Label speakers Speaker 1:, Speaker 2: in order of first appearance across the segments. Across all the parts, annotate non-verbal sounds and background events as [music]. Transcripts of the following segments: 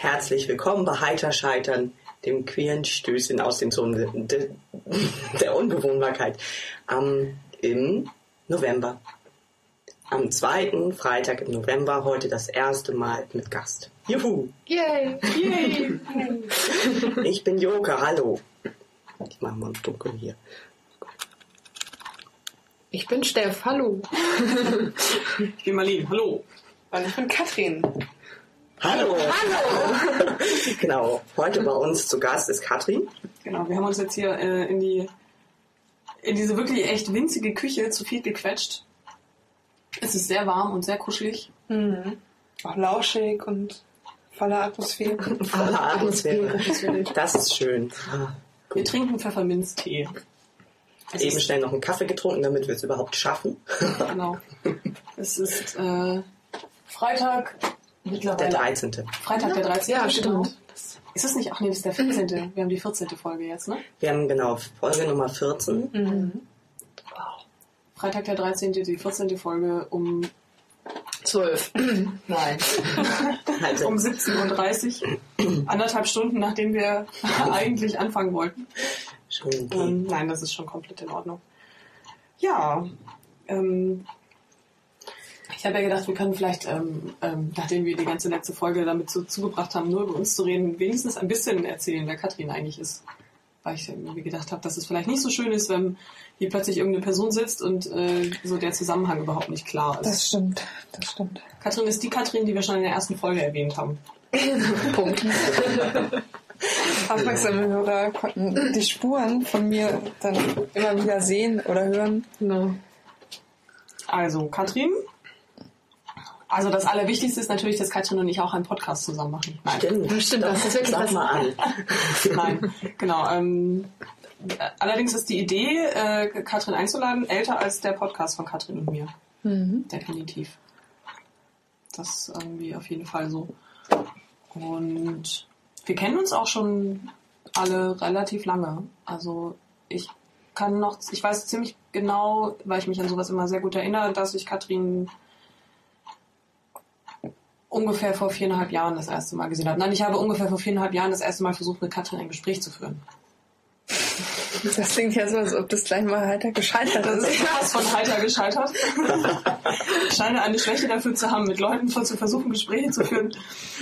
Speaker 1: Herzlich willkommen bei Heiter Scheitern, dem queeren Stößchen aus den Zonen de, der Unbewohnbarkeit ähm, im November. Am zweiten Freitag im November, heute das erste Mal mit Gast. Juhu!
Speaker 2: Yay! Yay!
Speaker 1: Ich bin Joka, hallo. Ich mache mal dunkel hier.
Speaker 2: Ich bin Steff, hallo.
Speaker 3: Ich bin Marlene, hallo. Und ich bin Katrin.
Speaker 1: Hallo!
Speaker 2: Hallo! [laughs]
Speaker 1: Genau, heute bei uns zu Gast ist Katrin.
Speaker 3: Genau, wir haben uns jetzt hier äh, in die in diese wirklich echt winzige Küche zu viel gequetscht. Es ist sehr warm und sehr kuschelig.
Speaker 4: Mhm. Auch lauschig und voller Atmosphäre. [laughs]
Speaker 1: Voller Atmosphäre. Das ist schön.
Speaker 3: Wir trinken Pfefferminztee. Es
Speaker 1: Eben schnell noch einen Kaffee getrunken, damit wir es überhaupt schaffen.
Speaker 3: genau. [laughs] Es ist äh, Freitag
Speaker 1: Der
Speaker 3: mittlerweile.
Speaker 1: 13.
Speaker 3: Freitag der 13.
Speaker 2: Ja,
Speaker 3: genau.
Speaker 2: stimmt.
Speaker 3: Ist es nicht? Ach nee, das ist der 14. Wir haben die 14. Folge jetzt, ne?
Speaker 1: Wir haben genau Folge Nummer 14.
Speaker 2: Mhm.
Speaker 3: Freitag der 13. die 14. Folge um
Speaker 2: Zwölf. [clears throat] Nein. [laughs]
Speaker 1: Also,
Speaker 3: um 17.30 Uhr. Anderthalb Stunden, nachdem wir [laughs] eigentlich anfangen wollten.
Speaker 1: schon
Speaker 3: Ähm, nein, das ist schon komplett in Ordnung. Ja, ähm, ich habe ja gedacht, wir können vielleicht, ähm, ähm, nachdem wir die ganze letzte Folge damit so zugebracht haben, nur über uns zu reden, wenigstens ein bisschen erzählen, wer Katrin eigentlich ist. Weil ich irgendwie gedacht habe, dass es vielleicht nicht so schön ist, wenn hier plötzlich irgendeine Person sitzt und äh, so der Zusammenhang überhaupt nicht klar ist.
Speaker 4: Das stimmt, das stimmt.
Speaker 3: Katrin ist die Katrin, die wir schon in der ersten Folge erwähnt haben. [laughs]
Speaker 2: Punkt. [laughs]
Speaker 4: Aufmerksame Hörer konnten die Spuren von mir dann immer wieder sehen oder hören.
Speaker 2: Genau.
Speaker 3: Also, Katrin. Also das Allerwichtigste ist natürlich, dass Katrin und ich auch einen Podcast zusammen machen. Nein.
Speaker 1: Stimmt.
Speaker 2: Stimmt, das ist wirklich was.
Speaker 1: mal an.
Speaker 3: Nein, genau. Ähm, allerdings ist die Idee, äh, Katrin einzuladen, älter als der Podcast von Katrin und mir.
Speaker 4: Mhm.
Speaker 3: Definitiv. Das ist irgendwie auf jeden Fall so. Und wir kennen uns auch schon alle relativ lange. Also ich kann noch, ich weiß ziemlich genau, weil ich mich an sowas immer sehr gut erinnere, dass ich Katrin ungefähr vor viereinhalb Jahren das erste Mal gesehen habe. Nein, ich habe ungefähr vor viereinhalb Jahren das erste Mal versucht, mit Katrin ein Gespräch zu führen.
Speaker 4: Das klingt ja so, als ob das gleich mal heiter gescheitert
Speaker 3: Das
Speaker 4: ist.
Speaker 3: ist was von heiter gescheitert. Ich scheine eine Schwäche dafür zu haben, mit Leuten zu versuchen, Gespräche zu führen,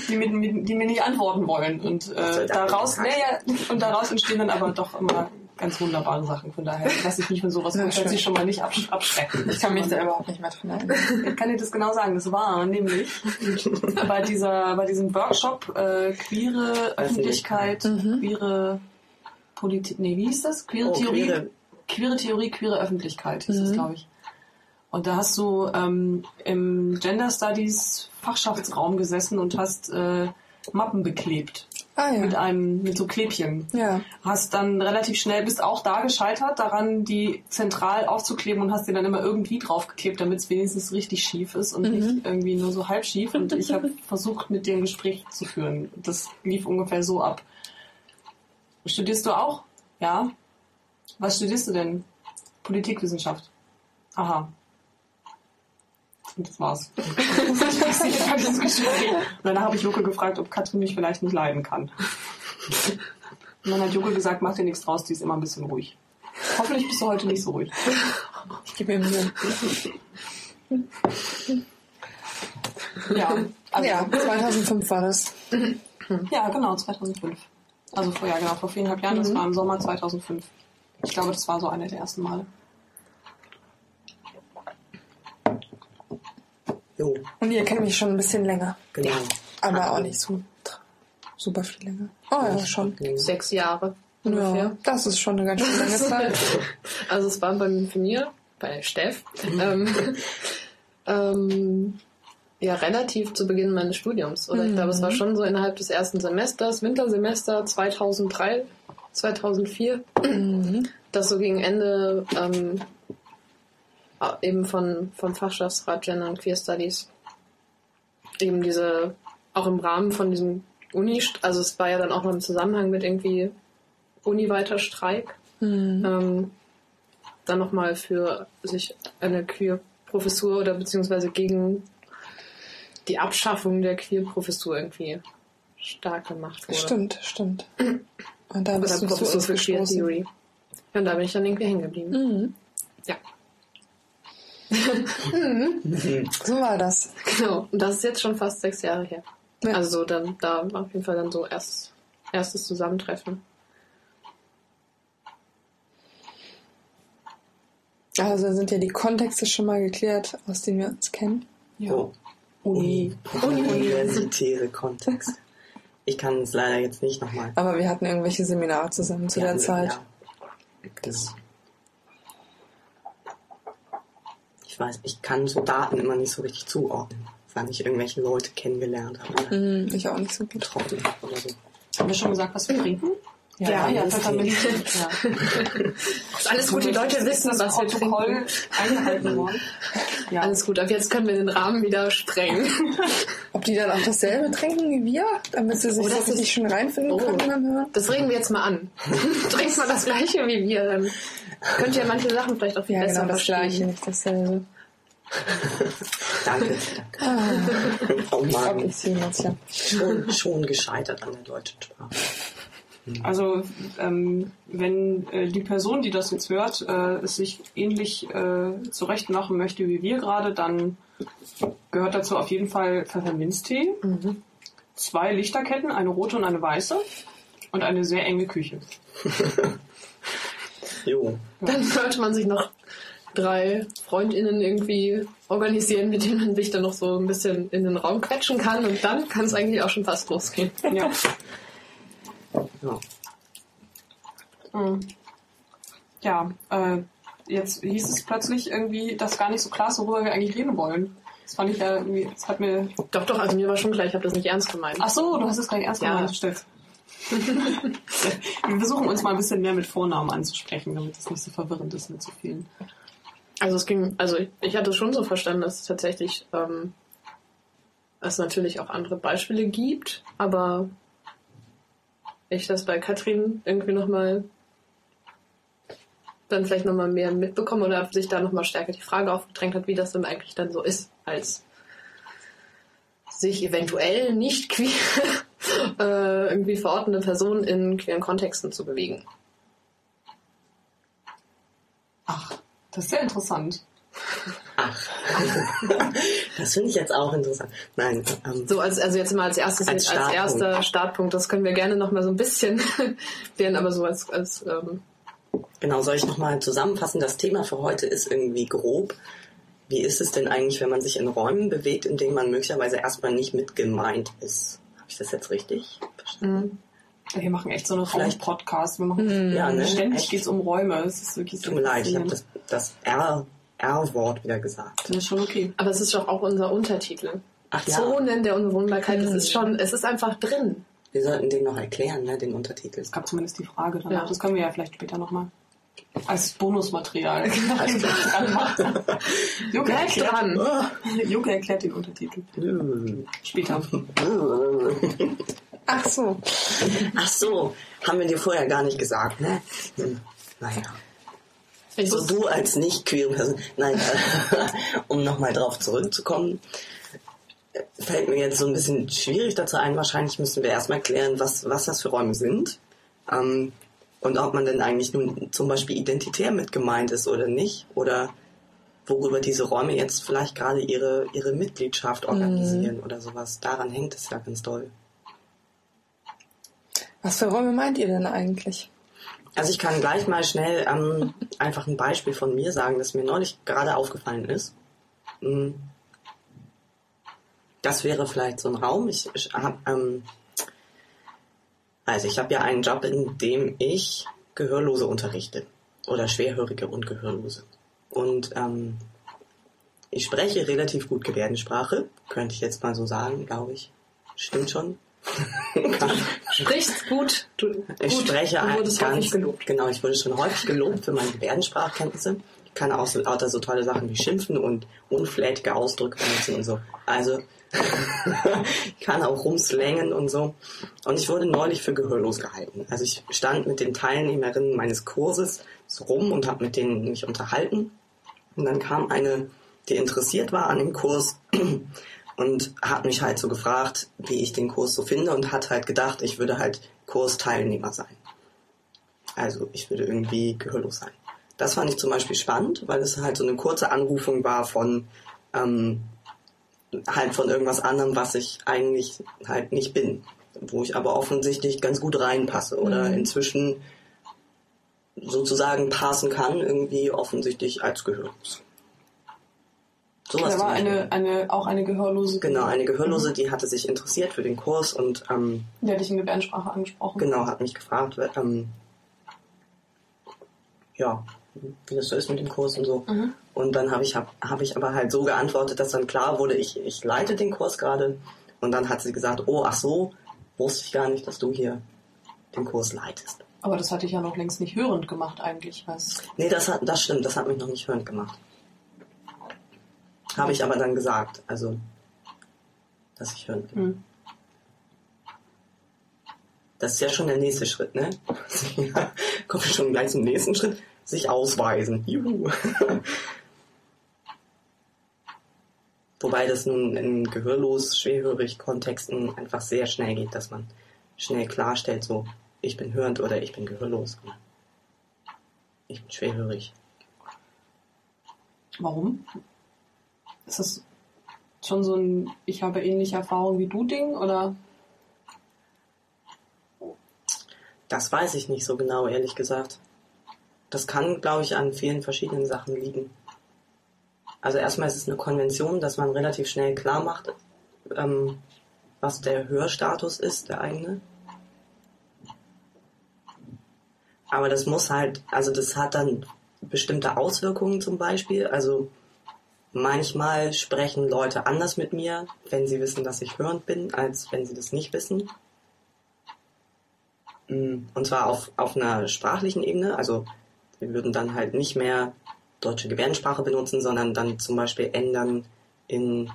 Speaker 3: die, mit, die mir nicht antworten wollen. Und, äh, daraus, naja, und daraus entstehen dann aber doch immer ganz wunderbare Sachen. Von daher lasse ich mich von sowas
Speaker 4: Ja,
Speaker 3: grundsätzlich schon mal nicht absch abschrecken.
Speaker 4: Ich kann mich da überhaupt nicht mehr dran erinnern.
Speaker 3: Ich kann dir das genau sagen. Das war nämlich bei, dieser, bei diesem Workshop äh, queere Öffentlichkeit, queere Politik, nee, wie hieß das? Queere
Speaker 1: Oh,
Speaker 3: Theorie,
Speaker 1: queere-
Speaker 3: queere Theorie, queere Öffentlichkeit hieß das, glaube ich. Und da hast du ähm, im Gender Studies Fachschaftsraum gesessen und hast äh, Mappen beklebt
Speaker 4: Ah
Speaker 3: mit
Speaker 4: ja.
Speaker 3: einem mit so Klebchen
Speaker 4: Ja.
Speaker 3: hast dann relativ schnell, bist auch da gescheitert, daran die zentral aufzukleben und hast die dann immer irgendwie draufgeklebt, damit es wenigstens richtig schief ist und nicht irgendwie nur so halb schief. Und ich habe [laughs] versucht, mit dir ein Gespräch zu führen. Das lief ungefähr so ab. Studierst du auch? Ja. Was studierst du denn? Politikwissenschaft. Aha. [laughs] Und das war's. Ich hab das Gespräch. Und danach habe ich Joke gefragt, ob Katrin mich vielleicht nicht leiden kann. Und dann hat Joke gesagt, mach dir nichts draus, die ist immer ein bisschen ruhig. Hoffentlich bist du heute nicht so ruhig.
Speaker 4: Ich gebe mir Mühe.
Speaker 3: Ja, also,
Speaker 4: Ja, 2005 war das.
Speaker 3: ja, genau, 2005. Also vor, ja, genau, vor viereinhalb Jahren, das war im Sommer 2005. Ich glaube, das war so einer der ersten Male.
Speaker 1: Jo,
Speaker 4: Und ihr kennt mich schon ein bisschen länger.
Speaker 1: genau.
Speaker 4: Aber auch nicht so super viel länger. Oh ja, schon.
Speaker 2: Sechs Jahre
Speaker 4: Ja,
Speaker 2: ungefähr.
Speaker 4: das ist schon eine ganz schön lange [laughs] Zeit.
Speaker 2: Also es war bei mir, bei Steff, ähm, ähm, ja relativ zu Beginn meines Studiums. Oder ich glaube, es war schon so innerhalb des ersten Semesters, Wintersemester 2003, 2004, das so gegen Ende ähm, eben von, vom Fachschaftsrat Gender und Queer Studies eben diese, auch im Rahmen von diesem Uni, also es war ja dann auch noch im Zusammenhang mit irgendwie uniweiter Streik, ähm, dann nochmal für sich eine Queer-Professur oder beziehungsweise gegen die Abschaffung der Queer-Professur irgendwie stark gemacht wurde.
Speaker 4: Stimmt, stimmt. Und da
Speaker 2: Oder
Speaker 4: bist du zu
Speaker 2: Professor
Speaker 4: uns
Speaker 2: für Queer. Theory. Ja, und da bin ich dann irgendwie hängen geblieben.
Speaker 4: Mhm.
Speaker 2: Ja,
Speaker 4: So war das.
Speaker 2: genau. Und das ist jetzt schon fast sechs Jahre her.
Speaker 4: Ja.
Speaker 2: Also so dann, da war auf jeden Fall dann so erst, erstes Zusammentreffen.
Speaker 4: Also sind ja die Kontexte schon mal geklärt, aus denen wir uns kennen.
Speaker 3: Ja.
Speaker 1: Oh,
Speaker 4: Uni. [laughs]
Speaker 1: universitäre Kontext. Ich kann es leider jetzt nicht nochmal.
Speaker 4: Aber wir hatten irgendwelche Seminare zusammen zu der Zeit.
Speaker 1: Ja. Das ich weiß, ich kann so Daten immer nicht so richtig zuordnen, wann ich irgendwelche Leute kennengelernt habe
Speaker 4: Mhm, ich auch nicht so gut.
Speaker 1: getroffen habe oder so.
Speaker 3: Haben wir schon gesagt, was wir trinken?
Speaker 1: Ja,
Speaker 3: ja,
Speaker 1: das
Speaker 3: Pfefferminztee.
Speaker 1: geht.
Speaker 3: Ja. [laughs]
Speaker 2: Ist alles gut, die Leute wissen,
Speaker 3: das
Speaker 2: was wir
Speaker 3: Protokoll
Speaker 2: trinken.
Speaker 3: eingehalten worden. [laughs] Ja.
Speaker 2: Alles gut, ab jetzt können wir den Rahmen wieder sprengen. [laughs]
Speaker 4: Ob die dann auch dasselbe trinken wie wir, damit sie sich
Speaker 2: Oh, das
Speaker 4: richtig schön reinfinden
Speaker 2: Oh.
Speaker 4: können beim Hören?
Speaker 2: Das regen wir jetzt mal an. Trinkt mal das gleiche wie wir, dann könnt ihr manche Sachen vielleicht auch viel
Speaker 4: Ja,
Speaker 2: besser
Speaker 4: genau das
Speaker 2: verstehen.
Speaker 4: gleiche, dasselbe.
Speaker 1: Danke, danke. Oh Mann,
Speaker 4: ich sie jetzt ja.
Speaker 1: schon, schon gescheitert an der deutschen Sprache.
Speaker 3: Also ähm, wenn äh, die Person, die das jetzt hört, äh, es sich ähnlich äh, zurecht machen möchte wie wir gerade, dann gehört dazu auf jeden Fall Pfefferminztee, zwei Lichterketten, eine rote und eine weiße und eine sehr enge Küche. [laughs]
Speaker 1: Jo.
Speaker 2: Dann sollte man sich noch drei FreundInnen irgendwie organisieren, mit denen man sich dann noch so ein bisschen in den Raum quetschen kann und dann kann es eigentlich auch schon fast losgehen.
Speaker 3: Ja.
Speaker 1: Ja.
Speaker 3: Ja, äh, jetzt hieß es plötzlich irgendwie, dass gar nicht so klar ist, worüber wir eigentlich reden wollen. Das fand ich ja irgendwie, das hat mir.
Speaker 2: Doch, doch, also mir war schon klar, ich habe das nicht ernst gemeint.
Speaker 3: Ach so, du hast es gleich erst
Speaker 2: Ja.
Speaker 3: gemeint, stimmt. Wir versuchen uns mal ein bisschen mehr mit Vornamen anzusprechen, damit es nicht so verwirrend ist mit so vielen.
Speaker 2: Also es ging, also ich, ich hatte schon so verstanden, dass es tatsächlich ähm, es natürlich auch andere Beispiele gibt, aber ich das bei Katrin irgendwie nochmal dann vielleicht nochmal mehr mitbekommen oder sich da nochmal stärker die Frage aufgedrängt hat, wie das denn eigentlich dann so ist, als sich eventuell nicht queer äh, irgendwie verortende Person in queeren Kontexten zu bewegen.
Speaker 3: Ach, das ist sehr interessant.
Speaker 1: Ach, [laughs] das finde ich jetzt auch interessant. Nein, ähm,
Speaker 2: So, als, also jetzt mal als erstes,
Speaker 1: Als
Speaker 2: als,
Speaker 1: Startpunkt.
Speaker 2: erster Startpunkt, das können wir gerne noch mal so ein bisschen [laughs] klären, aber so als, als ähm,
Speaker 1: genau, soll ich nochmal zusammenfassen? Das Thema für heute ist irgendwie grob. Wie ist es denn eigentlich, wenn man sich in Räumen bewegt, in denen man möglicherweise erstmal nicht mit gemeint ist? Habe ich das jetzt richtig verstanden?
Speaker 3: Wir machen echt so eine
Speaker 1: Vielleicht-
Speaker 3: Raum-Podcast. Wir machen
Speaker 1: Ja, ne?
Speaker 3: ständig geht es um Räume. Es ist wirklich
Speaker 1: Tut mir leid, ich habe das, das R- R-Wort wieder gesagt.
Speaker 3: Das ist schon okay.
Speaker 2: aber es ist doch auch unser Untertitel.
Speaker 1: Ach ja,
Speaker 2: Zonen der Unbewohnbarkeit, es ist schon, es ist einfach drin.
Speaker 1: wir sollten den noch erklären, ne, den Untertitel.
Speaker 3: Es gab zumindest die Frage danach.
Speaker 2: Ja.
Speaker 3: Das können wir ja vielleicht später nochmal als Bonusmaterial. [laughs] Juke,
Speaker 2: Bleib
Speaker 3: erklärt,
Speaker 2: dran. [laughs]
Speaker 3: Juke erklärt den Untertitel. Später.
Speaker 4: Ach so.
Speaker 1: Ach so, haben wir dir vorher gar nicht gesagt, ne? Hm, Naja.
Speaker 2: Ich
Speaker 1: So du als nicht queere Person. Nein, äh, [laughs] um nochmal drauf zurückzukommen, äh, fällt mir jetzt so ein bisschen schwierig dazu ein. Wahrscheinlich müssen wir erstmal klären, was, was das für Räume sind. Ähm, und ob man denn eigentlich nun zum Beispiel identitär mit gemeint ist oder nicht. Oder worüber diese Räume jetzt vielleicht gerade ihre, ihre Mitgliedschaft organisieren oder sowas. Daran hängt es ja ganz doll.
Speaker 4: Was für Räume meint ihr denn eigentlich?
Speaker 1: Also ich kann gleich mal schnell ähm, [laughs] einfach ein Beispiel von mir sagen, das mir neulich gerade aufgefallen ist. Mm. Das wäre vielleicht so ein Raum. Ich, ich hab, ähm, also ich habe ja einen Job, in dem ich Gehörlose unterrichte oder Schwerhörige und Gehörlose. Und ähm, ich spreche relativ gut Gebärdensprache, könnte ich jetzt mal so sagen, glaube ich. Stimmt schon. [laughs]
Speaker 2: sprichst gut. Du,
Speaker 1: Ich
Speaker 2: gut,
Speaker 1: spreche
Speaker 2: du wurdest
Speaker 1: ganz,
Speaker 2: häufig gelobt.
Speaker 1: Genau, ich wurde schon häufig gelobt für meine Gebärdensprachkenntnisse. Ich kann auch so lauter so tolle Sachen wie Schimpfen und unflätige Ausdrücke benutzen und so. Also ich kann auch rumslängen und so. Und ich wurde neulich für gehörlos gehalten. Also ich stand mit den Teilnehmerinnen meines Kurses so rum und habe mit denen mich unterhalten. Und dann kam eine, die interessiert war an dem Kurs [clears throat] und hat mich halt so gefragt, wie ich den Kurs so finde und hat halt gedacht, ich würde halt Kursteilnehmer sein. Also ich würde irgendwie gehörlos sein. Das fand ich zum Beispiel spannend, weil es halt so eine kurze Anrufung war von ähm, halt von irgendwas anderem, was ich eigentlich halt nicht bin, wo ich aber offensichtlich ganz gut reinpasse oder
Speaker 3: Mhm.
Speaker 1: inzwischen sozusagen passen kann, irgendwie offensichtlich als gehörlos. Sowas
Speaker 3: Da
Speaker 1: zum
Speaker 3: war eine, eine, auch eine Gehörlose.
Speaker 1: Genau, eine Gehörlose, die hatte sich interessiert für den Kurs und ähm,
Speaker 3: Die hatte ich in Gebärdensprache angesprochen.
Speaker 1: genau hat mich gefragt, ähm, ja, wie das so ist mit dem Kurs und so.
Speaker 3: Mhm.
Speaker 1: Und dann habe ich, hab, hab ich aber halt so geantwortet, dass dann klar wurde, ich, ich leite den Kurs gerade. Und dann hat sie gesagt, oh, ach so, wusste ich gar nicht, dass du hier den Kurs leitest.
Speaker 3: Aber das hatte ich ja noch längst nicht hörend gemacht eigentlich. Was?
Speaker 1: Nee, das, hat, das stimmt, das hat mich noch nicht hörend gemacht. Habe ich aber dann gesagt, also, dass ich hörend bin.
Speaker 3: Hm.
Speaker 1: Das ist ja schon der nächste Schritt, ne? [laughs] kommen wir schon gleich zum nächsten Schritt. Sich ausweisen. Juhu. [laughs] Wobei das nun in gehörlos, schwerhörig Kontexten einfach sehr schnell geht, dass man schnell klarstellt, so, ich bin hörend oder ich bin gehörlos. Ich bin schwerhörig.
Speaker 3: Warum? Ist das schon so ein Ich habe ähnliche Erfahrungen wie du Ding oder?
Speaker 1: Das weiß ich nicht so genau, ehrlich gesagt. Das kann, glaube ich, an vielen verschiedenen Sachen liegen. Also erstmal ist es eine Konvention, dass man relativ schnell klar macht, ähm, was der Hörstatus ist, der eigene. Aber das muss halt, also das hat dann bestimmte Auswirkungen zum Beispiel. Also manchmal sprechen Leute anders mit mir, wenn sie wissen, dass ich hörend bin, als wenn sie das nicht wissen. Mm, Und zwar auf, auf einer sprachlichen Ebene. Also wir würden dann halt nicht mehr deutsche Gebärdensprache benutzen, sondern dann zum Beispiel ändern in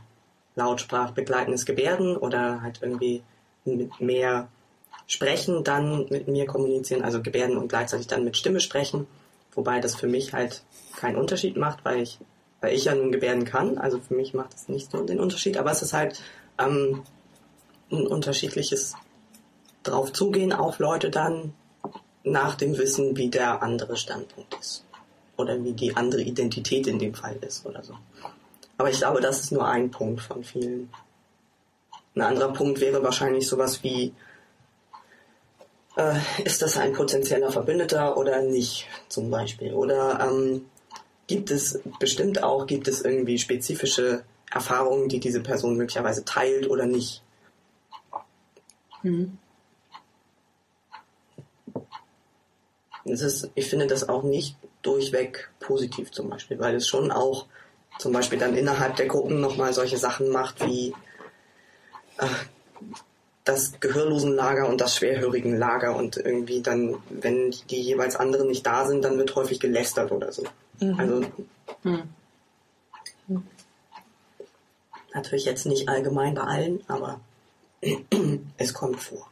Speaker 1: lautsprachbegleitendes Gebärden oder halt irgendwie mit mehr Sprechen dann mit mir kommunizieren, also Gebärden und gleichzeitig dann mit Stimme sprechen. Wobei das für mich halt keinen Unterschied macht, weil ich, weil ich ja nun Gebärden kann. Also für mich macht es nicht so den Unterschied. Aber es ist halt ähm, ein unterschiedliches drauf zugehen auf Leute dann nach dem Wissen, wie der andere Standpunkt ist. Oder wie die andere Identität in dem Fall ist oder so. Aber ich glaube, das ist nur ein Punkt von vielen. Ein anderer Punkt wäre wahrscheinlich sowas wie, äh, ist das ein potenzieller Verbündeter oder nicht, zum Beispiel? Oder ähm, gibt es bestimmt auch, gibt es irgendwie spezifische Erfahrungen, die diese Person möglicherweise teilt oder nicht?
Speaker 3: Hm.
Speaker 1: Ist, ich finde das auch nicht durchweg positiv zum Beispiel, weil es schon auch zum Beispiel dann innerhalb der Gruppen nochmal solche Sachen macht wie äh, das Gehörlosenlager und das Schwerhörigenlager und irgendwie dann, wenn die jeweils anderen nicht da sind, dann wird häufig gelästert oder so. Also
Speaker 3: Hm.
Speaker 1: natürlich jetzt nicht allgemein bei allen, aber [clears throat] es kommt vor.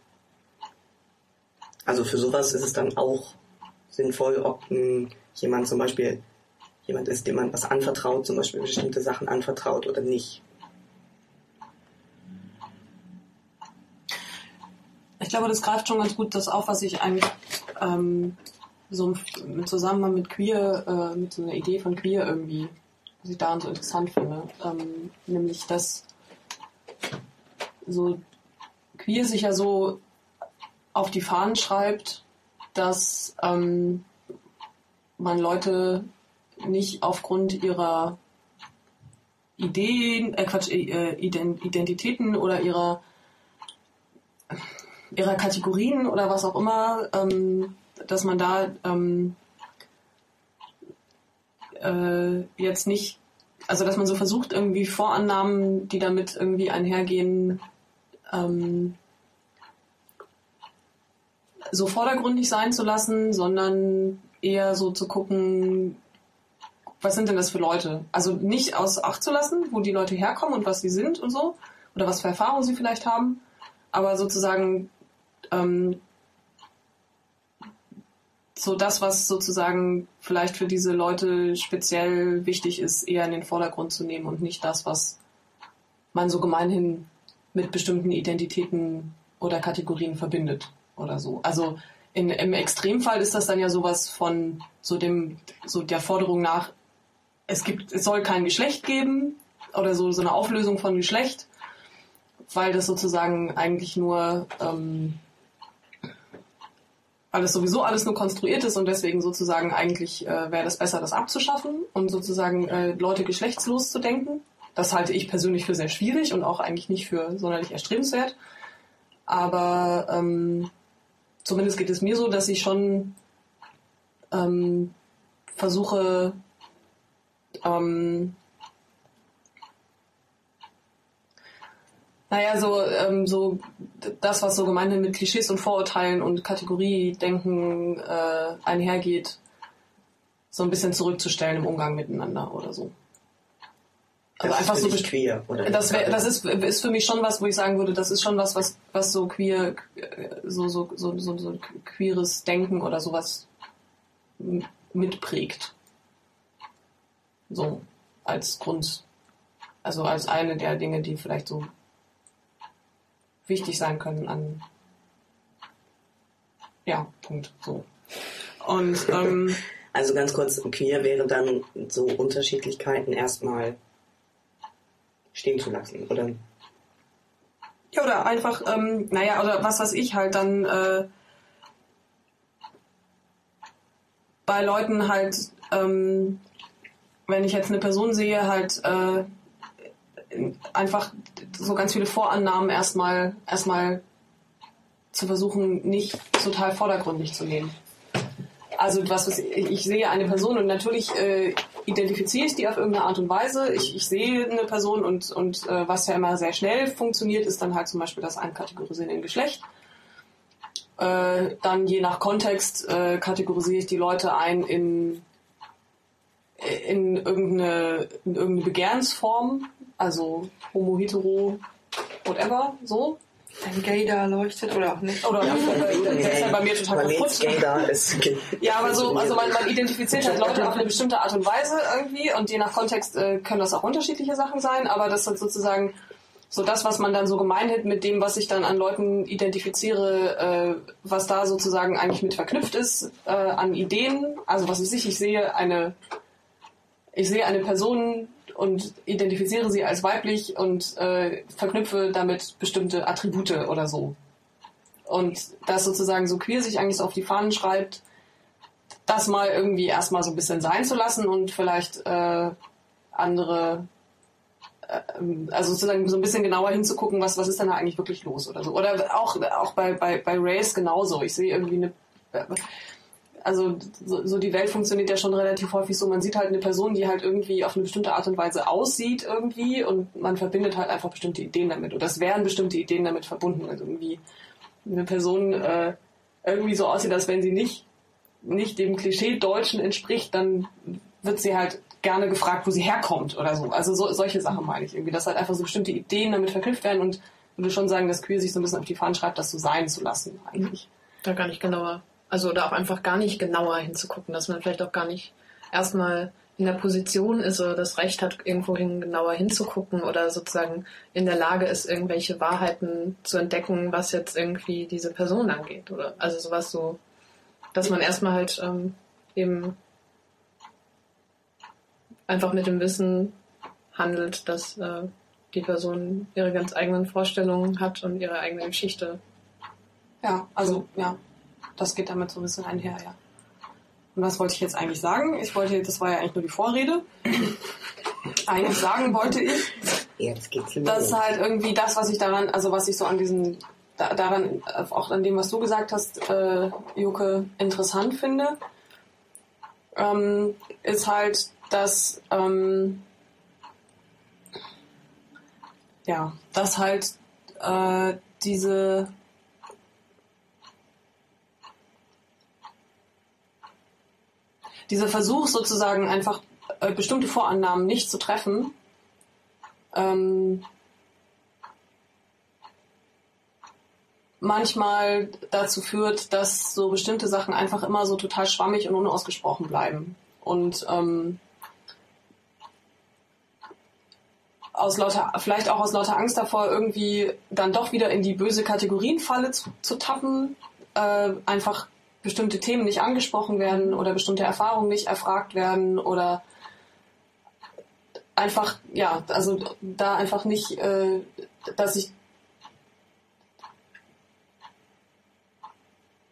Speaker 1: Also für sowas ist es dann auch sinnvoll, ob mh, jemand zum Beispiel jemand ist, dem man was anvertraut, zum Beispiel bestimmte Sachen anvertraut oder nicht.
Speaker 3: Ich glaube, das greift schon ganz gut das auf, was ich eigentlich ähm, so im Zusammenhang mit Queer, äh, mit so einer Idee von Queer irgendwie, was ich daran so interessant finde. Ähm, nämlich, dass so Queer sich ja so auf die Fahnen schreibt, dass ähm, man Leute nicht aufgrund ihrer Ideen, äh Quatsch, äh, Ident- Identitäten oder ihrer ihrer Kategorien oder was auch immer, ähm, dass man da ähm, äh, jetzt nicht, also dass man so versucht, irgendwie Vorannahmen, die damit irgendwie einhergehen, ähm, so vordergründig sein zu lassen, sondern eher so zu gucken, was sind denn das für Leute? Also nicht aus Acht zu lassen, wo die Leute herkommen und was sie sind und so, oder was für Erfahrungen sie vielleicht haben, aber sozusagen ähm, so das, was sozusagen vielleicht für diese Leute speziell wichtig ist, eher in den Vordergrund zu nehmen und nicht das, was man so gemeinhin mit bestimmten Identitäten oder Kategorien verbindet oder so. Also in, im Extremfall ist das dann ja sowas von so dem, so der Forderung nach, es gibt, es soll kein Geschlecht geben oder so, so eine Auflösung von Geschlecht, weil das sozusagen eigentlich nur, ähm, weil es sowieso alles nur konstruiert ist und deswegen sozusagen eigentlich äh, wäre das besser, das abzuschaffen und sozusagen äh, Leute geschlechtslos zu denken. Das halte ich persönlich für sehr schwierig und auch eigentlich nicht für sonderlich erstrebenswert. Aber ähm, zumindest geht es mir so, dass ich schon ähm, versuche, ähm, naja, so, ähm, so das, was so gemeinhin mit Klischees und Vorurteilen und Kategoriedenken äh, einhergeht, so ein bisschen zurückzustellen im Umgang miteinander oder so.
Speaker 1: Also einfach so queer, oder?
Speaker 3: Das, wär, das ist, ist für mich schon was, wo ich sagen würde, das ist schon was, was, was so queer, so, so, so, so, so queeres Denken oder sowas mitprägt. So als Grund, also als eine der Dinge, die vielleicht so wichtig sein können an ja, Punkt. So. Und ähm, [laughs]
Speaker 1: also ganz kurz, queer wäre dann so Unterschiedlichkeiten erstmal stehen zu lassen, oder?
Speaker 3: Ja, oder einfach, ähm, naja, oder was weiß ich halt dann äh, bei Leuten halt, ähm, wenn ich jetzt eine Person sehe, halt äh, einfach so ganz viele Vorannahmen erstmal erstmal zu versuchen, nicht total vordergründig zu nehmen. Also was, ich, ich sehe eine Person und natürlich äh, identifiziere ich die auf irgendeine Art und Weise. Ich, ich sehe eine Person und, und äh, was ja immer sehr schnell funktioniert, ist dann halt zum Beispiel das Einkategorisieren in Geschlecht. Äh, dann je nach Kontext äh, kategorisiere ich die Leute ein in, in, irgendeine, in irgendeine Begehrensform, also homo, hetero, whatever, so.
Speaker 4: Wenn Gay da leuchtet oder auch nicht.
Speaker 3: Oder äh, der ist ja bei mir total kaputt. [laughs] Ja, aber so, also man, man identifiziert halt Leute auf eine bestimmte Art und Weise irgendwie und je nach Kontext äh, können das auch unterschiedliche Sachen sein, aber das ist sozusagen so das, was man dann so gemeinhin mit dem, was ich dann an Leuten identifiziere, äh, was da sozusagen eigentlich mit verknüpft ist, äh, an Ideen. Also was weiß ich, ich sehe eine, ich sehe eine Person, und identifiziere sie als weiblich und äh, verknüpfe damit bestimmte Attribute oder so. Und das sozusagen so queer sich eigentlich so auf die Fahnen schreibt, das mal irgendwie erstmal so ein bisschen sein zu lassen und vielleicht äh, andere, äh, also sozusagen so ein bisschen genauer hinzugucken, was, was ist denn da eigentlich wirklich los oder so. Oder auch, auch bei, bei, bei Race genauso. Ich sehe irgendwie eine, also so, so, die Welt funktioniert ja schon relativ häufig so. Man sieht halt eine Person, die halt irgendwie auf eine bestimmte Art und Weise aussieht irgendwie und man verbindet halt einfach bestimmte Ideen damit. Oder es wären bestimmte Ideen damit verbunden. Also irgendwie eine Person äh, irgendwie so aussieht, als wenn sie nicht, nicht dem Klischee Deutschen entspricht, dann wird sie halt gerne gefragt, wo sie herkommt oder so. Also so, solche Sachen meine ich irgendwie, dass halt einfach so bestimmte Ideen damit verknüpft werden und würde schon sagen, dass Queer sich so ein bisschen auf die Fahnen schreibt, das so sein zu lassen eigentlich.
Speaker 2: Da gar nicht genauer also oder auch einfach gar nicht genauer hinzugucken, dass man vielleicht auch gar nicht erstmal in der Position ist oder das Recht hat, irgendwohin genauer hinzugucken oder sozusagen in der Lage ist, irgendwelche Wahrheiten zu entdecken, was jetzt irgendwie diese Person angeht. Oder also sowas so, dass man erstmal halt ähm, eben einfach mit dem Wissen handelt, dass äh, die Person ihre ganz eigenen Vorstellungen hat und ihre eigene Geschichte.
Speaker 3: Ja, also ja, das geht damit so ein bisschen einher, ja. Und was wollte ich jetzt eigentlich sagen? Ich wollte, das war ja eigentlich nur die Vorrede. eigentlich sagen wollte ich,
Speaker 1: jetzt geht's
Speaker 3: dass halt irgendwie das, was ich daran, also was ich so an diesen, da, daran, auch an dem, was du gesagt hast, äh, Juke, interessant finde, ähm, ist halt, dass, ähm, ja, dass halt äh, diese dieser Versuch sozusagen einfach äh, bestimmte Vorannahmen nicht zu treffen, ähm, manchmal dazu führt, dass so bestimmte Sachen einfach immer so total schwammig und unausgesprochen bleiben. Und ähm, aus lauter, vielleicht auch aus lauter Angst davor, irgendwie dann doch wieder in die böse Kategorienfalle zu, zu tappen, äh, einfach bestimmte Themen nicht angesprochen werden oder bestimmte Erfahrungen nicht erfragt werden oder einfach, ja, also da einfach nicht, äh, dass ich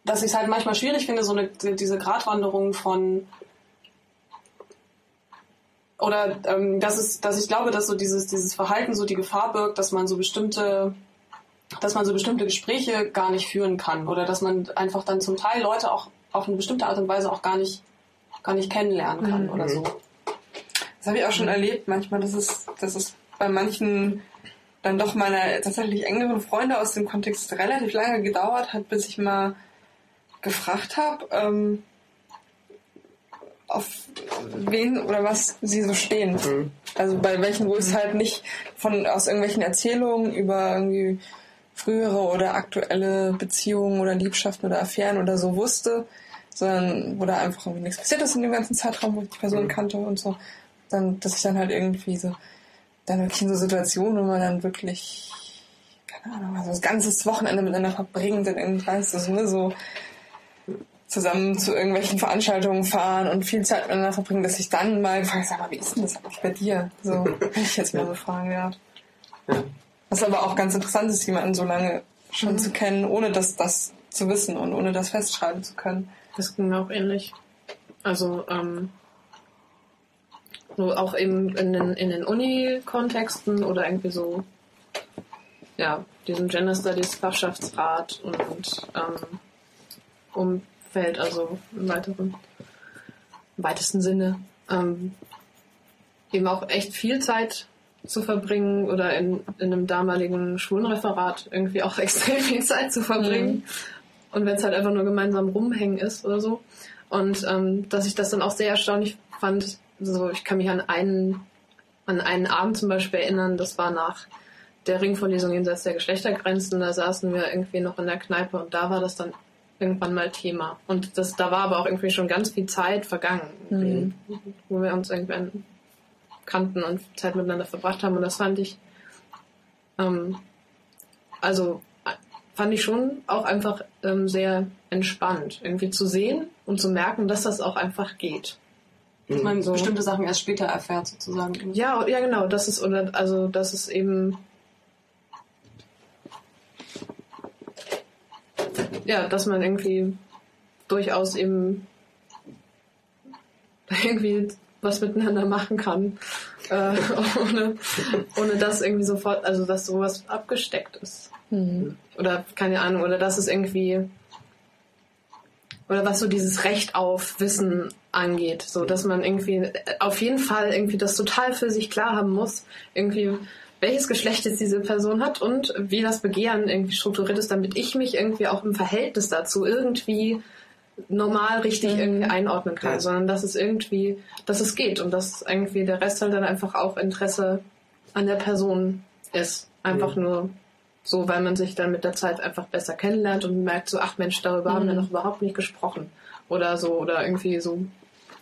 Speaker 3: dass ich es halt manchmal schwierig finde, so eine, diese Gratwanderung von oder ähm, dass es, dass ich glaube, dass so dieses, dieses Verhalten so die Gefahr birgt, dass man so bestimmte, dass man so bestimmte Gespräche gar nicht führen kann oder dass man einfach dann zum Teil Leute auch auf eine bestimmte Art und Weise auch gar nicht, gar nicht kennenlernen kann
Speaker 4: Mhm.
Speaker 3: oder so.
Speaker 4: Das habe ich auch schon erlebt manchmal, dass es, dass es bei manchen dann doch meiner tatsächlich engeren Freunde aus dem Kontext relativ lange gedauert hat, bis ich mal gefragt habe, ähm, auf wen oder was sie so stehen.
Speaker 1: Mhm.
Speaker 4: Also bei welchen, wo es halt nicht von aus irgendwelchen Erzählungen über irgendwie frühere oder aktuelle Beziehungen oder Liebschaften oder Affären oder so wusste, sondern wo da einfach irgendwie nichts passiert ist in dem ganzen Zeitraum, wo ich die Person
Speaker 1: Mhm.
Speaker 4: kannte und so. Dann, dass ich dann halt irgendwie so, dann wirklich in so Situationen, wo man dann wirklich, keine Ahnung, also das ganze Wochenende miteinander verbringt und irgendwie weißt du, so, ne, so zusammen zu irgendwelchen Veranstaltungen fahren und viel Zeit miteinander verbringen, dass ich dann mal frage, sag mal, wie ist denn das eigentlich bei dir? So, [laughs] wenn ich jetzt mal so fragen werde.
Speaker 1: Ja.
Speaker 4: Was aber auch ganz interessant ist, jemanden so lange schon zu kennen, ohne das, das zu wissen und ohne das festschreiben zu können.
Speaker 2: Das ging mir auch ähnlich. Also, ähm, so auch eben in den, in den Uni-Kontexten oder irgendwie so, ja, diesem Gender Studies Fachschaftsrat und, ähm, Umfeld, also im weiteren, im weitesten Sinne, ähm, eben auch echt viel Zeit zu verbringen oder in, in einem damaligen Schwulenreferat irgendwie auch [laughs] extrem viel Zeit zu verbringen. Und wenn es halt einfach nur gemeinsam rumhängen ist oder so. Und ähm, dass ich das dann auch sehr erstaunlich fand, so ich kann mich an einen, an einen Abend zum Beispiel erinnern, das war nach der Ringvorlesung jenseits der Geschlechtergrenzen, da saßen wir irgendwie noch in der Kneipe und da war das dann irgendwann mal Thema. Und das, da war aber auch irgendwie schon ganz viel Zeit vergangen, irgendwie, wo wir uns irgendwann kannten und Zeit miteinander verbracht haben. Und das fand ich, ähm, also äh, fand ich schon auch einfach ähm, sehr entspannt, irgendwie zu sehen und zu merken, dass das auch einfach geht.
Speaker 3: Dass man
Speaker 2: So.
Speaker 3: bestimmte Sachen erst später erfährt, sozusagen.
Speaker 2: Ja, ja genau, das ist also das ist eben ja, dass man irgendwie durchaus eben [laughs] irgendwie was miteinander machen kann, äh, [laughs] ohne, ohne dass irgendwie sofort, also dass sowas abgesteckt ist. Oder keine Ahnung, oder dass es irgendwie oder was so dieses Recht auf Wissen angeht, so dass man irgendwie auf jeden Fall irgendwie das total für sich klar haben muss, irgendwie welches Geschlecht jetzt diese Person hat und wie das Begehren irgendwie strukturiert ist, damit ich mich irgendwie auch im Verhältnis dazu irgendwie normal richtig irgendwie einordnen kann,
Speaker 1: Ja.
Speaker 2: sondern dass es irgendwie, dass es geht und dass irgendwie der Rest halt dann einfach auch Interesse an der Person ist. Einfach nur so, weil man sich dann mit der Zeit einfach besser kennenlernt und merkt so, ach Mensch, darüber haben wir noch überhaupt nicht gesprochen. Oder so, oder irgendwie so,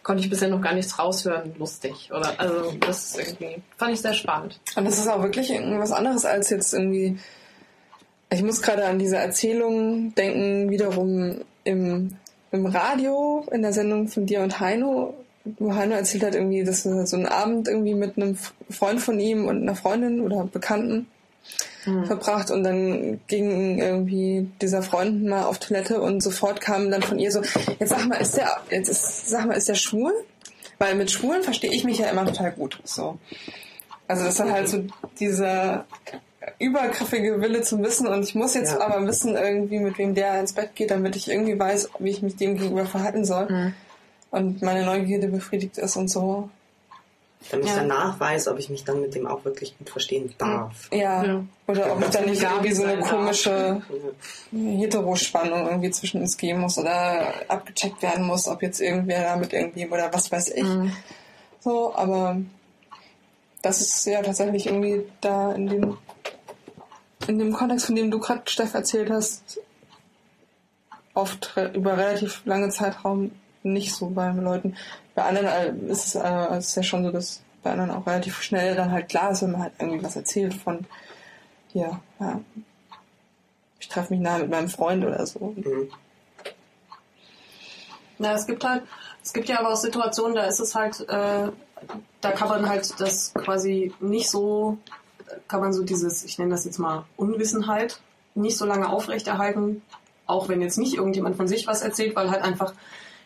Speaker 2: konnte ich bisher noch gar nichts raushören, lustig. Oder, also, das ist irgendwie, fand ich sehr spannend.
Speaker 4: Und das ist auch wirklich irgendwas anderes als jetzt irgendwie. Ich muss gerade an diese Erzählung denken, wiederum im, im Radio, in der Sendung von dir und Heino, wo Heino erzählt hat, irgendwie, dass er so einen Abend irgendwie mit einem Freund von ihm und einer Freundin oder Bekannten verbracht und dann ging irgendwie dieser Freund mal auf Toilette und sofort kam dann von ihr so, jetzt sag mal, ist der, jetzt ist, sag mal, ist der schwul? Weil mit Schwulen verstehe ich mich ja immer total gut. So. Also das ist dann halt so dieser übergriffige Wille zum Wissen und ich muss jetzt
Speaker 1: Ja.
Speaker 4: aber wissen irgendwie, mit wem der ins Bett geht, damit ich irgendwie weiß, wie ich mich dem gegenüber verhalten soll. Und meine Neugierde befriedigt ist und so.
Speaker 1: Damit ich
Speaker 3: Ja.
Speaker 1: danach weiß, ob ich mich dann mit dem auch wirklich gut verstehen darf.
Speaker 4: Ja.
Speaker 2: Ja.
Speaker 4: Oder ob ich dann nicht irgendwie so eine komische Heterospannung irgendwie zwischen uns geben muss oder abgecheckt werden muss, ob jetzt irgendwer damit irgendwie oder was weiß ich. So, aber das ist ja tatsächlich irgendwie da in dem in dem Kontext, von dem du gerade Steff erzählt hast, oft re über relativ lange Zeitraum nicht so bei Leuten. Bei anderen äh, ist es, äh, ist ja schon so, dass bei anderen auch relativ schnell dann halt klar ist, wenn man halt irgendwie was erzählt von hier, ja, ich treffe mich nahe mit meinem Freund oder so.
Speaker 1: Mhm.
Speaker 3: Ja, es gibt halt, es gibt ja aber auch Situationen, da ist es halt, äh, da kann man halt das quasi nicht so, kann man so dieses, ich nenne das jetzt mal Unwissenheit, nicht so lange aufrechterhalten, auch wenn jetzt nicht irgendjemand von sich was erzählt, weil halt einfach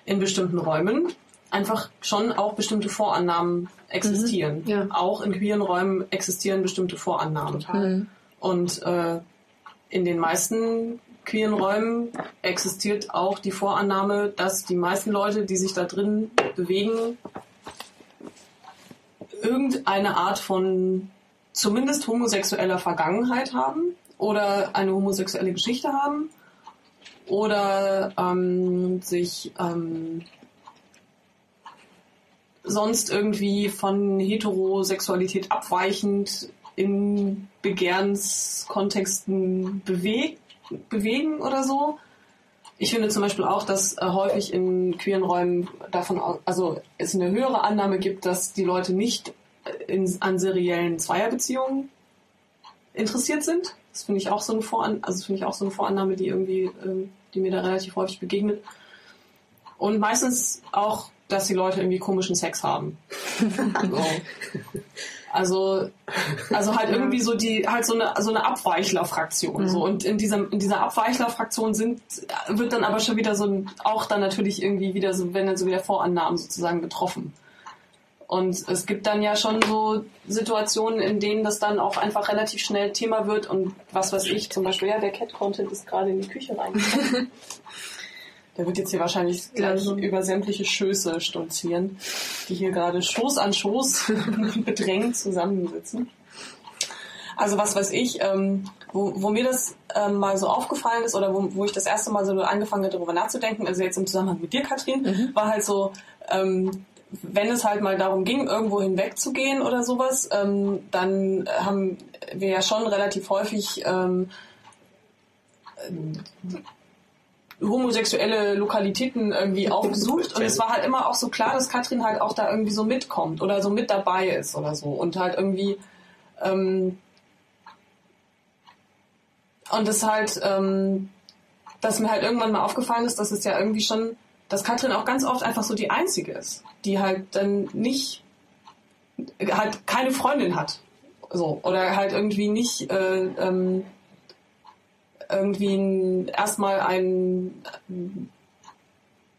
Speaker 3: in bestimmten Räumen einfach schon auch bestimmte Vorannahmen existieren.
Speaker 2: Mhm, ja.
Speaker 3: Auch in queeren Räumen existieren bestimmte Vorannahmen.
Speaker 2: Mhm.
Speaker 3: Und äh, in den meisten queeren Räumen existiert auch die Vorannahme, dass die meisten Leute, die sich da drin bewegen, irgendeine Art von zumindest homosexueller Vergangenheit haben oder eine homosexuelle Geschichte haben oder ähm, sich ähm, sonst irgendwie von Heterosexualität abweichend in Begehrenskontexten bewegt, bewegen oder so. Ich finde zum Beispiel auch, dass äh, häufig in queeren Räumen davon, also es eine höhere Annahme gibt, dass die Leute nicht in, an seriellen Zweierbeziehungen interessiert sind. Das finde ich auch so eine Voran also finde ich auch so eine Vorannahme, die irgendwie, ähm, die mir da relativ häufig begegnet. Und meistens auch, dass die Leute irgendwie komischen Sex haben. [laughs] so. Also, also halt irgendwie so die, halt so eine, so eine Abweichler-Fraktion. So. Und in dieser, in dieser Abweichler-Fraktion sind, wird dann aber schon wieder so ein, auch dann natürlich irgendwie wieder so, wenn dann so wieder Vorannahmen sozusagen betroffen. Und es gibt dann ja schon so Situationen, in denen das dann auch einfach relativ schnell Thema wird und was weiß ich, zum Beispiel, ja, der Cat-Content ist gerade in die Küche reingekommen. [laughs] Der wird jetzt hier wahrscheinlich gleich
Speaker 2: Ja.
Speaker 3: über sämtliche Schöße stolzieren, die hier gerade Schoß an Schoß [laughs] bedrängt zusammensitzen. Also was weiß ich, ähm, wo, wo mir das ähm, mal so aufgefallen ist oder wo, wo ich das erste Mal so angefangen habe, darüber nachzudenken, also jetzt im Zusammenhang mit dir, Katrin, war halt so, ähm, wenn es halt mal darum ging, irgendwo hinwegzugehen oder sowas, ähm, dann haben wir ja schon relativ häufig ähm, homosexuelle Lokalitäten irgendwie aufgesucht. Und es war halt immer auch so klar, dass Katrin halt auch da irgendwie so mitkommt oder so mit dabei ist oder so und halt irgendwie ähm, und das halt, ähm, dass mir halt irgendwann mal aufgefallen ist, dass es ja irgendwie schon, dass Katrin auch ganz oft einfach so die Einzige ist, die halt dann nicht, halt keine Freundin hat. So. Oder halt irgendwie nicht äh, ähm, irgendwie ein, erstmal ein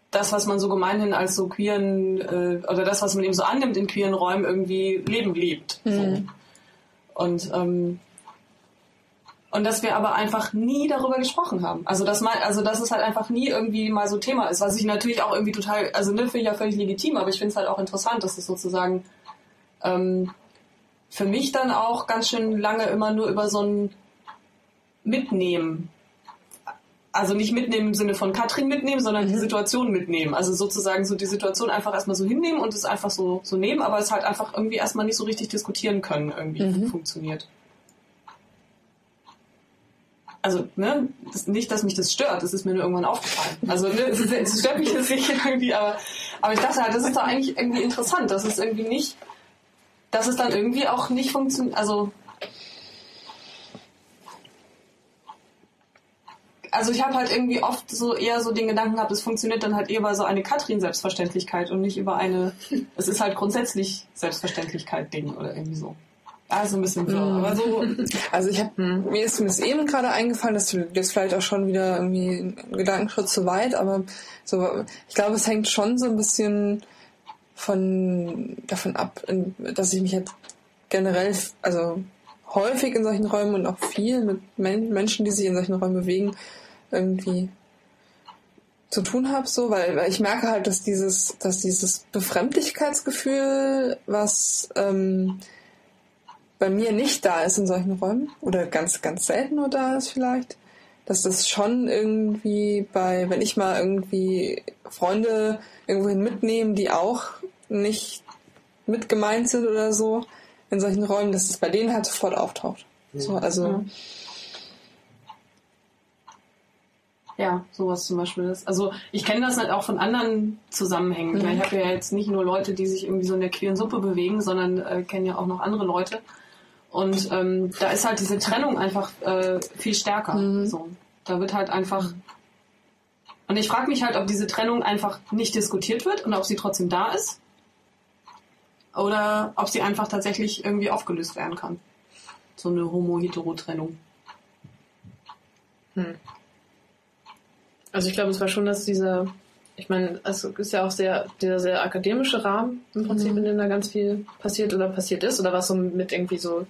Speaker 3: das, was man so gemeinhin als so queeren, äh, oder das, was man eben so annimmt in queeren Räumen, irgendwie Leben lebt. So. Und ähm, und dass wir aber einfach nie darüber gesprochen haben. Also dass mal, also dass es halt einfach nie irgendwie mal so Thema ist, was ich natürlich auch irgendwie total, also ne, finde ich ja völlig legitim, aber ich finde es halt auch interessant, dass es sozusagen ähm, für mich dann auch ganz schön lange immer nur über so ein Mitnehmen. Also nicht mitnehmen im Sinne von Katrin mitnehmen, sondern die Situation mitnehmen. Also sozusagen so die Situation einfach erstmal so hinnehmen und es einfach so, so nehmen, aber es halt einfach irgendwie erstmal nicht so richtig diskutieren können, irgendwie wie funktioniert also ne, das, nicht, dass mich das stört, das ist mir nur irgendwann aufgefallen. Also ne, [laughs] es, es stört mich jetzt nicht irgendwie, aber, aber ich dachte halt, das ist doch eigentlich irgendwie interessant, dass es irgendwie nicht, dass es dann irgendwie auch nicht funktioniert, also also ich habe halt irgendwie oft so eher so den Gedanken gehabt, es funktioniert dann halt eher über so eine Katrin-Selbstverständlichkeit und nicht über eine, es ist halt grundsätzlich Selbstverständlichkeit-Ding oder irgendwie so. Ist ein bisschen wirr, aber so, [laughs]
Speaker 4: Also ich habe mir ist zumindest eben gerade eingefallen, dass du das vielleicht auch schon wieder irgendwie ein Gedankenschritt zu weit, aber so ich glaube, es hängt schon so ein bisschen von davon ab, dass ich mich jetzt generell also häufig in solchen Räumen und auch viel mit Men Menschen, die sich in solchen Räumen bewegen, irgendwie zu tun habe, so, weil, weil ich merke halt, dass dieses, dass dieses Befremdlichkeitsgefühl, was ähm, bei mir nicht da ist in solchen Räumen oder ganz, ganz selten nur da ist vielleicht, dass das schon irgendwie bei, wenn ich mal irgendwie Freunde irgendwohin mitnehme, die auch nicht mit gemeint sind oder so, in solchen Räumen, dass es bei denen halt sofort auftaucht. So, also
Speaker 3: Ja, sowas zum Beispiel ist. Also ich kenne das halt auch von anderen Zusammenhängen. Ich, meine, ich habe ja jetzt nicht nur Leute, die sich irgendwie so in der queeren Suppe bewegen, sondern äh, kenne ja auch noch andere Leute. Und ähm, da ist halt diese Trennung einfach äh, viel stärker. So. Da wird halt einfach. Und ich frage mich halt, ob diese Trennung einfach nicht diskutiert wird und ob sie trotzdem da ist. Oder ob sie einfach tatsächlich irgendwie aufgelöst werden kann. So eine Homo-Hetero-Trennung.
Speaker 2: Also ich glaube, es war schon, dass dieser, ich meine, es ist ja auch sehr, dieser sehr akademische Rahmen im Prinzip, in dem da ganz viel passiert oder passiert ist, oder was so mit irgendwie so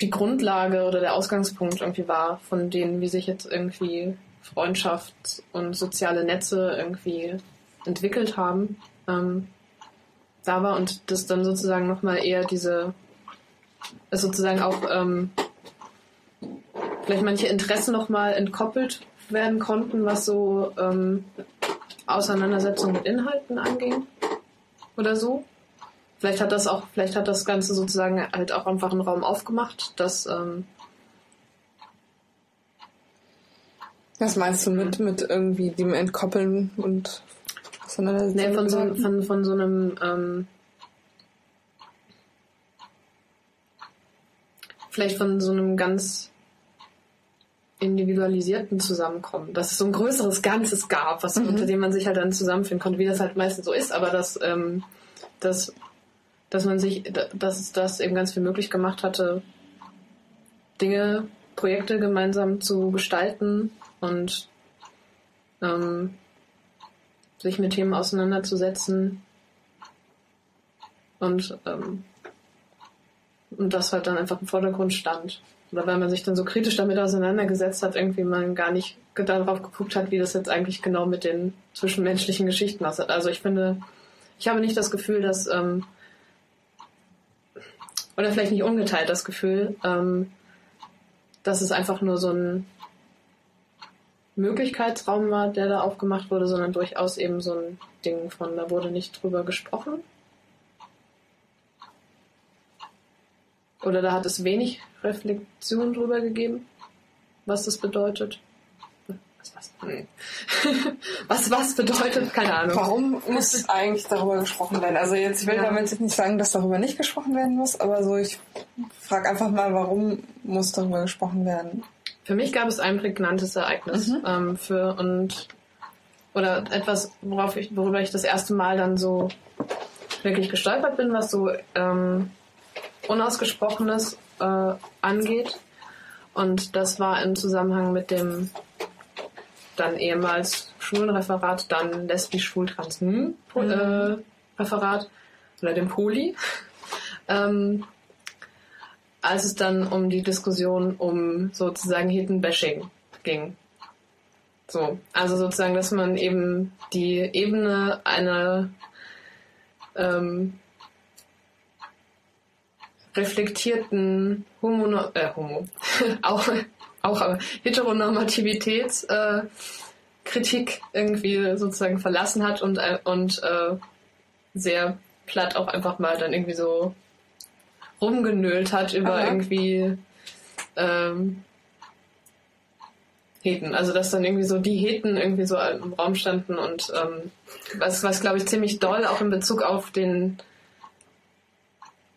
Speaker 2: die Grundlage oder der Ausgangspunkt irgendwie war, von denen, wie sich jetzt irgendwie Freundschaft und soziale Netze irgendwie entwickelt haben, ähm, da war und das dann sozusagen nochmal eher diese, es sozusagen auch ähm, vielleicht manche Interessen nochmal entkoppelt werden konnten, was so ähm, Auseinandersetzung mit Inhalten anging oder so. Vielleicht hat das auch, vielleicht hat das Ganze sozusagen halt auch einfach einen Raum aufgemacht, dass ähm,
Speaker 4: Was meinst du mit, mit irgendwie dem Entkoppeln und Auseinandersetzung?
Speaker 2: nee, von, so, von, von so einem ähm, vielleicht von so einem ganz individualisierten Zusammenkommen, dass es so ein größeres Ganzes gab, was unter dem man sich halt dann zusammenfinden konnte, wie das halt meistens so ist, aber dass, ähm, dass, dass man sich, dass es das eben ganz viel möglich gemacht hatte, Dinge, Projekte gemeinsam zu gestalten und ähm, sich mit Themen auseinanderzusetzen und ähm, und das halt dann einfach im Vordergrund stand. Oder weil man sich dann so kritisch damit auseinandergesetzt hat, irgendwie man gar nicht darauf geguckt hat, wie das jetzt eigentlich genau mit den zwischenmenschlichen Geschichten aussieht. Also ich finde, ich habe nicht das Gefühl, dass, ähm, oder vielleicht nicht ungeteilt das Gefühl, ähm, dass es einfach nur so ein Möglichkeitsraum war, der da aufgemacht wurde, sondern durchaus eben so ein Ding von, da wurde nicht drüber gesprochen. Oder da hat es wenig Reflexion drüber gegeben, was das bedeutet. Was was? [laughs] Was was bedeutet? Keine Ahnung.
Speaker 4: Warum muss eigentlich darüber gesprochen werden? Also jetzt, ich will
Speaker 2: Ja.
Speaker 4: damit nicht sagen, dass darüber nicht gesprochen werden muss, aber so, ich frage einfach mal, warum muss darüber gesprochen werden?
Speaker 2: Für mich gab es ein prägnantes Ereignis ähm, für und oder etwas, worauf ich, worüber ich das erste Mal dann so wirklich gestolpert bin, was so ähm, Unausgesprochenes äh, angeht. Und das war im Zusammenhang mit dem dann ehemals Schulenreferat, dann lesbisch-schwul-trans hm, äh, oder dem Poli. [laughs] ähm, als es dann um die Diskussion um sozusagen Hidden Bashing ging. So, also sozusagen, dass man eben die Ebene einer ähm, reflektierten Homo, äh, Homo, [laughs] auch, auch aber Heteronormativitäts äh, Kritik irgendwie sozusagen verlassen hat und, äh, und äh, sehr platt auch einfach mal dann irgendwie so rumgenölt hat über
Speaker 4: Aha.
Speaker 2: irgendwie ähm, Heten. Also dass dann irgendwie so die Heten irgendwie so im Raum standen und ähm, was, was glaube ich ziemlich doll auch in Bezug auf den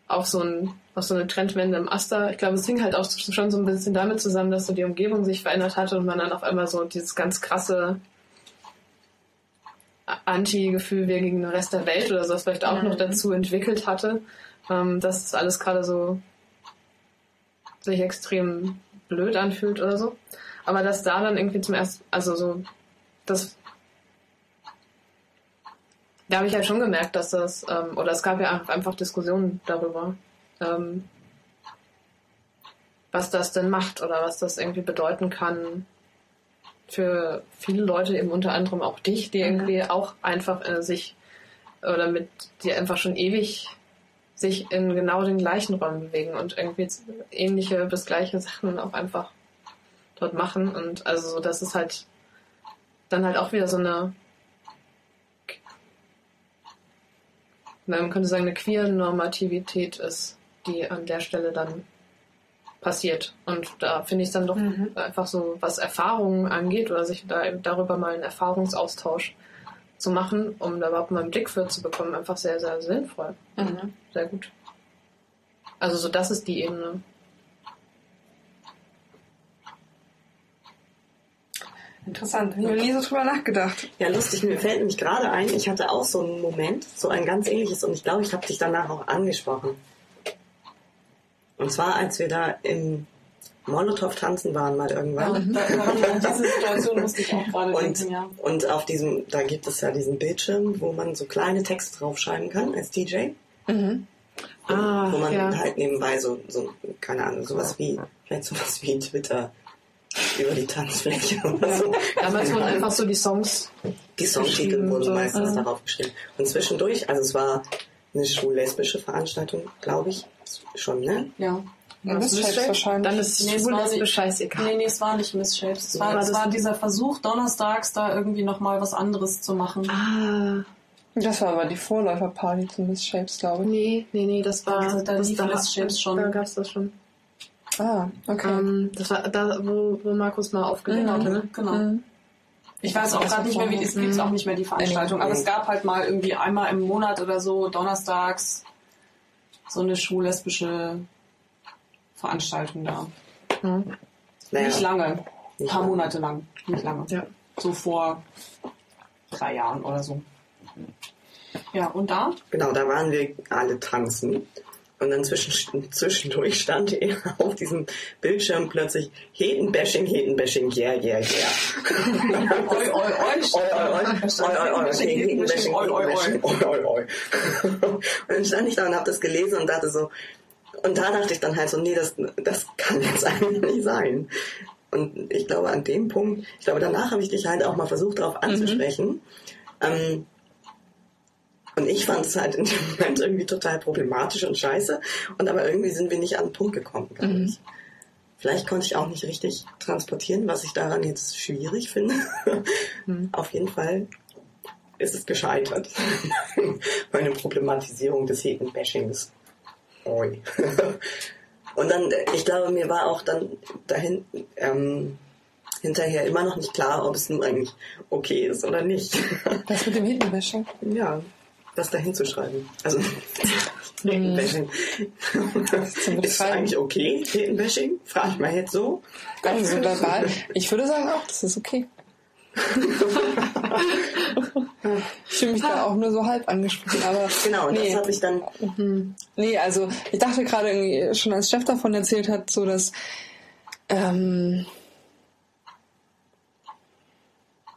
Speaker 2: auf so ein auf so eine Trendwende im Aster. Ich glaube, es hing halt auch schon so ein bisschen damit zusammen, dass so die Umgebung sich verändert hatte und man dann auf einmal so dieses ganz krasse Anti-Gefühl gegen den Rest der Welt oder sowas vielleicht auch noch dazu entwickelt hatte. Ähm, dass das alles gerade so sich extrem blöd anfühlt oder so. Aber dass da dann irgendwie zum ersten, also so, das, da habe ich halt schon gemerkt, dass das, ähm, oder es gab ja einfach Diskussionen darüber, ähm, was das denn macht oder was das irgendwie bedeuten kann für viele Leute, eben unter anderem auch dich, die irgendwie auch einfach äh, sich oder mit, die einfach schon ewig sich in genau den gleichen Räumen bewegen und irgendwie ähnliche bis gleiche Sachen auch einfach dort machen. Und also so, dass es halt dann halt auch wieder so eine, man könnte sagen, eine queer Normativität ist, die an der Stelle dann passiert. Und da finde ich es dann doch einfach so, was Erfahrungen angeht oder sich da eben darüber mal einen Erfahrungsaustausch zu machen, um da überhaupt mal einen Blick für zu bekommen, einfach sehr, sehr sinnvoll. Sehr gut. Also so das ist die Ebene.
Speaker 4: Interessant. Ich habe nie so drüber nachgedacht.
Speaker 1: Ja, lustig, mir fällt nämlich gerade ein, ich hatte auch so einen Moment, so ein ganz ähnliches und ich glaube, ich habe dich danach auch angesprochen. Und zwar, als wir da im Molotow tanzen waren mal irgendwann.
Speaker 3: Da, daran, an diese Situation [laughs] musste ich auch gerade
Speaker 1: Und,
Speaker 3: denken, ja.
Speaker 1: und auf diesem, da gibt es ja diesen Bildschirm, wo man so kleine Texte draufschreiben kann als DJ.
Speaker 2: Ah,
Speaker 1: wo man
Speaker 2: ja.
Speaker 1: halt nebenbei so, so, keine Ahnung, sowas wie, vielleicht sowas wie Twitter über die Tanzfläche oder so.
Speaker 2: Damals wurden einfach so die Songs
Speaker 1: Die Songtitel wurden
Speaker 2: so.
Speaker 1: meistens
Speaker 2: Mhm.
Speaker 1: darauf geschrieben. Und zwischendurch, also es war eine schwul-lesbische Veranstaltung, glaube ich, schon, ne?
Speaker 3: ja.
Speaker 4: Ja, das
Speaker 2: ist das?
Speaker 4: wahrscheinlich.
Speaker 2: Dann ist
Speaker 3: Nee, es war
Speaker 2: lesbisch
Speaker 3: nicht-
Speaker 2: scheißegal.
Speaker 3: Nee, nee, es war nicht Miss Shapes. Es war,
Speaker 2: War
Speaker 3: es war dieser Versuch, donnerstags da irgendwie nochmal was anderes zu machen.
Speaker 2: Ah,
Speaker 4: Das war aber die Vorläuferparty zu Miss Shapes, glaube ich.
Speaker 2: nee, nee, nee, das war.
Speaker 3: Da- da
Speaker 2: das,
Speaker 3: lief Miss Shapes schon.
Speaker 2: Da gab es das schon.
Speaker 4: Ah, okay.
Speaker 2: Ähm, das war da, wo, wo Markus mal aufgelegt
Speaker 3: Genau,
Speaker 2: hatte, ne?
Speaker 3: genau.
Speaker 4: Mhm.
Speaker 3: Ich weiß auch gerade nicht mehr, wie es gibt auch nicht mehr die Veranstaltung, aber es gab halt mal irgendwie einmal im Monat oder so donnerstags so eine schwul-lesbische Veranstaltung da.
Speaker 2: Mhm.
Speaker 1: Naja,
Speaker 3: Nicht lange, ein paar. Monate lang, nicht lange.
Speaker 2: Ja.
Speaker 3: So vor drei Jahren oder so. Ja, und da?
Speaker 1: Genau, da waren wir alle tanzen. Und dann zwischen, zwischendurch stand er auf diesem Bildschirm plötzlich Hetenbashing, Hetenbashing, yeah, yeah, yeah. [laughs]
Speaker 3: Oi, oi, oi.
Speaker 1: Oi, oi, oi, oi, oi, oi. Und dann stand ich da und hab das gelesen und dachte so, und da dachte ich dann halt so, nee, das, das kann jetzt eigentlich nicht sein. Und ich glaube, an dem Punkt, ich glaube, danach habe ich dich halt auch mal versucht, darauf anzusprechen. Ähm, und ich fand es halt in dem Moment irgendwie total problematisch und scheiße. Und aber irgendwie sind wir nicht an den Punkt gekommen, glaube ich. Vielleicht konnte ich auch nicht richtig transportieren, was ich daran jetzt schwierig finde. Auf jeden Fall ist es gescheitert. [laughs] Meine Problematisierung des Hetenbashings. [laughs] Oi. Und dann, ich glaube, mir war auch dann dahin, ähm, hinterher immer noch nicht klar, ob es nun eigentlich okay ist oder nicht.
Speaker 4: Das mit dem Hintenwäsche.
Speaker 1: ja, das dahin zu schreiben. Also, [laughs] Hetenbashing.
Speaker 4: zum [laughs]
Speaker 1: ist es eigentlich okay, Hetenbashing? Frage ich mal jetzt so.
Speaker 4: Also so verbal. Ich würde sagen auch, das ist okay. ich fühle mich da auch nur so halb angesprochen, aber
Speaker 1: Genau,
Speaker 4: nee,
Speaker 1: das habe ich dann
Speaker 4: nee, also ich dachte gerade irgendwie schon als Chef davon erzählt hat, so dass ähm,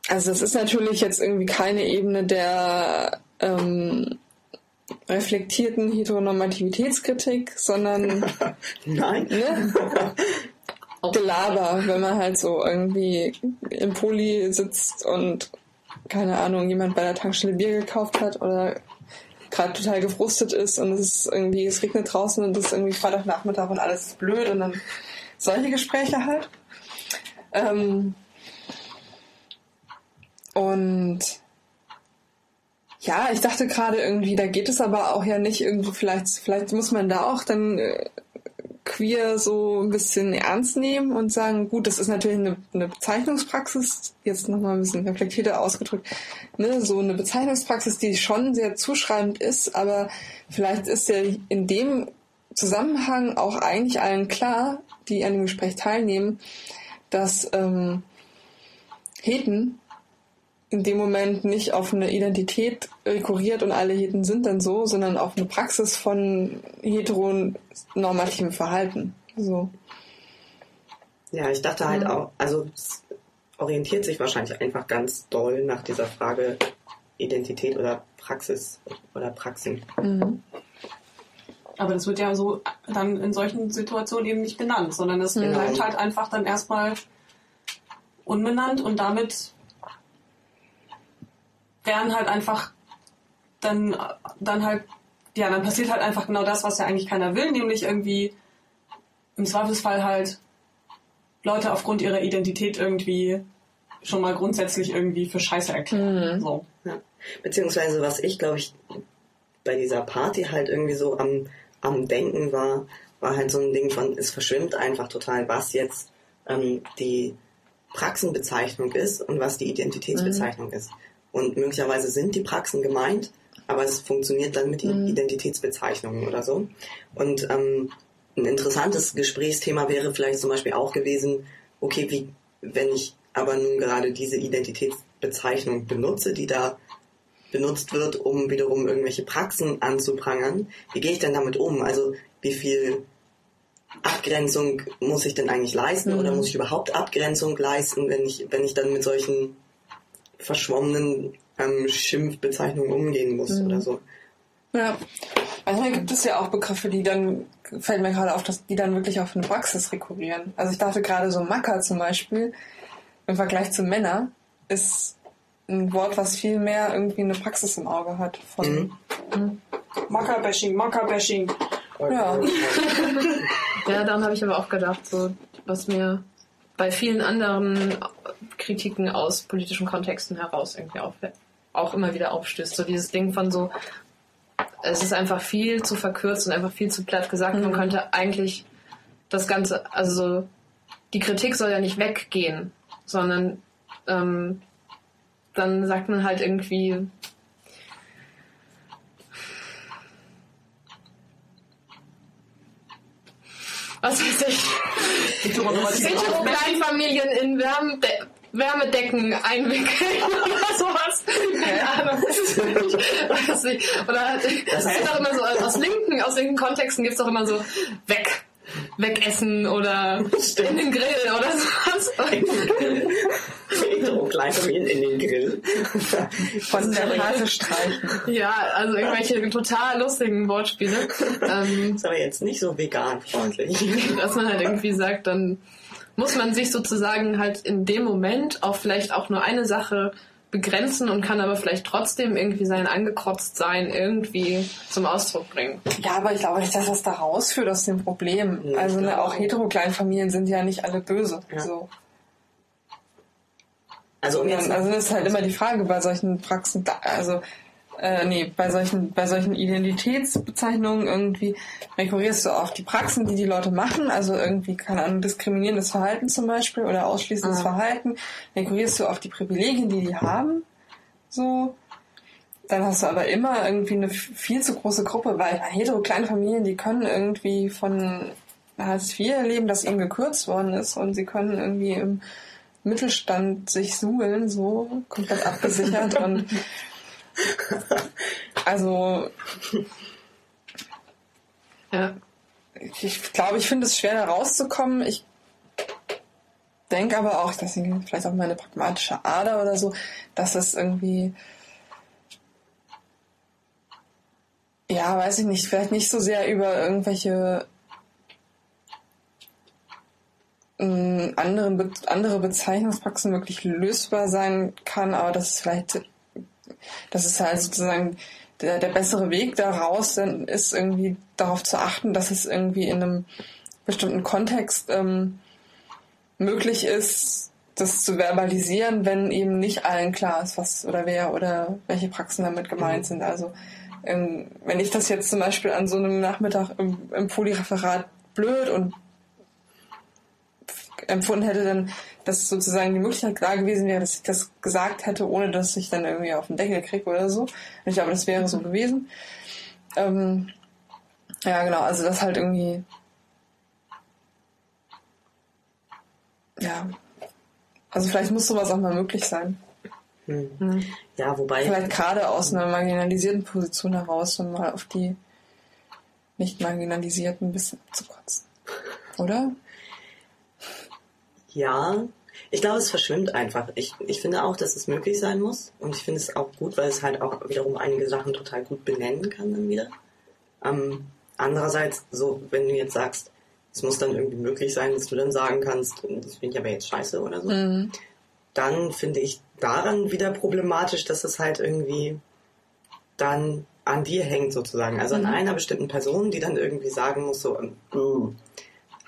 Speaker 4: also das ist natürlich jetzt irgendwie keine Ebene der ähm, reflektierten Heteronormativitätskritik, sondern [laughs]
Speaker 1: Nein.
Speaker 4: ne? [laughs] Gelaber, wenn man halt so irgendwie im Pulli sitzt und keine Ahnung, jemand bei der Tankstelle Bier gekauft hat oder gerade total gefrustet ist und es ist irgendwie, es regnet draußen und es ist irgendwie Freitagnachmittag und alles ist blöd und dann solche Gespräche halt. Ähm, und ja, ich dachte gerade irgendwie, da geht es aber auch ja nicht irgendwie, vielleicht, vielleicht muss man da auch dann äh, queer so ein bisschen ernst nehmen und sagen, gut, das ist natürlich eine, eine Bezeichnungspraxis, jetzt nochmal ein bisschen reflektierter ausgedrückt, ne, so eine Bezeichnungspraxis, die schon sehr zuschreibend ist, aber vielleicht ist ja in dem Zusammenhang auch eigentlich allen klar, die an dem Gespräch teilnehmen, dass ähm, Heten in dem Moment nicht auf eine Identität rekurriert und alle Heten sind dann so, sondern auf eine Praxis von heteronormativem Verhalten. So.
Speaker 1: Ja, ich dachte halt auch, also es orientiert sich wahrscheinlich einfach ganz doll nach dieser Frage Identität oder Praxis oder Praxen.
Speaker 3: Aber das wird ja so dann in solchen Situationen eben nicht genannt, sondern das
Speaker 1: Genau.
Speaker 3: bleibt halt einfach dann erstmal unbenannt und damit werden halt einfach dann, dann halt, ja, dann passiert halt einfach genau das, was ja eigentlich keiner will, nämlich irgendwie im Zweifelsfall halt Leute aufgrund ihrer Identität irgendwie schon mal grundsätzlich irgendwie für Scheiße erklären. So.
Speaker 1: Ja. Beziehungsweise was ich, glaube ich, bei dieser Party halt irgendwie so am, am Denken war, war halt so ein Ding von, es verschwimmt einfach total, was jetzt ähm, die Praxenbezeichnung ist und was die Identitätsbezeichnung ist. Und möglicherweise sind die Praxen gemeint, aber es funktioniert dann mit den Identitätsbezeichnungen oder so. Und ähm, ein interessantes Gesprächsthema wäre vielleicht zum Beispiel auch gewesen, okay, wie, wenn ich aber nun gerade diese Identitätsbezeichnung benutze, die da benutzt wird, um wiederum irgendwelche Praxen anzuprangern, wie gehe ich denn damit um? Also wie viel Abgrenzung muss ich denn eigentlich leisten
Speaker 2: Mhm.
Speaker 1: oder muss ich überhaupt Abgrenzung leisten, wenn ich, wenn ich dann mit solchen verschwommenen ähm, Schimpfbezeichnungen umgehen muss
Speaker 2: Mhm.
Speaker 1: oder so?
Speaker 4: Ja. Manchmal gibt es ja auch Begriffe, die dann, fällt mir gerade auf, dass die dann wirklich auf eine Praxis rekurrieren. Also ich dachte gerade so Macker zum Beispiel, im Vergleich zu Männer, ist ein Wort, was viel mehr irgendwie eine Praxis im Auge hat. Von,
Speaker 1: Mhm.
Speaker 3: Mackerbashing, Mackerbashing.
Speaker 4: Ja. [laughs] [laughs]
Speaker 2: Ja, daran habe ich aber auch gedacht, so was mir bei vielen anderen Kritiken aus politischen Kontexten heraus irgendwie auch, auch immer wieder aufstößt. So dieses Ding von so, es ist einfach viel zu verkürzt und einfach viel zu platt gesagt. Man könnte eigentlich das Ganze, also so, die Kritik soll ja nicht weggehen, sondern ähm, dann sagt man halt irgendwie, was weiß ich, Hetero-Kleinfamilien in Wärmede Wärmedecken einwickeln [laughs] oder sowas. Keine Ahnung. [laughs] Weiß nicht. Oder es gibt auch immer so aus linken, aus linken Kontexten gibt es auch immer so weg. Wegessen oder in den Grill oder sowas.
Speaker 1: Hetero-Kleinfamilien in den Grill.
Speaker 4: Von der Nase streichen.
Speaker 2: Ja, also irgendwelche total lustigen Wortspiele. Ähm, [laughs]
Speaker 1: ist aber jetzt nicht so vegan freundlich.
Speaker 2: dass man halt irgendwie sagt, dann muss man sich sozusagen halt in dem Moment auf vielleicht auch nur eine Sache begrenzen und kann aber vielleicht trotzdem irgendwie sein Angekrotztsein irgendwie zum Ausdruck bringen.
Speaker 4: Ja, aber ich glaube nicht, dass das da rausführt aus dem Problem.
Speaker 1: Nee,
Speaker 4: also ne, auch. Hetero-Kleinfamilien sind ja nicht alle böse.
Speaker 1: Ja.
Speaker 4: So.
Speaker 1: Also, um jetzt,
Speaker 4: Also das ist halt immer die Frage bei solchen Praxen, da- also äh, nee, bei solchen, bei solchen Identitätsbezeichnungen irgendwie rekurrierst du auf die Praxen, die die Leute machen, also irgendwie, keine Ahnung, diskriminierendes Verhalten zum Beispiel oder ausschließendes Verhalten, rekurrierst du auf die Privilegien, die die haben, so. Dann hast du aber immer irgendwie eine viel zu große Gruppe, weil hetero kleine Familien, die können irgendwie von Hartz IV leben, das ihnen gekürzt worden ist und sie können irgendwie im Mittelstand sich suhlen, so komplett abgesichert [laughs] und [laughs] also
Speaker 2: Ja.
Speaker 4: ich glaube, ich finde es schwer da rauszukommen. Ich denke aber auch, dass vielleicht auch meine pragmatische Ader oder so, dass es irgendwie ja, weiß ich nicht, vielleicht nicht so sehr über irgendwelche anderen Be andere Bezeichnungspraxen wirklich lösbar sein kann, aber dass es vielleicht, dass es halt sozusagen der, der bessere Weg daraus dann ist, irgendwie darauf zu achten, dass es irgendwie in einem bestimmten Kontext ähm, möglich ist, das zu verbalisieren, wenn eben nicht allen klar ist, was oder wer oder welche Praxen damit gemeint sind. Also ähm, wenn ich das jetzt zum Beispiel an so einem Nachmittag im, im Polyreferat blöd und empfunden hätte, dann, dass sozusagen die Möglichkeit da gewesen wäre, dass ich das gesagt hätte, ohne dass ich dann irgendwie auf den Deckel kriege oder so. Und ich glaube, das wäre so gewesen. Ähm, ja, genau, also das halt irgendwie. Ja. Also vielleicht muss sowas auch mal möglich sein.
Speaker 1: hm. Ja, wobei.
Speaker 4: Vielleicht gerade aus einer marginalisierten Position heraus und mal auf die nicht marginalisierten ein bisschen abzukotzen. Oder?
Speaker 1: Ja, ich glaube, es verschwimmt einfach. Ich, ich finde auch, dass es möglich sein muss. Und ich finde es auch gut, weil es halt auch wiederum einige Sachen total gut benennen kann dann wieder. Ähm, andererseits, so, wenn du jetzt sagst, es muss dann irgendwie möglich sein, dass du dann sagen kannst, das finde ich aber jetzt scheiße oder so, dann finde ich daran wieder problematisch, dass es halt irgendwie dann an dir hängt sozusagen. Also an einer bestimmten Person, die dann irgendwie sagen muss, so, ähm, uh,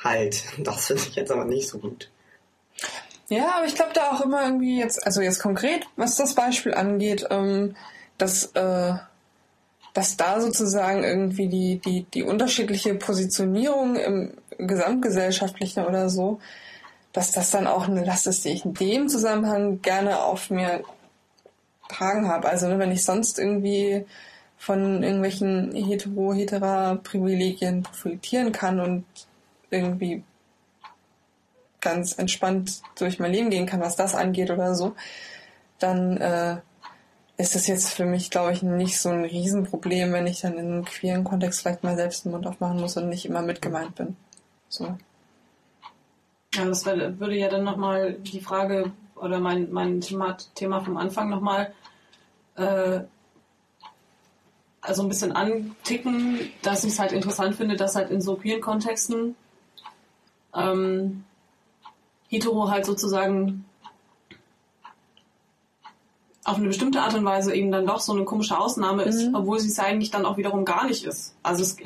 Speaker 1: halt, [laughs] das finde ich jetzt aber nicht so gut.
Speaker 4: Ja, aber ich glaube da auch immer irgendwie jetzt, also jetzt konkret, was das Beispiel angeht, ähm, dass, äh, dass da sozusagen irgendwie die, die, die unterschiedliche Positionierung im gesamtgesellschaftlichen oder so, dass das dann auch eine Last ist, die ich in dem Zusammenhang gerne auf mir tragen habe. Also ne, wenn ich sonst irgendwie von irgendwelchen hetero-hetera-Privilegien profitieren kann und irgendwie ganz entspannt durch mein Leben gehen kann, was das angeht oder so, dann äh, ist es jetzt für mich, glaube ich, nicht so ein Riesenproblem, wenn ich dann in einem queeren Kontext vielleicht mal selbst den Mund aufmachen muss und nicht immer mitgemeint bin. So.
Speaker 3: Ja, das würde ja dann nochmal die Frage oder mein, mein Thema, Thema vom Anfang nochmal äh, also ein bisschen anticken, dass ich es halt interessant finde, dass halt in so queeren Kontexten ähm, hetero halt sozusagen auf eine bestimmte Art und Weise eben dann doch so eine komische Ausnahme ist, mhm. obwohl sie es eigentlich dann auch wiederum gar nicht ist. Also es,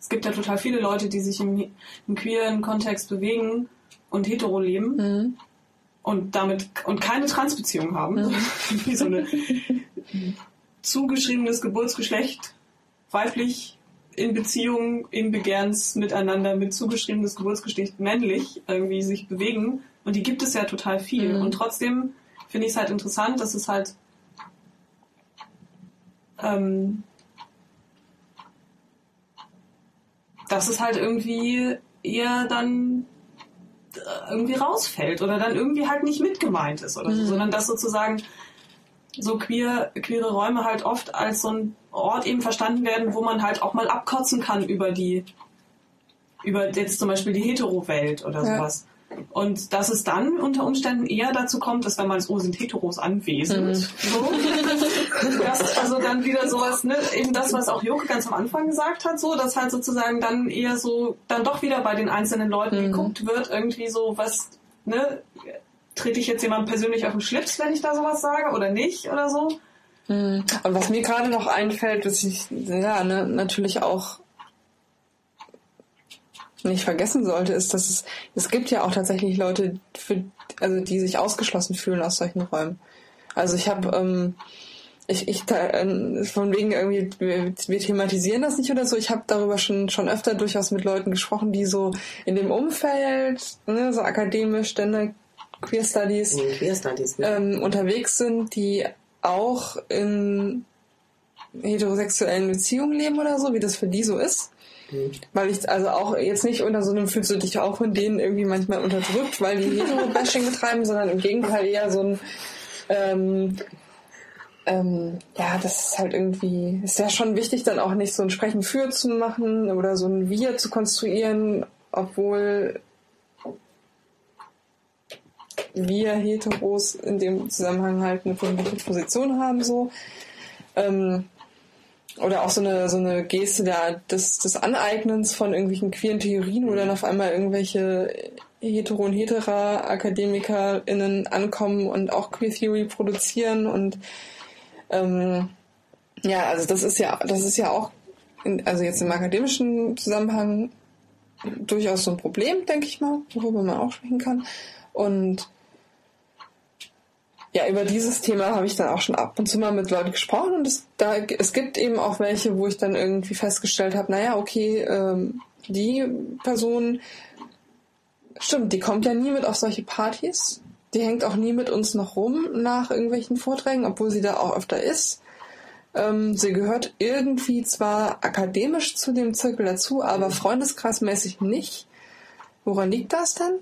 Speaker 3: es gibt ja total viele Leute, die sich im, im queeren Kontext bewegen und hetero leben mhm. und damit und keine Transbeziehung haben. Mhm. [laughs] Wie so eine [laughs] zugeschriebenes Geburtsgeschlecht, weiblich in Beziehung, in Begehrens miteinander mit zugeschriebenes Geburtsgeschlecht männlich irgendwie sich bewegen. Und die gibt es ja total viel. Mhm. Und trotzdem finde ich es halt interessant, dass es halt ähm, dass es halt irgendwie eher dann äh, irgendwie rausfällt oder dann irgendwie halt nicht mitgemeint ist oder so, mhm. sondern dass sozusagen so queer, queere Räume halt oft als so ein Ort eben verstanden werden, wo man halt auch mal abkotzen kann über die, über jetzt zum Beispiel die Hetero-Welt oder ja. sowas. Und dass es dann unter Umständen eher dazu kommt, dass wenn man es, oh, sind Heteros anwesend. Mhm. So. [laughs] dass also dann wieder sowas, ne, eben das, was auch Joke ganz am Anfang gesagt hat, so, dass halt sozusagen dann eher so, dann doch wieder bei den einzelnen Leuten mhm. geguckt wird, irgendwie so, was, ne, trete ich jetzt jemand persönlich auf den Schlips, wenn ich da sowas sage oder nicht oder so.
Speaker 4: Mhm. Und was mir gerade noch einfällt, was ich ja ne, natürlich auch nicht vergessen sollte, ist, dass es, es gibt ja auch tatsächlich Leute, für, also die sich ausgeschlossen fühlen aus solchen Räumen. Also ich habe, ähm, ich, ich äh, von wegen irgendwie, wir, wir, thematisieren das nicht oder so. Ich habe darüber schon schon öfter durchaus mit Leuten gesprochen, die so in dem Umfeld, ne, so akademisch, Gender Queer Studies,
Speaker 1: Queer Studies ne?
Speaker 4: ähm, unterwegs sind, die auch in heterosexuellen Beziehungen leben oder so, wie das für die so ist. Mhm. Weil ich also auch jetzt nicht unter so einem fühlst du dich auch von denen irgendwie manchmal unterdrückt, weil die Hetero-Bashing betreiben, sondern im Gegenteil eher so ein ähm, ähm, ja, das ist halt irgendwie, ist ja schon wichtig, dann auch nicht so ein Sprechen für zu machen oder so ein Wir zu konstruieren, obwohl wir Heteros in dem Zusammenhang halt eine Position haben, so. Ähm, oder auch so eine, so eine Geste der, des, des Aneignens von irgendwelchen queeren Theorien, wo dann auf einmal irgendwelche hetero- und hetera-AkademikerInnen ankommen und auch Queer Theory produzieren und ähm, ja, also das ist ja, das ist ja auch, in, also jetzt im akademischen Zusammenhang durchaus so ein Problem, denke ich mal, worüber man auch sprechen kann. Und ja, über dieses Thema habe ich dann auch schon ab und zu mal mit Leuten gesprochen und es, da, es gibt eben auch welche, wo ich dann irgendwie festgestellt habe, naja, okay, ähm, die Person, stimmt, die kommt ja nie mit auf solche Partys. Die hängt auch nie mit uns noch rum nach irgendwelchen Vorträgen, obwohl sie da auch öfter ist. Ähm, sie gehört irgendwie zwar akademisch zu dem Zirkel dazu, aber freundeskreismäßig nicht. Woran liegt das denn?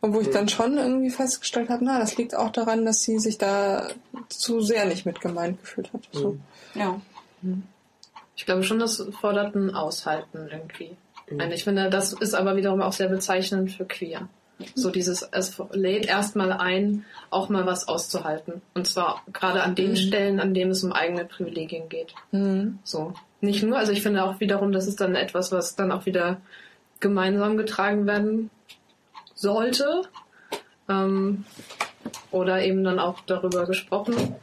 Speaker 4: Und wo ich dann schon irgendwie festgestellt habe, na, das liegt auch daran, dass sie sich da zu sehr nicht mit gemeint gefühlt hat. So.
Speaker 3: Mhm. Ja.
Speaker 2: Ich glaube schon, das fordert ein Aushalten irgendwie. Mhm. Und ich finde, das ist aber wiederum auch sehr bezeichnend für queer. So dieses, es lädt erstmal ein, auch mal was auszuhalten. Und zwar gerade an den mhm. Stellen, an denen es um eigene Privilegien geht. Mhm. So. Nicht nur, also ich finde auch wiederum, das ist dann etwas, was dann auch wieder gemeinsam getragen werden sollte. Ähm, oder eben dann auch darüber gesprochen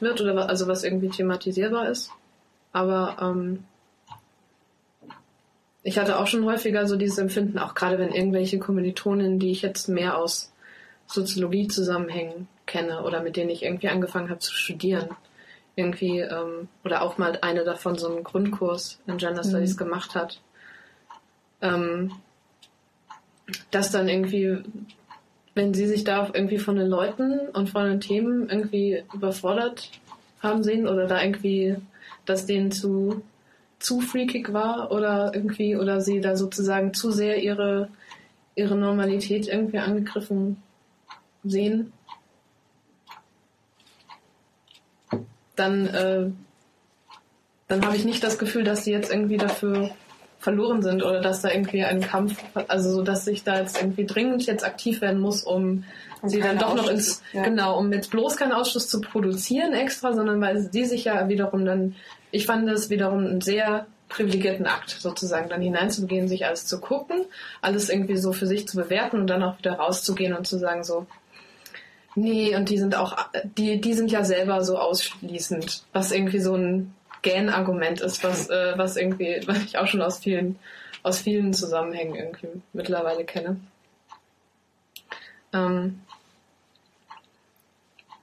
Speaker 2: wird oder also was irgendwie thematisierbar ist. Aber ähm, ich hatte auch schon häufiger so dieses Empfinden, auch gerade wenn irgendwelche Kommilitonen, die ich jetzt mehr aus Soziologie-Zusammenhängen kenne oder mit denen ich irgendwie angefangen habe zu studieren, irgendwie, ähm, oder auch mal eine davon so einen Grundkurs in Gender Studies gemacht hat, ähm, dass dann irgendwie, wenn sie sich da irgendwie von den Leuten und von den Themen irgendwie überfordert haben sehen oder da irgendwie, dass denen zu zu freakig war oder irgendwie oder sie da sozusagen zu sehr ihre ihre Normalität irgendwie angegriffen sehen, dann äh, dann habe ich nicht das Gefühl, dass sie jetzt irgendwie dafür verloren sind oder dass da irgendwie ein Kampf, also so, dass ich da jetzt irgendwie dringend jetzt aktiv werden muss, um
Speaker 4: Um
Speaker 2: sie dann doch noch ins,
Speaker 4: ja.
Speaker 2: genau, um jetzt bloß keinen Ausschuss zu produzieren extra, sondern weil sie sich ja wiederum dann, ich fand das wiederum einen sehr privilegierten Akt, sozusagen, dann hineinzugehen, sich alles zu gucken, alles irgendwie so für sich zu bewerten und dann auch wieder rauszugehen und zu sagen so, nee, und die sind auch, die, die sind ja selber so ausschließend, was irgendwie so ein Gähn-Argument ist, was, äh, was irgendwie, was ich auch schon aus vielen, aus vielen Zusammenhängen irgendwie mittlerweile kenne. Ähm,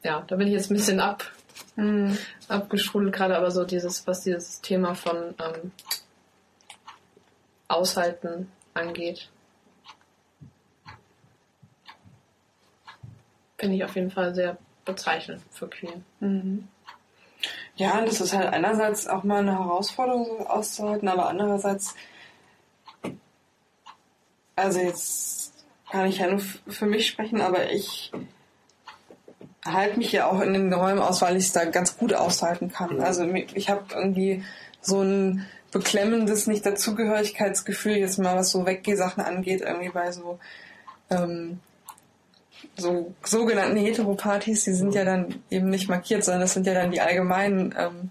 Speaker 2: ja, da bin ich jetzt ein bisschen ab, abgeschrudelt gerade, aber so dieses, was dieses Thema von ähm, Aushalten angeht, finde ich auf jeden Fall sehr bezeichnend für Queer.
Speaker 4: Ja, und das ist halt einerseits auch mal eine Herausforderung auszuhalten, aber andererseits, also jetzt kann ich ja nur für mich sprechen, aber ich halte mich ja auch in den Räumen aus, weil ich es da ganz gut aushalten kann. Also ich habe irgendwie so ein beklemmendes Nicht-Dazugehörigkeitsgefühl, jetzt mal was so Weggeh-Sachen angeht, irgendwie bei so ähm, so sogenannten Heteropartys, die sind ja dann eben nicht markiert, sondern das sind ja dann die allgemeinen ähm,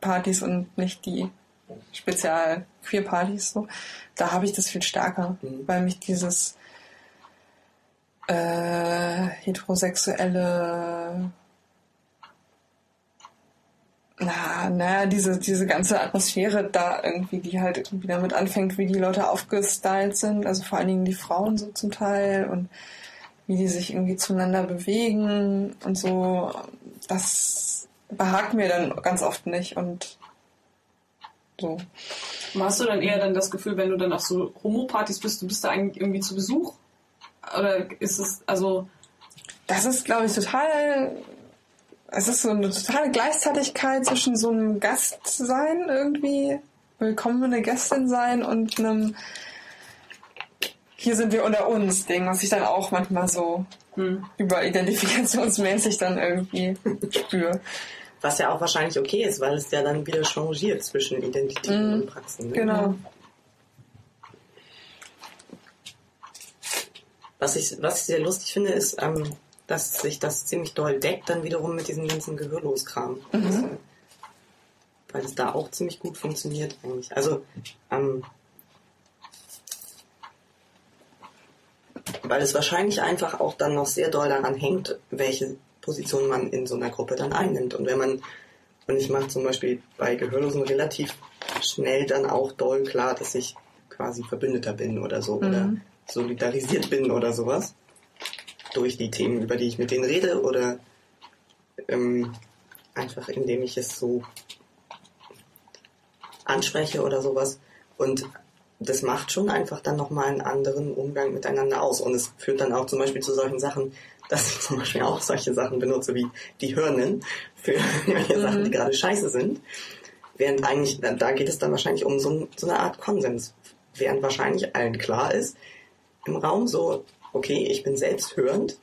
Speaker 4: Partys und nicht die spezial queer Partys so. Da habe ich das viel stärker,
Speaker 1: Mhm.
Speaker 4: weil mich dieses äh, heterosexuelle na, naja, diese, diese ganze Atmosphäre da irgendwie, die halt irgendwie damit anfängt, wie die Leute aufgestylt sind, also vor allen Dingen die Frauen so zum Teil und wie die sich irgendwie zueinander bewegen und so, das behagt mir dann ganz oft nicht und so.
Speaker 3: Hast du dann eher dann das Gefühl, wenn du dann auf so Homo-Partys bist, du bist da eigentlich irgendwie zu Besuch? Oder ist es, also,
Speaker 4: Das ist, glaube ich, total. Es ist so eine totale Gleichzeitigkeit zwischen so einem Gastsein irgendwie, willkommene Gästin sein und einem hier sind wir unter uns Ding, was ich dann auch manchmal so
Speaker 3: hm.
Speaker 4: überidentifikationsmäßig dann irgendwie spüre.
Speaker 1: Was ja auch wahrscheinlich okay ist, weil es ja dann wieder changiert zwischen Identitäten und Praxen. Ne?
Speaker 4: Genau.
Speaker 1: Was ich, was ich sehr lustig finde, ist, ähm, dass sich das ziemlich doll deckt dann wiederum mit diesem ganzen Gehörloskram. Also, weil es da auch ziemlich gut funktioniert eigentlich. Also, ähm, weil es wahrscheinlich einfach auch dann noch sehr doll daran hängt, welche Position man in so einer Gruppe dann einnimmt. Und wenn man, und ich mache zum Beispiel bei Gehörlosen relativ schnell dann auch doll klar, dass ich quasi Verbündeter bin oder so oder solidarisiert bin oder sowas durch die Themen, über die ich mit denen rede oder ähm, einfach indem ich es so anspreche oder sowas. Und das macht schon einfach dann nochmal einen anderen Umgang miteinander aus. Und es führt dann auch zum Beispiel zu solchen Sachen, dass ich zum Beispiel auch solche Sachen benutze wie die Hörnen für [laughs] irgendwelche Sachen, die gerade scheiße sind. Während eigentlich, da geht es dann wahrscheinlich um so, so eine Art Konsens. Während wahrscheinlich allen klar ist, im Raum so, okay, ich bin selbst hörend.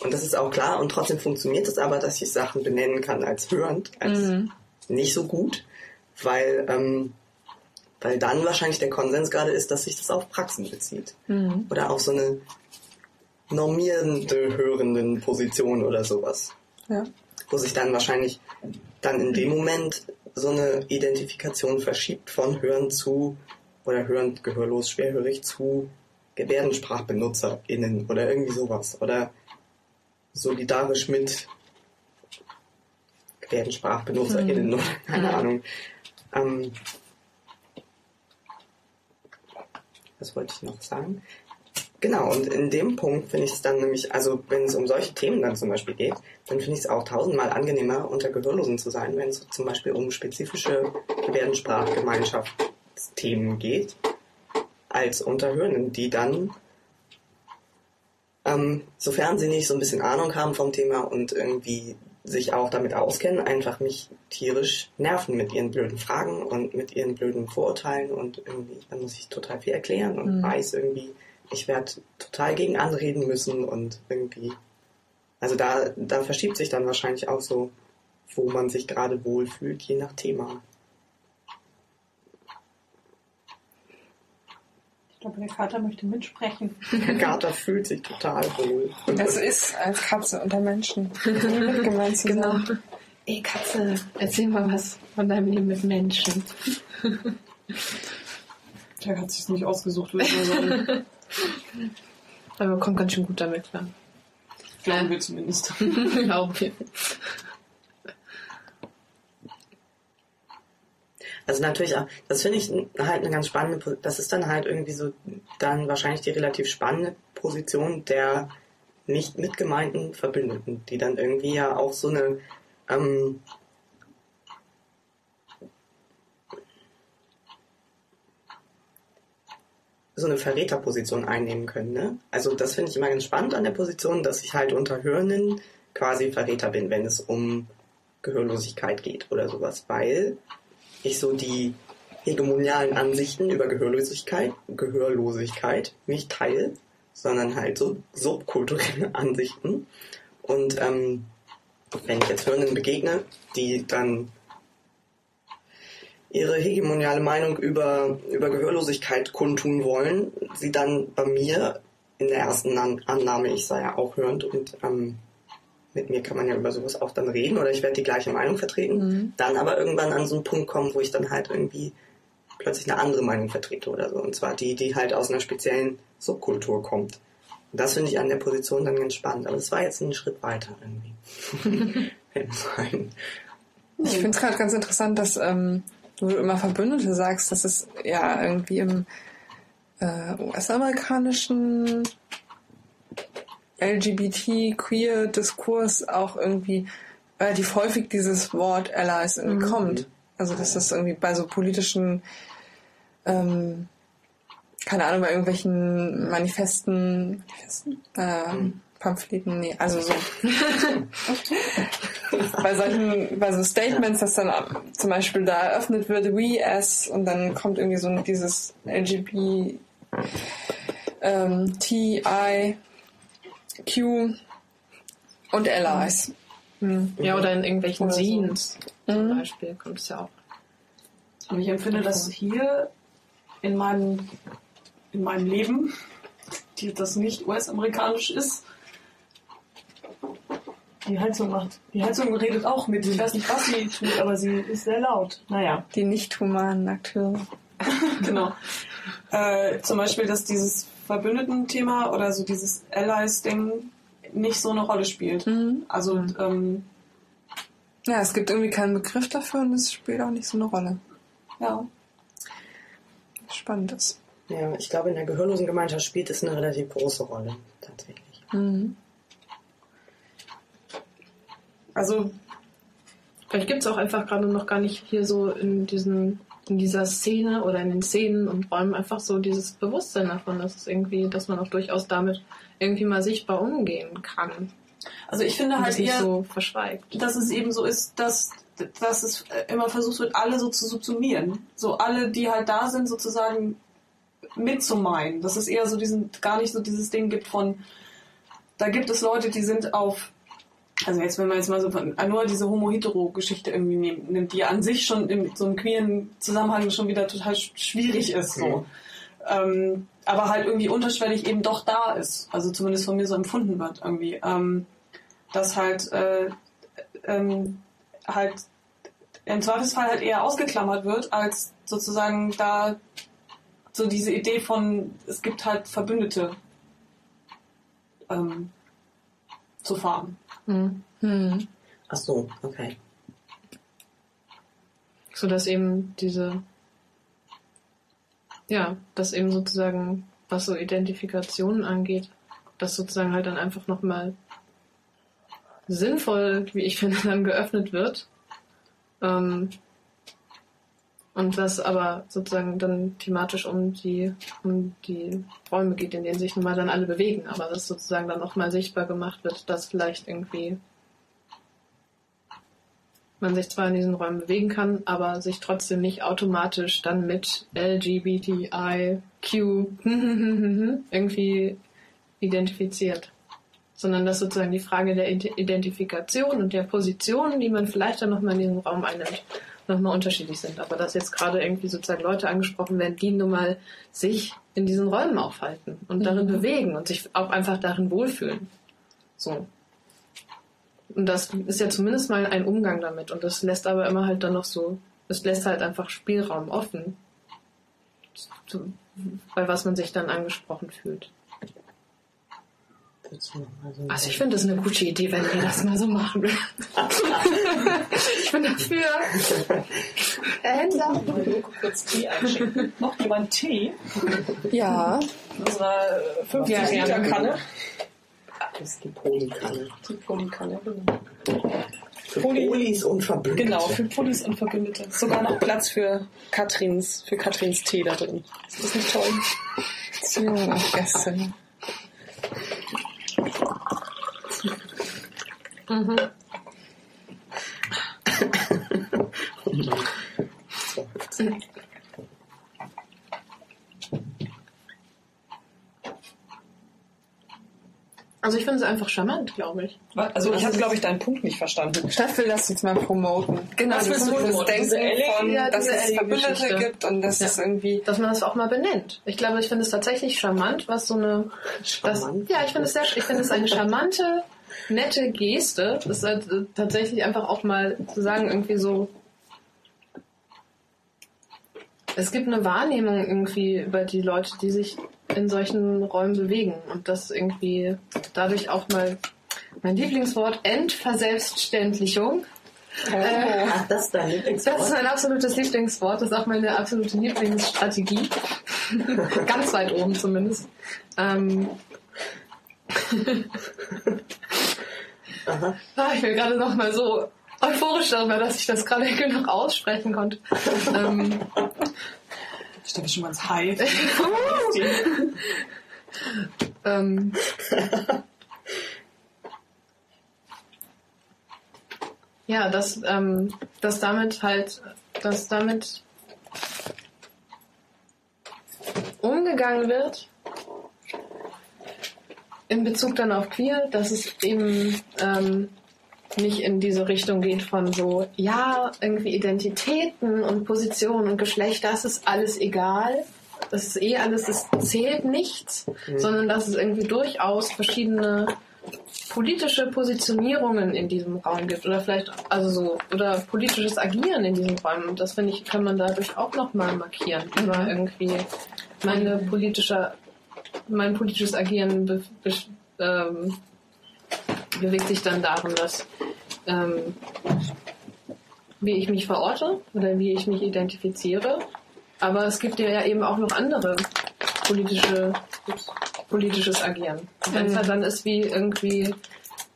Speaker 1: Und das ist auch klar und trotzdem funktioniert es aber, dass ich Sachen benennen kann als hörend, als nicht so gut, weil, ähm, weil dann wahrscheinlich der Konsens gerade ist, dass sich das auf Praxen bezieht. Oder auf so eine normierende, hörenden Position oder sowas.
Speaker 4: Ja.
Speaker 1: Wo sich dann wahrscheinlich dann in dem Moment so eine Identifikation verschiebt von Hören zu oder hörend, gehörlos, schwerhörig zu GebärdensprachbenutzerInnen oder irgendwie sowas. Oder solidarisch mit GebärdensprachbenutzerInnen oder keine Ahnung. Ähm, was wollte ich noch sagen? Genau, und in dem Punkt finde ich es dann nämlich, also wenn es um solche Themen dann zum Beispiel geht, dann finde ich es auch tausendmal angenehmer, unter Gehörlosen zu sein, wenn es zum Beispiel um spezifische Gebärdensprachgemeinschaftsthemen geht, als unter Hörenden, die dann, ähm, sofern sie nicht so ein bisschen Ahnung haben vom Thema und irgendwie sich auch damit auskennen, einfach mich tierisch nerven mit ihren blöden Fragen und mit ihren blöden Vorurteilen und irgendwie, dann muss ich total viel erklären und
Speaker 2: Mhm.
Speaker 1: weiß irgendwie, ich werde total gegen anreden müssen und irgendwie, also da, da verschiebt sich dann wahrscheinlich auch so, wo man sich gerade wohlfühlt, je nach Thema.
Speaker 3: Ich glaube, der Kater möchte mitsprechen.
Speaker 1: Der Kater fühlt sich total wohl.
Speaker 4: Das ist als Katze unter Menschen.
Speaker 2: Genau. Ey, Katze, erzähl mal was von deinem Leben mit Menschen.
Speaker 3: Der hat sich nicht ausgesucht, würde ich mal sagen.
Speaker 2: Aber man kommt ganz schön gut damit klar.
Speaker 3: Glauben wir zumindest. [laughs]
Speaker 2: ja, okay.
Speaker 1: Also natürlich auch, das finde ich halt eine ganz spannende, das ist dann halt irgendwie so dann wahrscheinlich die relativ spannende Position der nicht mitgemeinten Verbündeten, die dann irgendwie ja auch so eine ähm, so eine Verräterposition einnehmen können. Ne? Also das finde ich immer ganz spannend an der Position, dass ich halt unter Hörenden quasi Verräter bin, wenn es um Gehörlosigkeit geht oder sowas, weil ich so die hegemonialen Ansichten über Gehörlosigkeit, Gehörlosigkeit nicht teile, sondern halt so subkulturelle [laughs] Ansichten. Und ähm, wenn ich jetzt Hörenden begegne, die dann ihre hegemoniale Meinung über, über Gehörlosigkeit kundtun wollen, sie dann bei mir in der ersten An Annahme, ich sei ja auch hörend und ähm, mit mir kann man ja über sowas auch dann reden oder ich werde die gleiche Meinung vertreten, dann aber irgendwann an so einen Punkt kommen, wo ich dann halt irgendwie plötzlich eine andere Meinung vertrete oder so. Und zwar die, die halt aus einer speziellen Subkultur kommt. Und das finde ich an der Position dann ganz spannend. Aber es war jetzt ein Schritt weiter irgendwie. [laughs]
Speaker 4: Ich finde es gerade ganz interessant, dass ähm, du immer Verbündete sagst, dass es ja irgendwie im äh, US-amerikanischen LGBT-Queer-Diskurs auch irgendwie relativ häufig dieses Wort Allies irgendwie kommt. Also dass das irgendwie bei so politischen, ähm, keine Ahnung, bei irgendwelchen Manifesten, Manifesten? Ähm, Pamphleten, nee, also so [laughs] bei solchen, bei so Statements, dass dann zum Beispiel da eröffnet wird, we as, und dann kommt irgendwie so dieses LGB, ähm, Q und Allies.
Speaker 2: Ja, oder in irgendwelchen
Speaker 4: Oder so.
Speaker 2: Scenes zum
Speaker 4: Mhm.
Speaker 2: Beispiel kommt es ja auch.
Speaker 3: Und ich empfinde, dass hier in meinem, in meinem Leben, die, das nicht US-amerikanisch ist, die Heizung macht. Die Heizung redet auch mit. Ich weiß nicht, was sie tut, aber sie ist sehr laut. Naja,
Speaker 4: Die nicht humanen Akteure. [laughs]
Speaker 3: genau. Äh, zum Beispiel, dass dieses Verbündeten-Thema oder so dieses Allies-Ding nicht so eine Rolle spielt.
Speaker 4: Mhm.
Speaker 3: Also, ähm,
Speaker 4: Ja, es gibt irgendwie keinen Begriff dafür und es spielt auch nicht so eine Rolle.
Speaker 3: ja.
Speaker 4: Spannend ist.
Speaker 1: Ja, ich glaube, in der gehörlosen Gemeinschaft spielt es eine relativ große Rolle, tatsächlich.
Speaker 4: Mhm.
Speaker 3: Also,
Speaker 2: Vielleicht gibt es auch einfach gerade noch gar nicht hier so in diesen in dieser Szene oder in den Szenen und Räumen einfach so dieses Bewusstsein davon, dass es irgendwie, dass man auch durchaus damit irgendwie mal sichtbar umgehen kann.
Speaker 3: also ich finde halt eher,
Speaker 2: so verschweigt.
Speaker 3: dass es eben so ist, dass, dass es äh, immer versucht wird, alle so zu subsumieren. So alle, die halt da sind, sozusagen mitzumeinen. Dass es eher so diesen, gar nicht so dieses Ding gibt von, da gibt es Leute, die sind auf, also jetzt, wenn man jetzt mal so von, nur diese Homo-Hetero-Geschichte irgendwie nimmt, nimmt, die an sich schon in so einem queeren Zusammenhang schon wieder total sch- schwierig ist, so. Ähm, aber halt irgendwie unterschwellig eben doch da ist. Also zumindest von mir so empfunden wird irgendwie. Ähm, dass halt, äh, ähm, halt im Zweifelsfall halt eher ausgeklammert wird, als sozusagen da so diese Idee von, es gibt halt Verbündete ähm, zu fahren.
Speaker 4: Mhm.
Speaker 1: Ach so, okay.
Speaker 2: So dass eben diese, ja, dass eben sozusagen was so Identifikationen angeht, das sozusagen halt dann einfach nochmal sinnvoll, wie ich finde, [laughs] dann geöffnet wird. Ähm, und was aber sozusagen dann thematisch um die, um die Räume geht, in denen sich nun mal dann alle bewegen, aber das sozusagen dann nochmal sichtbar gemacht wird, dass vielleicht irgendwie man sich zwar in diesen Räumen bewegen kann, aber sich trotzdem nicht automatisch dann mit LGBTIQ [laughs] irgendwie identifiziert. Sondern dass sozusagen die Frage der Identifikation und der Position, die man vielleicht dann nochmal in diesem Raum einnimmt, nochmal unterschiedlich sind. Aber dass jetzt gerade irgendwie sozusagen Leute angesprochen werden, die nun mal sich in diesen Räumen aufhalten und darin mhm. bewegen und sich auch einfach darin wohlfühlen. So. Und das ist ja zumindest mal ein Umgang damit. Und das lässt aber immer halt dann noch so, es lässt halt einfach Spielraum offen, bei was man sich dann angesprochen fühlt. Also ich finde das eine gute Idee, wenn wir das mal so machen. ich bin dafür. Herr Händler.
Speaker 3: kurz Tee einschenken. Noch jemand Tee?
Speaker 4: Ja.
Speaker 3: In unserer 50 Liter Kanne.
Speaker 1: Das ist die Polykanne.
Speaker 3: Die Polykanne, genau.
Speaker 1: Für Poly Polis und Verbündete.
Speaker 3: Genau, für Polis und Verbündete. Sogar noch Platz für Katrins, für Katrins Tee da drin. Ist das nicht toll?
Speaker 4: Beziehungen und Mhm.
Speaker 2: Also ich finde es einfach charmant, glaube ich.
Speaker 3: Also ich habe, glaube ich, deinen Punkt nicht verstanden.
Speaker 4: Stadt will das jetzt mal promoten.
Speaker 2: Genau,
Speaker 4: das
Speaker 2: das
Speaker 4: ist so das Denken von,
Speaker 2: ja,
Speaker 4: dass es Verbündete
Speaker 2: Geschichte.
Speaker 4: gibt und dass
Speaker 2: Ja.
Speaker 4: es irgendwie...
Speaker 2: Dass man das auch mal benennt. Ich glaube, ich finde es tatsächlich charmant, was so eine... Das,
Speaker 1: Charmant?
Speaker 2: ja, ich finde es sehr, ich finde es eine charmante, nette Geste. Das ist halt tatsächlich einfach auch mal zu sagen, irgendwie so... Es gibt eine Wahrnehmung irgendwie über die Leute, die sich in solchen Räumen bewegen und das irgendwie dadurch auch mal mein Lieblingswort Entverselbstständlichung Äh,
Speaker 1: Ach, das ist dein
Speaker 2: Das ist
Speaker 1: Lieblingswort.
Speaker 2: mein absolutes Lieblingswort. Das ist auch meine absolute Lieblingsstrategie. [laughs] Ganz weit oben zumindest. Ähm. [laughs]
Speaker 1: Aha.
Speaker 2: Ah, ich bin gerade noch mal so euphorisch darüber, dass ich das gerade [laughs] noch aussprechen konnte. ähm,
Speaker 3: Ich stelle schon mal ins High. [laughs]
Speaker 2: ähm, ja, dass, ähm, dass damit halt, dass damit umgegangen wird in Bezug dann auf queer, dass es eben ähm, nicht in diese Richtung geht von so, ja, irgendwie Identitäten und Positionen und Geschlecht, das ist alles egal. Das ist eh alles, es zählt nichts, sondern dass es irgendwie durchaus verschiedene politische Positionierungen in diesem Raum gibt oder vielleicht also so oder politisches Agieren in diesem Raum. Und das finde ich kann man dadurch auch noch mal markieren aber irgendwie meine politische mein politisches Agieren be, be, ähm, bewegt sich dann darin dass ähm, wie ich mich verorte oder wie ich mich identifiziere aber es gibt ja eben auch noch andere politische politisches Agieren. Wenn es halt dann ist wie irgendwie,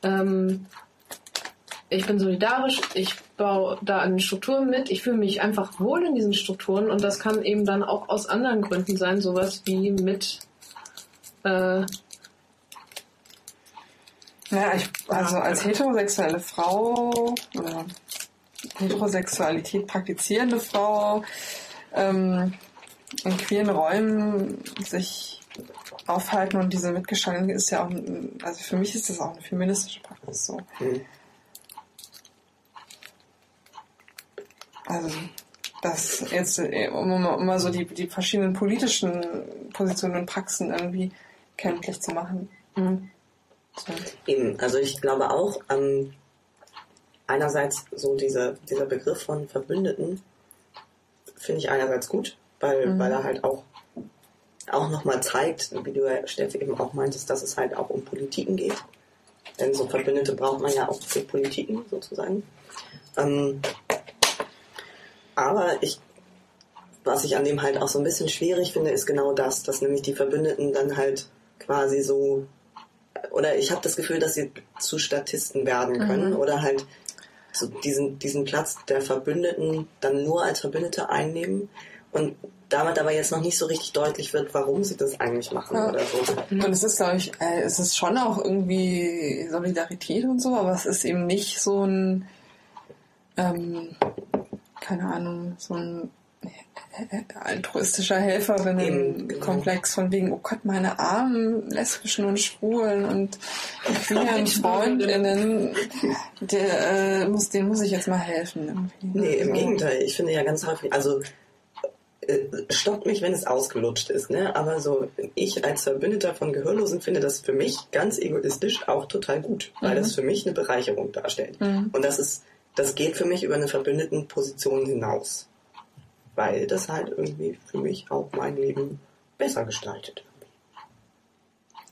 Speaker 2: ähm, ich bin solidarisch, ich baue da an Strukturen mit, ich fühle mich einfach wohl in diesen Strukturen und das kann eben dann auch aus anderen Gründen sein, sowas wie mit äh,
Speaker 4: Ja, ich, also als heterosexuelle Frau oder Heterosexualität praktizierende Frau ähm, in queeren Räumen sich aufhalten und diese mitgestalten ist ja auch, also für mich ist das auch eine feministische Praxis so.
Speaker 1: Hm.
Speaker 4: Also das jetzt, äh, um, um mal so die, die verschiedenen politischen Positionen und Praxen irgendwie kenntlich zu machen.
Speaker 2: Mhm.
Speaker 4: So.
Speaker 1: Eben, also ich glaube auch, ähm, einerseits so dieser, dieser Begriff von Verbündeten finde ich einerseits gut, weil, weil er halt auch, auch nochmal zeigt, wie du, ja, Steffi, eben auch meintest, dass es halt auch um Politiken geht. Denn so Verbündete braucht man ja auch für Politiken sozusagen. Ähm, aber ich was ich an dem halt auch so ein bisschen schwierig finde, ist genau das, dass nämlich die Verbündeten dann halt quasi so, oder ich habe das Gefühl, dass sie zu Statisten werden können mhm. oder halt so diesen, diesen Platz der Verbündeten dann nur als Verbündete einnehmen und damit aber jetzt noch nicht so richtig deutlich wird, warum sie das eigentlich machen ja. oder so.
Speaker 4: Und es ist, glaube ich, äh, es ist schon auch irgendwie Solidarität und so, aber es ist eben nicht so ein, ähm, keine Ahnung, so ein altruistischer Helfer, wenn ein genau. Komplex von wegen, oh Gott, meine armen Lesbischen und Schwulen und queeren Freundinnen, der, äh, muss, denen muss ich jetzt mal helfen.
Speaker 1: Irgendwie. Nee, im so. Gegenteil. Ich finde ja ganz häufig, also äh, stoppt mich, wenn es ausgelutscht ist, ne? Aber so, ich als Verbündeter von Gehörlosen finde das für mich ganz egoistisch auch total gut, weil mhm. das für mich eine Bereicherung darstellt. Mhm. Und das ist, das geht für mich über eine verbündeten Position hinaus. Weil das halt irgendwie für mich auch mein Leben besser gestaltet.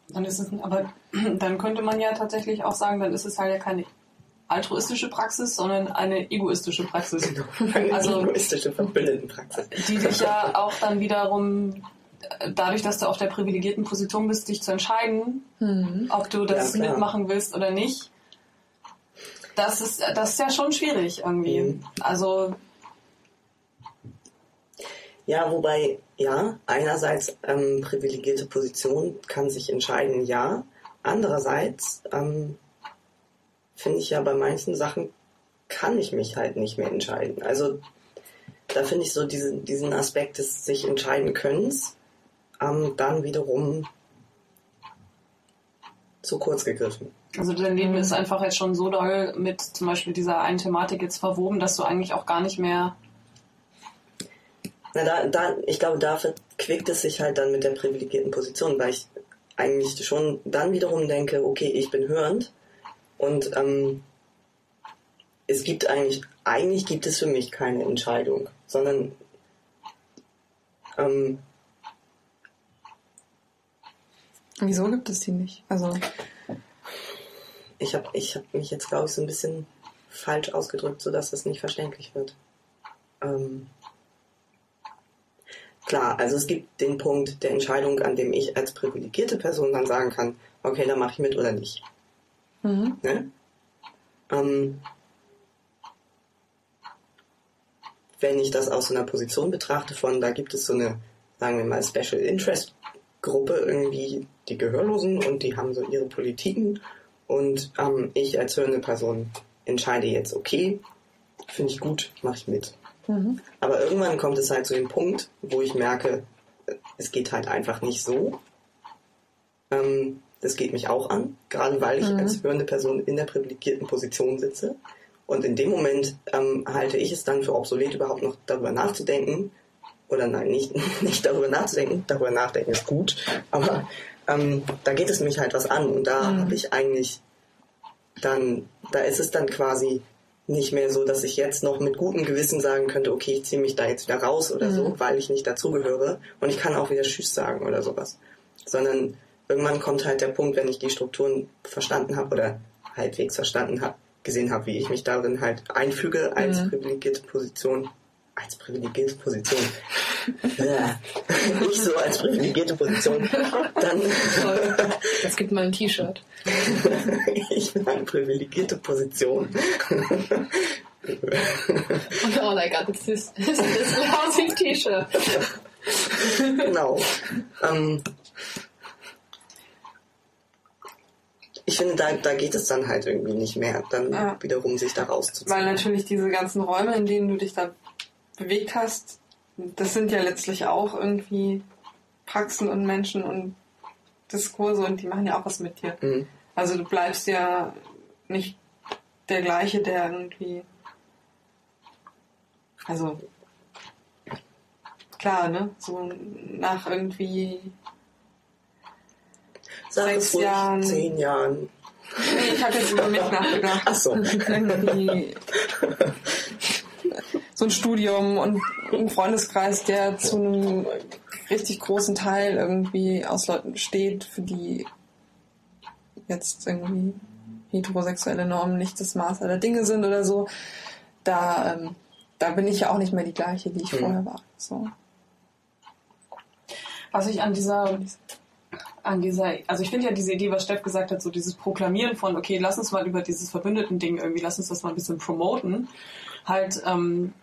Speaker 3: Dann ist es, aber [clears throat] dann könnte man ja tatsächlich auch sagen, dann ist es halt ja keine altruistische Praxis, sondern eine egoistische Praxis.
Speaker 1: Genau, eine also, egoistische Praxis.
Speaker 3: Die dich ja auch dann wiederum dadurch, dass du auf der privilegierten Position bist, dich zu entscheiden, mhm. ob du das ja, mitmachen willst oder nicht. Das ist, das ist ja schon schwierig irgendwie. Mhm. Also.
Speaker 1: Ja, wobei, ja, einerseits ähm, privilegierte Position kann sich entscheiden, ja. Andererseits ähm, finde ich ja bei manchen Sachen kann ich mich halt nicht mehr entscheiden. Also da finde ich so diesen, diesen Aspekt des sich entscheiden Könnens ähm, dann wiederum zu kurz gegriffen.
Speaker 3: Also dein Leben ist einfach jetzt schon so doll mit zum Beispiel dieser einen Thematik jetzt verwoben, dass du eigentlich auch gar nicht mehr.
Speaker 1: Na, da, da, ich glaube, da verquickt es sich halt dann mit der privilegierten Position, weil ich eigentlich schon dann wiederum denke, okay, ich bin hörend und ähm, es gibt eigentlich, eigentlich gibt es für mich keine Entscheidung, sondern ähm,
Speaker 4: Wieso gibt es die nicht? Also
Speaker 1: ich habe ich hab mich jetzt, glaube ich, so ein bisschen falsch ausgedrückt, sodass das nicht verständlich wird. Ähm, klar, also es gibt den Punkt der Entscheidung, an dem ich als privilegierte Person dann sagen kann, okay, dann mache ich mit oder nicht. Mhm. Ne? Ähm, wenn ich das aus so einer Position betrachte von, da gibt es so eine, sagen wir mal, Special Interest Gruppe irgendwie, die Gehörlosen und die haben so ihre Politiken und ähm, ich als hörende Person entscheide jetzt, okay, finde ich gut, mache ich mit. Mhm. Aber irgendwann kommt es halt zu dem Punkt, wo ich merke, es geht halt einfach nicht so. Ähm, das geht mich auch an, gerade weil ich mhm. als hörende Person in der privilegierten Position sitze. Und in dem Moment ähm, halte ich es dann für obsolet, überhaupt noch darüber nachzudenken. Oder nein, nicht, [laughs] nicht darüber nachzudenken. Darüber nachdenken ist gut. Aber ähm, da geht es mich halt was an. Und da mhm. habe ich eigentlich dann, da ist es dann quasi nicht mehr so, dass ich jetzt noch mit gutem Gewissen sagen könnte, okay, ich ziehe mich da jetzt wieder raus oder mhm. so, weil ich nicht dazugehöre. Und ich kann auch wieder Tschüss sagen oder sowas. Sondern irgendwann kommt halt der Punkt, wenn ich die Strukturen verstanden habe oder halbwegs verstanden habe, gesehen habe, wie ich mich darin halt einfüge als mhm. privilegierte Position. Als privilegierte Position. [laughs] ich so als privilegierte Position. Dann.
Speaker 2: Das [laughs] gibt mal ein T-Shirt.
Speaker 1: ich bin eine privilegierte Position.
Speaker 2: Und all I got is this, this lousy T-Shirt.
Speaker 1: genau. Ähm, ich finde, da, da geht es dann halt irgendwie nicht mehr, dann ja. wiederum sich da rauszuziehen.
Speaker 4: Weil natürlich diese ganzen Räume, in denen du dich da bewegt hast, das sind ja letztlich auch irgendwie Praxen und Menschen und Diskurse und die machen ja auch was mit dir. Mhm. Also du bleibst ja nicht der gleiche, der irgendwie. Also klar, ne? So nach irgendwie
Speaker 1: Sag sechs Jahren. Zehn Jahren.
Speaker 4: Nee, ich habe jetzt über mich nachgedacht.
Speaker 1: Ach so. Irgendwie [laughs]
Speaker 4: so ein Studium und ein Freundeskreis, der zu einem richtig großen Teil irgendwie aus Leuten steht, für die jetzt irgendwie heterosexuelle Normen nicht das Maß aller Dinge sind oder so. Da, ähm, da bin ich ja auch nicht mehr die gleiche, die ich mhm. vorher war. So.
Speaker 3: Was ich an dieser, an dieser, also ich finde ja diese Idee, was Steff gesagt hat, so dieses Proklamieren von, okay, lass uns mal über dieses Verbündeten-Ding irgendwie, lass uns das mal ein bisschen promoten, halt ähm,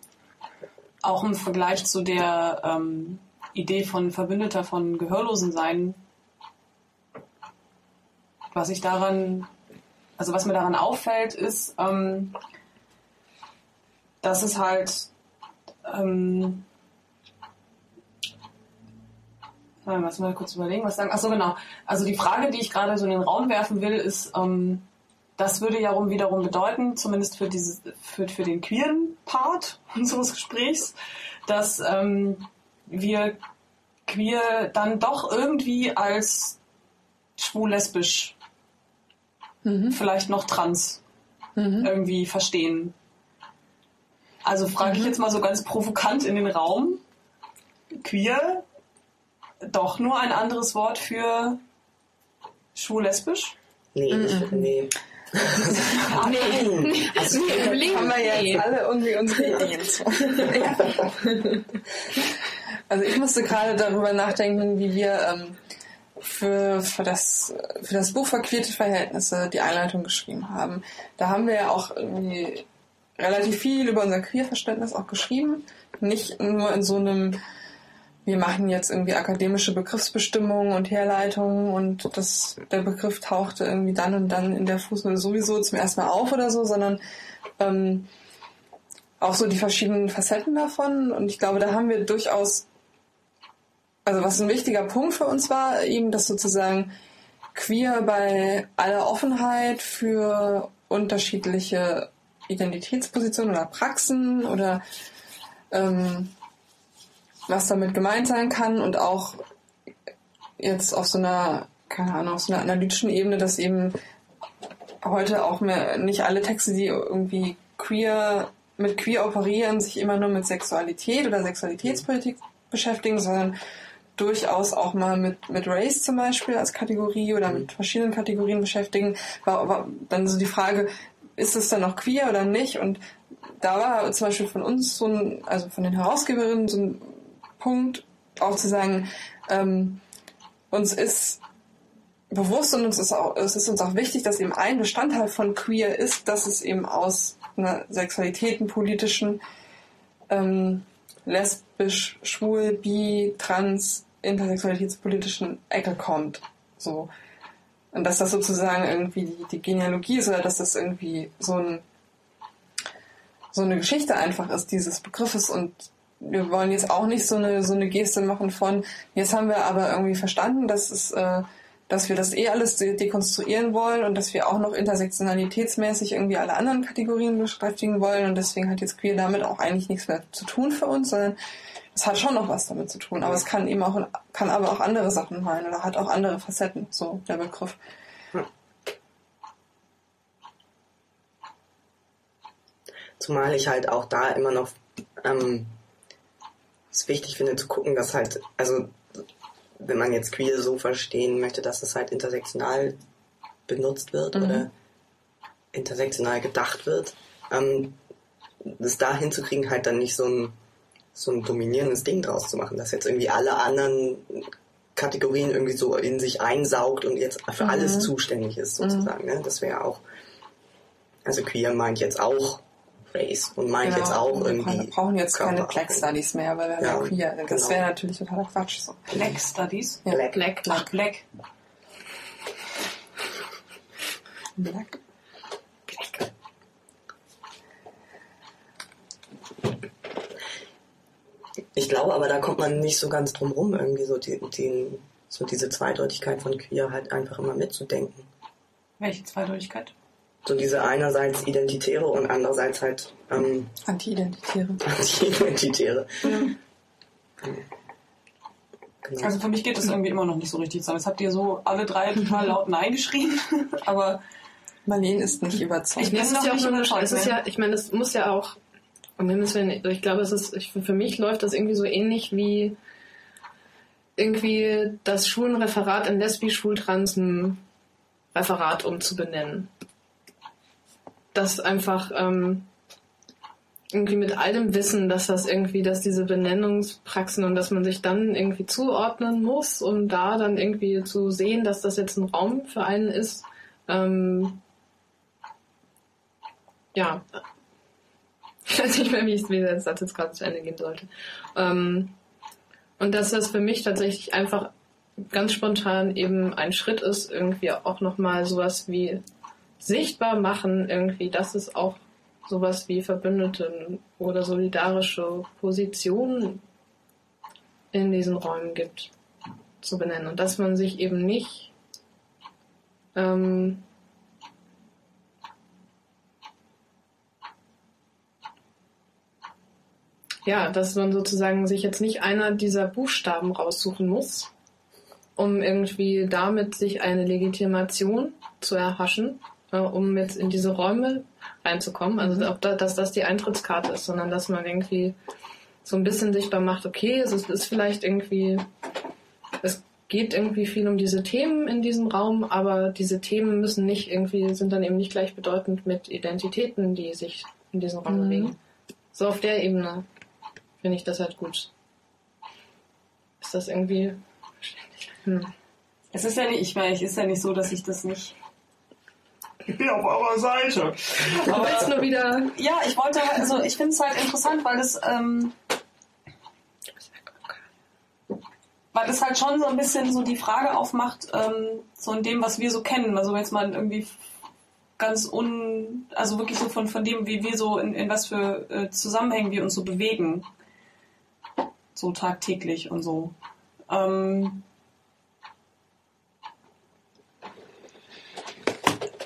Speaker 3: auch im Vergleich zu der ähm, Idee von Verbündeter von Gehörlosen sein, was ich daran, also was mir daran auffällt, ist, ähm, dass es halt ähm, Lass mal kurz überlegen, was sagen. Achso, genau. Also die Frage, die ich gerade so in den Raum werfen will, ist, ähm, das würde ja wiederum bedeuten, zumindest für, dieses, für, für den queeren Part [laughs] unseres Gesprächs, dass ähm, wir queer dann doch irgendwie als schwul-lesbisch, mhm. vielleicht noch trans mhm. irgendwie verstehen. Also frage mhm. ich jetzt mal so ganz provokant in den Raum, queer doch nur ein anderes Wort für schwul-lesbisch?
Speaker 1: Nee, mm -mm. Nee.
Speaker 4: Nee. Also, nee, haben wir jetzt nee. alle irgendwie unsere Ideen zu. [laughs] also ich musste gerade darüber nachdenken, wie wir ähm, für, für, das, für das Buch Verquerte Verhältnisse die Einleitung geschrieben haben. Da haben wir ja auch irgendwie relativ viel über unser Queerverständnis auch geschrieben. Nicht nur in so einem wir machen jetzt irgendwie akademische Begriffsbestimmungen und Herleitungen und das, der Begriff tauchte irgendwie dann und dann in der Fußnote sowieso zum ersten Mal auf oder so, sondern ähm, auch so die verschiedenen Facetten davon. Und ich glaube, da haben wir durchaus, also was ein wichtiger Punkt für uns war, eben, dass sozusagen queer bei aller Offenheit für unterschiedliche Identitätspositionen oder Praxen oder ähm, was damit gemeint sein kann und auch jetzt auf so einer, keine Ahnung, auf so einer analytischen Ebene, dass eben heute auch mehr nicht alle Texte, die irgendwie queer mit queer operieren, sich immer nur mit Sexualität oder Sexualitätspolitik beschäftigen, sondern durchaus auch mal mit, mit Race zum Beispiel als Kategorie oder mit verschiedenen Kategorien beschäftigen. War, war dann so die Frage, ist es dann noch queer oder nicht? Und da war zum Beispiel von uns so ein, also von den Herausgeberinnen so ein Punkt, auch zu sagen, ähm, uns ist bewusst und uns ist auch, es ist uns auch wichtig, dass eben ein Bestandteil von queer ist, dass es eben aus einer sexualitätenpolitischen, ähm, lesbisch, schwul, bi, trans, intersexualitätspolitischen Ecke kommt. So. Und dass das sozusagen irgendwie die, die Genealogie ist oder dass das irgendwie so ein so eine Geschichte einfach ist dieses Begriffes und wir wollen jetzt auch nicht so eine, so eine Geste machen von, jetzt haben wir aber irgendwie verstanden, dass es, äh, dass wir das eh alles de dekonstruieren wollen und dass wir auch noch intersektionalitätsmäßig irgendwie alle anderen Kategorien beschäftigen wollen und deswegen hat jetzt queer damit auch eigentlich nichts mehr zu tun für uns, sondern es hat schon noch was damit zu tun, aber es kann eben auch, kann aber auch andere Sachen meinen oder hat auch andere Facetten, so der Begriff.
Speaker 1: Zumal ich halt auch da immer noch ähm, es wichtig finde zu gucken, dass halt, also wenn man jetzt queer so verstehen möchte, dass es halt intersektional benutzt wird mhm. oder intersektional gedacht wird, ähm, das da hinzukriegen, halt dann nicht so ein, so ein dominierendes Ding draus zu machen, dass jetzt irgendwie alle anderen Kategorien irgendwie so in sich einsaugt und jetzt für mhm. alles zuständig ist, sozusagen. Mhm. Ne? Das wäre auch, also queer meint jetzt auch Race und meint genau. jetzt auch irgendwie.
Speaker 4: Wir brauchen jetzt keine Black Studies mehr, weil wir ja, queer. Das genau. wäre natürlich totaler Quatsch. So.
Speaker 3: Black Studies?
Speaker 1: Ja.
Speaker 3: Black. Black. Ach, Black.
Speaker 4: Black.
Speaker 1: Black. Ich glaube aber, da kommt man nicht so ganz drum rum, irgendwie so, die, die, so diese Zweideutigkeit von queer halt einfach immer mitzudenken.
Speaker 3: Welche Zweideutigkeit?
Speaker 1: So diese einerseits Identitäre und andererseits halt ähm,
Speaker 4: Anti-Identitäre.
Speaker 1: Anti-Identitäre. Ja.
Speaker 3: Genau. Also für mich geht das irgendwie immer noch nicht so richtig zusammen. Jetzt habt ihr so alle drei total laut Nein geschrieben, [laughs] aber
Speaker 4: Marlene ist nicht überzeugt.
Speaker 2: Ich, bin noch nicht überzeugt. Es ist ja, ich meine, das muss ja auch, ich glaube, es ist, für mich läuft das irgendwie so ähnlich wie irgendwie das Schulenreferat in Lesbi, Schwul, Trans ein Referat umzubenennen dass einfach ähm, irgendwie mit allem Wissen, dass das irgendwie, dass diese Benennungspraxen und dass man sich dann irgendwie zuordnen muss, um da dann irgendwie zu sehen, dass das jetzt ein Raum für einen ist. Ähm, ja, [laughs] ich weiß nicht mehr, wie, ich, der Satz jetzt gerade zu Ende gehen sollte. Ähm, und dass das für mich tatsächlich einfach ganz spontan eben ein Schritt ist, irgendwie auch nochmal sowas wie sichtbar machen, irgendwie, dass es auch sowas wie Verbündete oder solidarische Positionen in diesen Räumen gibt, zu benennen. Und dass man sich eben nicht ähm, ja, dass man sozusagen sich jetzt nicht einer dieser Buchstaben raussuchen muss, um irgendwie damit sich eine Legitimation zu erhaschen, äh, um jetzt in diese Räume reinzukommen. Also mhm. da, dass das die Eintrittskarte ist, sondern dass man irgendwie so ein bisschen sichtbar macht, okay, es ist, ist vielleicht irgendwie, es geht irgendwie viel um diese Themen in diesem Raum, aber diese Themen müssen nicht irgendwie, sind dann eben nicht gleichbedeutend mit Identitäten, die sich in diesem Raum mhm. bewegen. So auf der Ebene finde ich das halt gut. Ist das irgendwie
Speaker 3: hm. Es ist ja nicht, ich meine, es ist ja nicht so, dass ich das nicht. Ich [laughs] bin auf eurer Seite.
Speaker 2: Aber jetzt nur wieder.
Speaker 3: Ja, ich wollte, also ich finde es halt interessant, weil es, ähm, weil es halt schon so ein bisschen so die Frage aufmacht, ähm, so in dem, was wir so kennen. Also jetzt mal irgendwie ganz un, also wirklich so von, von dem, wie wir so in, in was für äh, Zusammenhängen wir uns so bewegen so tagtäglich und so. Ähm,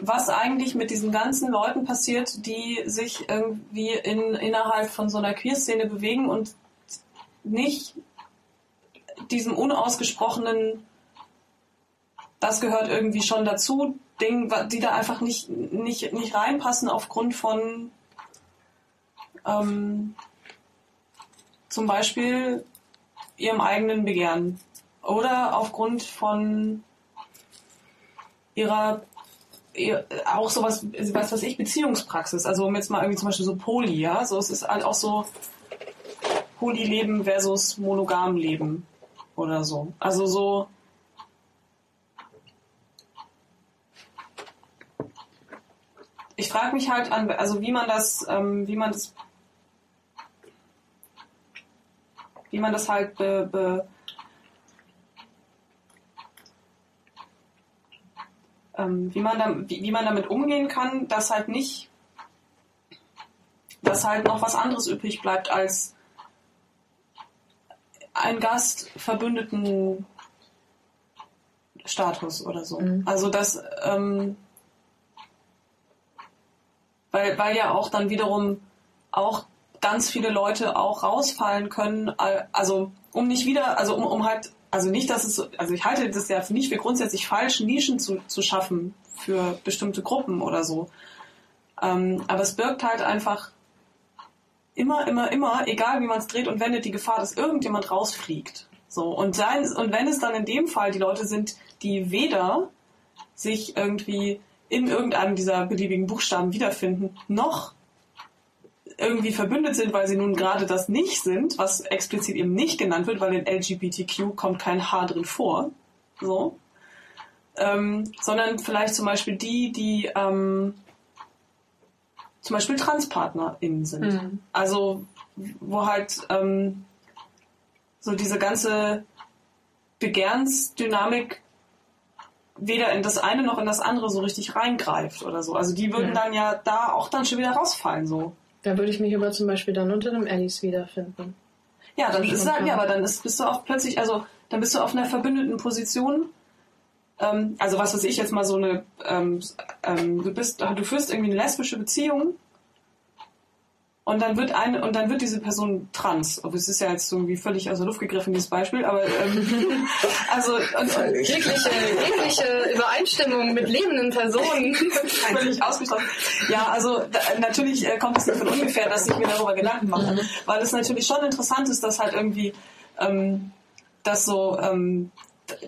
Speaker 3: was eigentlich mit diesen ganzen Leuten passiert, die sich irgendwie in, innerhalb von so einer Queer-Szene bewegen und nicht diesem unausgesprochenen, das gehört irgendwie schon dazu, Ding, die da einfach nicht, nicht, nicht reinpassen aufgrund von ähm, zum Beispiel ihrem eigenen Begehren oder aufgrund von ihrer auch sowas, was weiß ich, Beziehungspraxis. Also um jetzt mal irgendwie zum Beispiel so Poly, ja, so es ist halt auch so Polyleben versus Monogamleben oder so. Also so ich frage mich halt an, also wie man das, ähm, wie man das wie man das halt be, be ähm, wie, man da, wie, wie man damit umgehen kann, dass halt nicht, dass halt noch was anderes übrig bleibt als ein Gastverbündeten Status oder so. Mhm. Also das, ähm, weil, weil ja auch dann wiederum auch ganz viele Leute auch rausfallen können. Also um nicht wieder, also um, um halt, also nicht, dass es, also ich halte das ja nicht für grundsätzlich falsch, Nischen zu, zu schaffen für bestimmte Gruppen oder so. Ähm, aber es birgt halt einfach immer, immer, immer, egal wie man es dreht und wendet, die Gefahr, dass irgendjemand rausfliegt. So und sein und wenn es dann in dem Fall die Leute sind, die weder sich irgendwie in irgendeinem dieser beliebigen Buchstaben wiederfinden, noch irgendwie verbündet sind, weil sie nun gerade das nicht sind, was explizit eben nicht genannt wird, weil in LGBTQ kommt kein H drin vor. So. Ähm, sondern vielleicht zum Beispiel die, die ähm, zum Beispiel TranspartnerInnen sind. Mhm. Also, wo halt ähm, so diese ganze Begehrensdynamik weder in das eine noch in das andere so richtig reingreift oder so. Also die würden mhm. dann ja da auch dann schon wieder rausfallen so.
Speaker 2: Da würde ich mich aber zum Beispiel dann unter einem Alice wiederfinden.
Speaker 3: Ja, dann ist halt, ja, aber dann ist, bist du auch plötzlich, also dann bist du auf einer verbündeten Position. Ähm, also was weiß ich jetzt mal so eine, ähm, ähm, du bist, du führst irgendwie eine lesbische Beziehung und dann wird eine, und dann wird diese Person trans. Aber es ist ja jetzt irgendwie völlig aus der Luft gegriffen, dieses Beispiel, aber ähm, [laughs] also und, und
Speaker 2: jegliche, jegliche Übereinstimmung mit lebenden Personen [laughs]
Speaker 3: völlig ausgeschlossen. Ja, also da, natürlich äh, kommt es nicht von ungefähr, dass ich mir darüber Gedanken mache, mhm. weil es natürlich schon interessant ist, dass halt irgendwie ähm, das so ähm,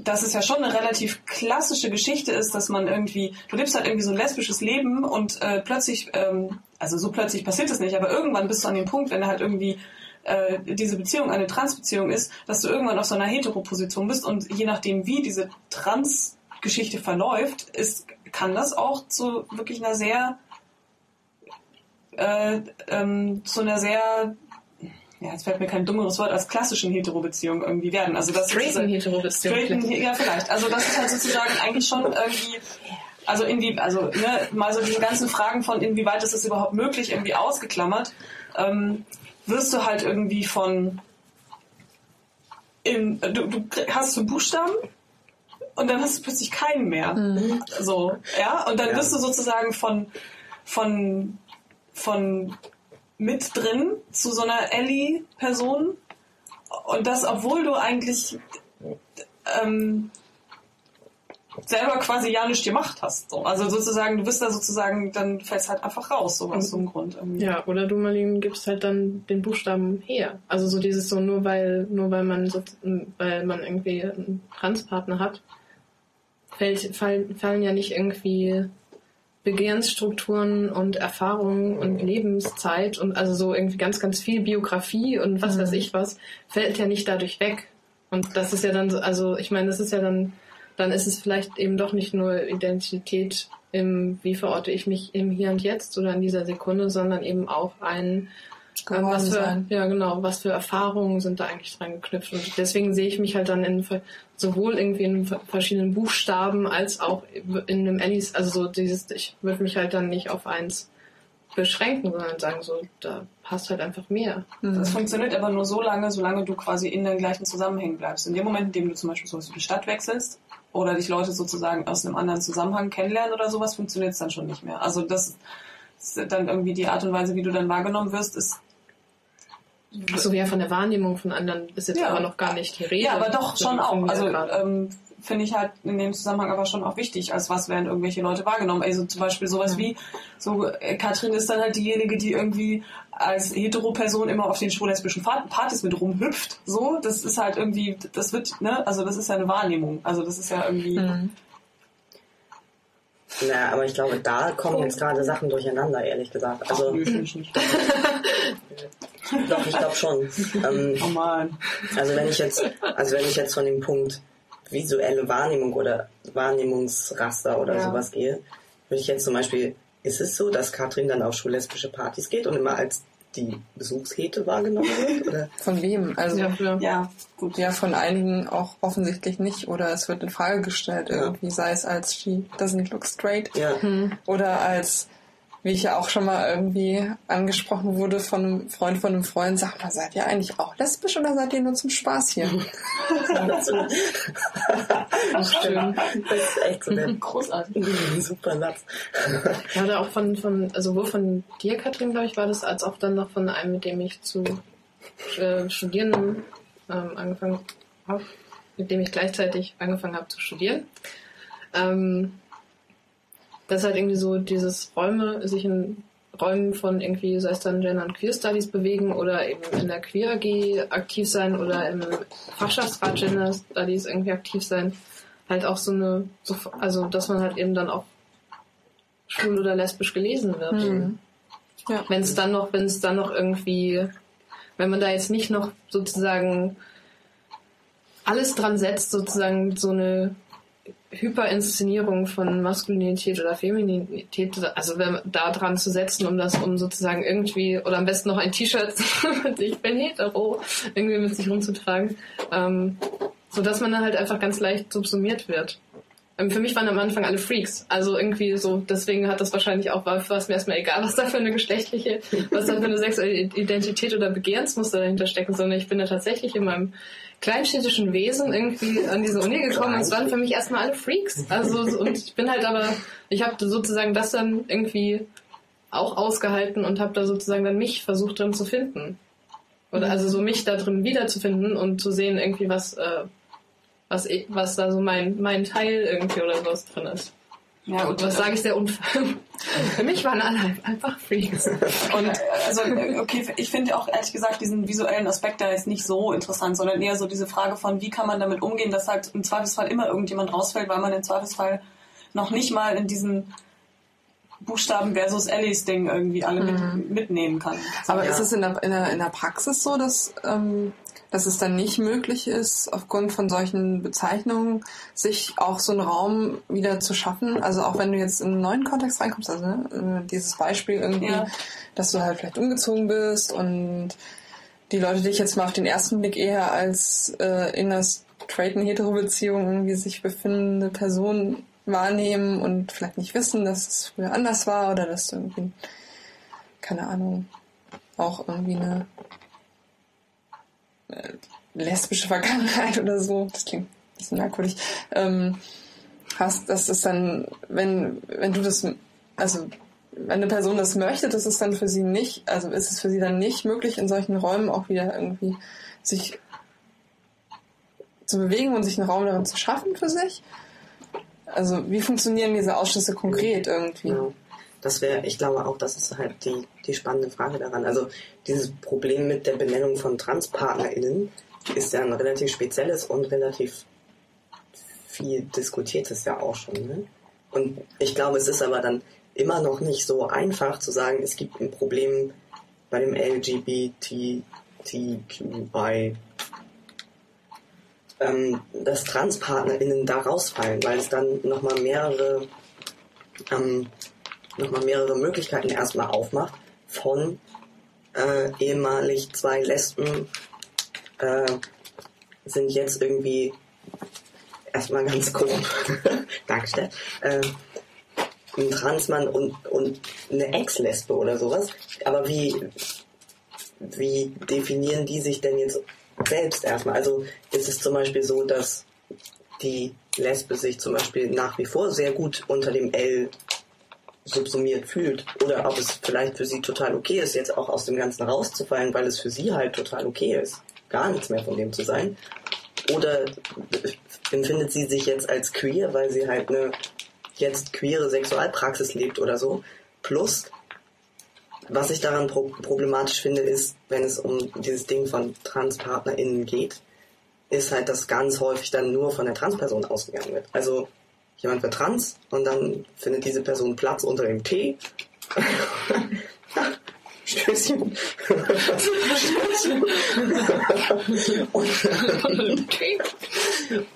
Speaker 3: dass es ja schon eine relativ klassische Geschichte ist, dass man irgendwie, du lebst halt irgendwie so ein lesbisches Leben und äh, plötzlich ähm, also so plötzlich passiert es nicht, aber irgendwann bist du an dem Punkt, wenn halt irgendwie äh, diese Beziehung eine Transbeziehung ist, dass du irgendwann auf so einer Heteroposition bist und je nachdem, wie diese Trans-Geschichte verläuft, ist, kann das auch zu wirklich einer sehr äh, ähm, zu einer sehr ja, jetzt fällt mir kein dummeres Wort als klassischen Hetero-Beziehung irgendwie werden. Also das
Speaker 2: Straighten Hetero-Beziehung.
Speaker 3: Straighten, ja, vielleicht. Also das ist halt sozusagen eigentlich schon irgendwie, also inwie, also ne, mal so diese ganzen Fragen von inwieweit ist es überhaupt möglich, irgendwie ausgeklammert, ähm, wirst du halt irgendwie von im, du, du hast so Buchstaben und dann hast du plötzlich keinen mehr.
Speaker 2: Mhm.
Speaker 3: So, ja, und dann
Speaker 1: Ja.
Speaker 3: wirst du sozusagen von von von mit drin zu so einer Ellie-Person. Und das, obwohl du eigentlich ähm, selber quasi ja nichts gemacht hast. So. Also sozusagen, du bist da sozusagen, dann fällst halt einfach raus, so aus so einem Grund. Irgendwie.
Speaker 2: Ja, oder du Marlene gibst halt dann den Buchstaben her. Also so dieses so nur weil nur weil man so, weil man irgendwie einen Transpartner hat, fällt, fallen, fallen ja nicht irgendwie Begehrensstrukturen und Erfahrungen und Lebenszeit und also so irgendwie ganz, ganz viel Biografie und was weiß ich was, fällt ja nicht dadurch weg. Und das ist ja dann so, also ich meine, das ist ja dann, dann ist es vielleicht eben doch nicht nur Identität im, wie verorte ich mich im Hier und Jetzt oder in dieser Sekunde, sondern eben auch ein, ähm, was für,
Speaker 4: Gewordensein.
Speaker 2: ja genau, was für Erfahrungen sind da eigentlich dran geknüpft. Und deswegen sehe ich mich halt dann in sowohl irgendwie in ver- verschiedenen Buchstaben als auch in einem Alice, also so dieses, ich würde mich halt dann nicht auf eins beschränken, sondern sagen so, da passt halt einfach mehr.
Speaker 3: Das funktioniert aber nur so lange, solange du quasi in den gleichen Zusammenhängen bleibst. In dem Moment, in dem du zum Beispiel so die Stadt wechselst oder dich Leute sozusagen aus einem anderen Zusammenhang kennenlernen oder sowas, funktioniert es dann schon nicht mehr. Also das ist dann irgendwie die Art und Weise, wie du dann wahrgenommen wirst, ist
Speaker 2: So wie ja von der Wahrnehmung von anderen ist jetzt
Speaker 3: Ja.
Speaker 2: aber noch gar nicht die Rede.
Speaker 3: Ja, aber doch schon auch. Also ähm, finde ich halt in dem Zusammenhang aber schon auch wichtig, als was werden irgendwelche Leute wahrgenommen. Also zum Beispiel sowas wie, so äh, Katrin ist dann halt diejenige, die irgendwie als Hetero-Person immer auf den schwul-lesbischen Partys mit rumhüpft. So, das ist halt irgendwie, das wird, ne, also das ist ja eine Wahrnehmung. Also das ist ja irgendwie.
Speaker 1: Na, aber ich glaube, da kommen jetzt gerade Sachen durcheinander, ehrlich gesagt. Also,
Speaker 3: Nö, ich nicht. [laughs]
Speaker 1: doch, ich glaube schon. Ähm,
Speaker 3: Oh Mann.
Speaker 1: also wenn ich jetzt, also wenn ich jetzt von dem Punkt visuelle Wahrnehmung oder Wahrnehmungsraster oder
Speaker 3: Ja.
Speaker 1: sowas gehe, würde ich jetzt zum Beispiel, ist es so, dass Katrin dann auf schullesbische Partys geht und immer als die Besuchshete wahrgenommen wird? Oder? [laughs]
Speaker 4: Von wem? Also
Speaker 2: ja,
Speaker 4: ja.
Speaker 2: für,
Speaker 3: Ja, gut.
Speaker 4: von einigen auch offensichtlich nicht. Oder es wird in Frage gestellt irgendwie, sei es als she doesn't look straight
Speaker 1: Ja.
Speaker 4: oder als, wie ich ja auch schon mal irgendwie angesprochen wurde von einem Freund von einem Freund, sag mal, seid ihr eigentlich auch lesbisch oder seid ihr nur zum Spaß hier? [laughs]
Speaker 2: schön.
Speaker 1: Das ist echt so der
Speaker 3: Großartig. [laughs]
Speaker 1: super Satz.
Speaker 2: Ja, oder auch von, von, also sowohl von dir, Katrin, glaube ich, war das, als auch dann noch von einem, mit dem ich zu äh, studieren ähm, angefangen habe, mit dem ich gleichzeitig angefangen habe zu studieren. Ähm, das ist halt irgendwie so dieses Räume, sich in Räumen von irgendwie, sei es dann Gender und Queer Studies bewegen oder eben in der Queer AG aktiv sein oder im Fachschaftsrat Gender Studies irgendwie aktiv sein. Halt auch so eine, so, also dass man halt eben dann auch schwul oder lesbisch gelesen wird.
Speaker 4: Mhm. Ja.
Speaker 2: Wenn es dann noch, wenn es dann noch irgendwie, wenn man da jetzt nicht noch sozusagen alles dran setzt, sozusagen so eine Hyperinszenierung von Maskulinität oder Femininität, also da dran zu setzen, um das, um sozusagen irgendwie, oder am besten noch ein T-Shirt [laughs] ich bin hetero, irgendwie mit sich rumzutragen, ähm, so dass man dann halt einfach ganz leicht subsumiert wird. Ähm, Für mich waren am Anfang alle Freaks. Also irgendwie so, deswegen hat das wahrscheinlich auch, war, war es mir erstmal egal, was da für eine geschlechtliche, was da für eine sexuelle Identität oder Begehrensmuster dahinter stecken, sondern ich bin da tatsächlich in meinem kleinstädtischen Wesen irgendwie an diese Uni gekommen und es waren für mich erstmal alle Freaks. Also so- und ich bin halt aber, ich habe sozusagen das dann irgendwie auch ausgehalten und habe da sozusagen dann mich versucht drin zu finden. Oder also so mich da drin wiederzufinden und zu sehen irgendwie was, äh, was, ich- was da so mein, mein Teil irgendwie oder sowas drin ist.
Speaker 3: Ja,
Speaker 2: Und was sage ich sehr unfair? [laughs] Für mich waren alle einfach Freaks.
Speaker 3: Und äh, also, äh, okay, ich finde auch ehrlich gesagt diesen visuellen Aspekt da jetzt nicht so interessant, sondern eher so diese Frage von, wie kann man damit umgehen, dass halt im Zweifelsfall immer irgendjemand rausfällt, weil man im Zweifelsfall noch nicht mal in diesen Buchstaben versus Ellis Ding irgendwie alle mit, mitnehmen kann.
Speaker 4: Aber
Speaker 1: Ja.
Speaker 4: ist es in der, in, der, in der Praxis so, dass, ähm, dass es dann nicht möglich ist, aufgrund von solchen Bezeichnungen, sich auch so einen Raum wieder zu schaffen? Also auch wenn du jetzt in einen neuen Kontext reinkommst, also ne, dieses Beispiel irgendwie,
Speaker 3: Ja.
Speaker 4: dass du halt vielleicht umgezogen bist und die Leute dich jetzt mal auf den ersten Blick eher als äh, in einer straighten Hetero-Beziehung irgendwie sich befindende Person wahrnehmen und vielleicht nicht wissen, dass es früher anders war oder dass du irgendwie, keine Ahnung, auch irgendwie eine lesbische Vergangenheit oder so, das klingt ein bisschen merkwürdig, ähm, hast, dass es dann, wenn, wenn du das, also wenn eine Person das möchte, das ist dann für sie nicht, also ist es für sie dann nicht möglich, in solchen Räumen auch wieder irgendwie sich zu bewegen und sich einen Raum darin zu schaffen für sich? Also wie funktionieren diese Ausschlüsse konkret irgendwie?
Speaker 1: Ja. Das wäre, ich glaube auch, das ist halt die, die spannende Frage daran. Also dieses Problem mit der Benennung von TranspartnerInnen ist ja ein relativ spezielles und relativ viel diskutiertes ja auch schon. Ne? Und ich glaube, es ist aber dann immer noch nicht so einfach zu sagen, es gibt ein Problem bei dem LGBTQI, ähm, dass TranspartnerInnen da rausfallen, weil es dann nochmal mehrere ähm, nochmal mehrere Möglichkeiten erstmal aufmacht von äh, ehemalig zwei Lesben äh, sind jetzt irgendwie erstmal ganz grob [laughs] dargestellt äh, ein Transmann und, und eine Ex-Lesbe oder sowas. Aber wie, wie definieren die sich denn jetzt selbst erstmal? Also ist es zum Beispiel so, dass die Lesbe sich zum Beispiel nach wie vor sehr gut unter dem L subsumiert fühlt oder ob es vielleicht für sie total okay ist, jetzt auch aus dem Ganzen rauszufallen, weil es für sie halt total okay ist, gar nichts mehr von dem zu sein. Oder empfindet sie sich jetzt als queer, weil sie halt eine jetzt queere Sexualpraxis lebt oder so. Plus, was ich daran pro problematisch finde, ist, wenn es um dieses Ding von TranspartnerInnen geht, ist halt, dass ganz häufig dann nur von der Transperson ausgegangen wird. Also jemand wird trans und dann findet diese Person Platz unter dem T. [laughs] Stößchen.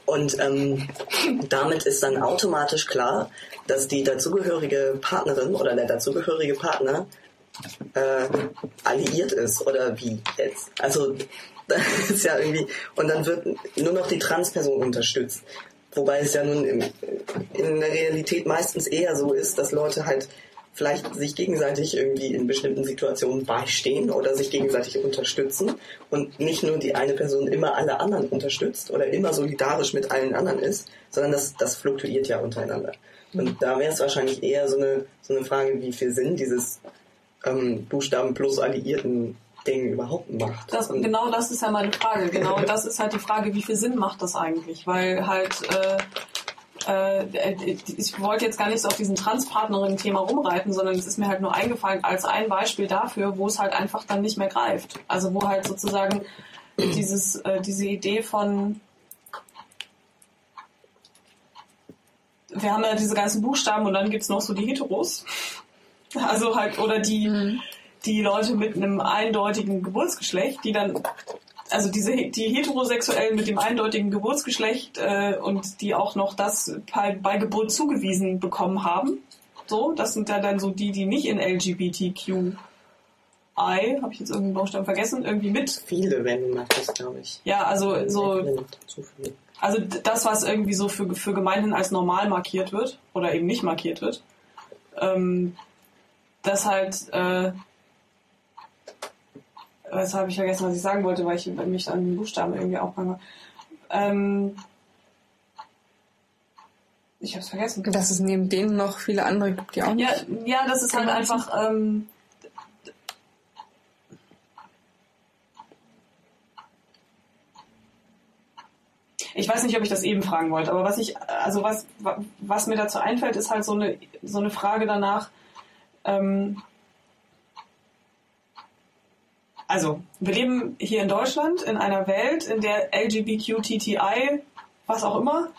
Speaker 1: und ähm, damit ist dann automatisch klar, dass die dazugehörige Partnerin oder der dazugehörige Partner äh, alliiert ist oder wie jetzt. Also [laughs] das ist ja irgendwie und dann wird nur noch die Transperson unterstützt. Wobei es ja nun in, der Realität meistens eher so ist, dass Leute halt vielleicht sich gegenseitig irgendwie in bestimmten Situationen beistehen oder sich gegenseitig unterstützen und nicht nur die eine Person immer alle anderen unterstützt oder immer solidarisch mit allen anderen ist, sondern das, das fluktuiert ja untereinander. Und da wäre es wahrscheinlich eher so eine, so eine Frage, wie viel Sinn dieses ähm, Buchstaben plus Alliierten Ding überhaupt macht.
Speaker 3: Das, genau das ist ja meine Frage. Genau [laughs] das ist halt die Frage, wie viel Sinn macht das eigentlich? Weil halt, äh, äh, ich wollte jetzt gar nicht so auf diesen Transpartnerin-Thema rumreiten, sondern es ist mir halt nur eingefallen als ein Beispiel dafür, wo es halt einfach dann nicht mehr greift. Also wo halt sozusagen dieses, äh, diese Idee von wir haben ja diese ganzen Buchstaben und dann gibt's noch so die Heteros. [laughs] Also halt, oder die, die Leute mit einem eindeutigen Geburtsgeschlecht, die dann, also diese die Heterosexuellen mit dem eindeutigen Geburtsgeschlecht äh, und die auch noch das bei, bei Geburt zugewiesen bekommen haben. So, das sind ja dann so die, die nicht in LGBTQI, habe ich jetzt irgendeinen Baustein vergessen, irgendwie mit.
Speaker 1: viele, wenn du möchtest, glaube ich.
Speaker 3: Ja, also so also das, was irgendwie so für, für Gemeinden als normal markiert wird oder eben nicht markiert wird, ähm, das halt, äh, jetzt habe ich vergessen, was ich sagen wollte, weil ich mich an den Buchstaben irgendwie aufhange. Ähm, ich habe es vergessen.
Speaker 4: Dass es neben denen noch viele andere gibt, die auch nicht.
Speaker 3: Ja, ja, das ist halt einfach. Ähm, ich weiß nicht, ob ich das eben fragen wollte, aber was ich, also was, wa- was mir dazu einfällt, ist halt so eine, so eine Frage danach. Ähm, also, wir leben hier in Deutschland in einer Welt, in der LGBTQTI, was auch immer,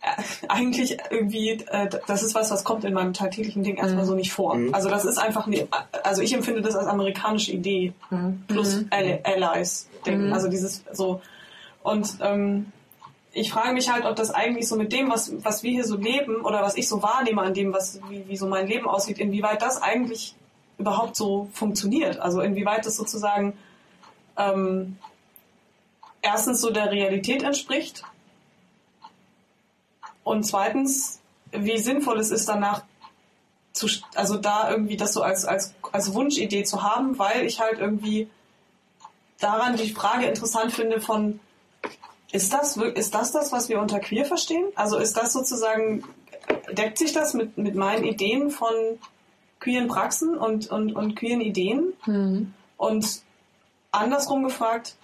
Speaker 3: äh, [laughs] eigentlich irgendwie, äh, das ist was, was kommt in meinem tagtäglichen Ding erstmal so nicht vor.
Speaker 1: Mhm.
Speaker 3: Also das ist einfach, nicht, also ich empfinde das als amerikanische Idee plus Ally- Allies denken. Also dieses so und ähm, ich frage mich halt, ob das eigentlich so mit dem, was, was wir hier so leben oder was ich so wahrnehme an dem, was, wie, wie so mein Leben aussieht, inwieweit das eigentlich überhaupt so funktioniert. Also inwieweit das sozusagen ähm, erstens so der Realität entspricht und zweitens, wie sinnvoll es ist, danach zu, also da irgendwie das so als, als, als Wunschidee zu haben, weil ich halt irgendwie daran die Frage interessant finde von, ist das, ist das das, was wir unter queer verstehen? Also ist das sozusagen, deckt sich das mit, mit meinen Ideen von queeren Praxen und, und, und queeren Ideen? Und andersrum gefragt,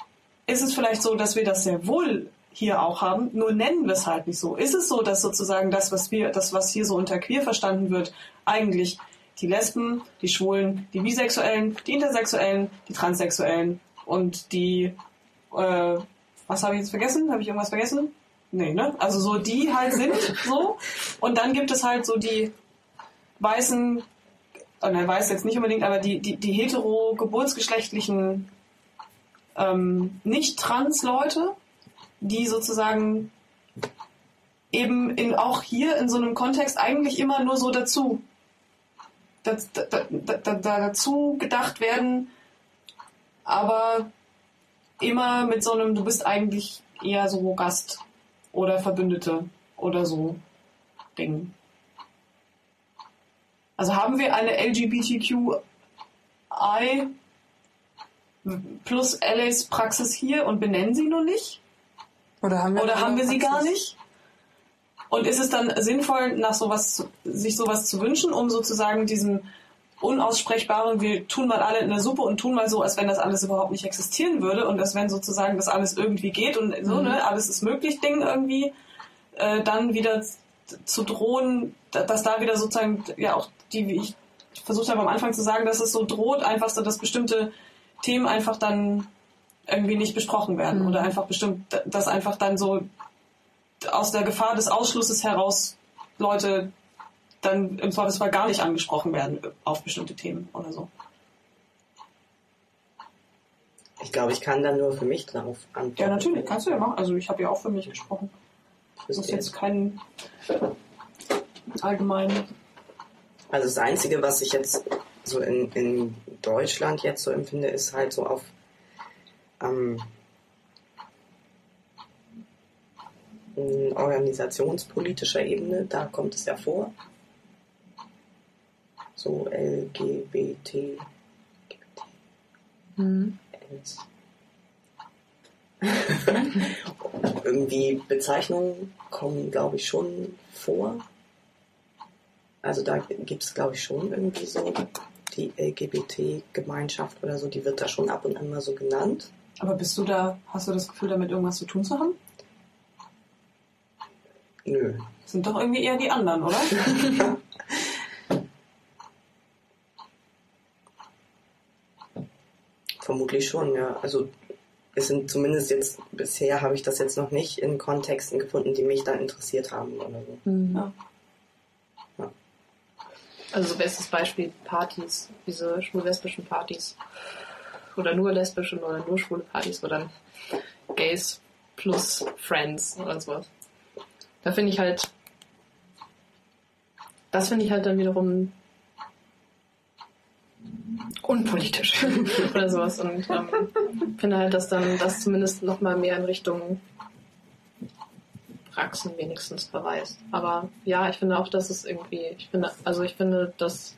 Speaker 3: ist es vielleicht so, dass wir das sehr wohl hier auch haben, nur nennen wir es halt nicht so. Ist es so, dass sozusagen das, was wir, das, was hier so unter queer verstanden wird, eigentlich die Lesben, die Schwulen, die Bisexuellen, die Intersexuellen, die Transsexuellen und die, äh, was habe ich jetzt vergessen? Habe ich irgendwas vergessen? Nee, ne? Also so die halt sind so. Und dann gibt es halt so die weißen, äh, ne, weiß jetzt nicht unbedingt, aber die, die, die hetero geburtsgeschlechtlichen ähm, nicht-trans-Leute, die sozusagen eben in, auch hier in so einem Kontext eigentlich immer nur so dazu da, da, da, dazu gedacht werden, aber immer mit so einem, du bist eigentlich eher so Gast oder Verbündete oder so Ding. Also haben wir eine LGBTQI plus LAs Praxis hier und benennen sie nur nicht?
Speaker 4: Oder haben wir,
Speaker 3: Oder haben wir sie gar nicht? Und ist es dann sinnvoll, nach sowas, sich sowas zu wünschen, um sozusagen diesen unaussprechbaren, wir tun mal alle in der Suppe und tun mal so, als wenn das alles überhaupt nicht existieren würde und als wenn sozusagen das alles irgendwie geht und so, ne, alles ist möglich Ding irgendwie, äh, dann wieder zu drohen, dass da wieder sozusagen, ja auch die, wie ich versucht habe am Anfang zu sagen, dass es so droht, einfach so, dass bestimmte Themen einfach dann irgendwie nicht besprochen werden oder einfach bestimmt, dass einfach dann so aus der Gefahr des Ausschlusses heraus Leute dann im Zweifelsfall gar nicht angesprochen werden auf bestimmte Themen oder so.
Speaker 1: Ich glaube, ich kann da nur für mich drauf antworten.
Speaker 3: Ja, natürlich, kannst du ja machen. Also ich habe ja auch für mich gesprochen.
Speaker 1: Das
Speaker 3: ist jetzt kein allgemein.
Speaker 1: Also das Einzige, was ich jetzt so in, in Deutschland jetzt so empfinde, ist halt so auf ähm, organisationspolitischer Ebene, da kommt es ja vor. So LGBT,
Speaker 2: Mhm. [laughs]
Speaker 1: Irgendwie Bezeichnungen kommen, glaube ich, schon vor. Also da gibt es, glaube ich, schon irgendwie so die LGBT-Gemeinschaft oder so, die wird da schon ab und an mal so genannt.
Speaker 3: Aber bist du da, hast du das Gefühl, damit irgendwas zu tun zu haben?
Speaker 1: Nö.
Speaker 3: Sind doch irgendwie eher die anderen, oder? [laughs]
Speaker 1: Vermutlich schon, ja. Also es sind zumindest jetzt, bisher habe ich das jetzt noch nicht in Kontexten gefunden, die mich dann interessiert haben oder so.
Speaker 3: Ja.
Speaker 2: Also so bestes Beispiel Partys, diese schwul-lesbischen Partys. Oder nur lesbische oder nur schwule Partys, dann Gays plus Friends oder sowas. Da finde ich halt, das finde ich halt dann wiederum unpolitisch [laughs] oder sowas und ähm, finde halt, dass dann das zumindest noch mal mehr in Richtung Praxen wenigstens verweist. Aber ja, ich finde auch, dass es irgendwie, ich finde, also ich finde, dass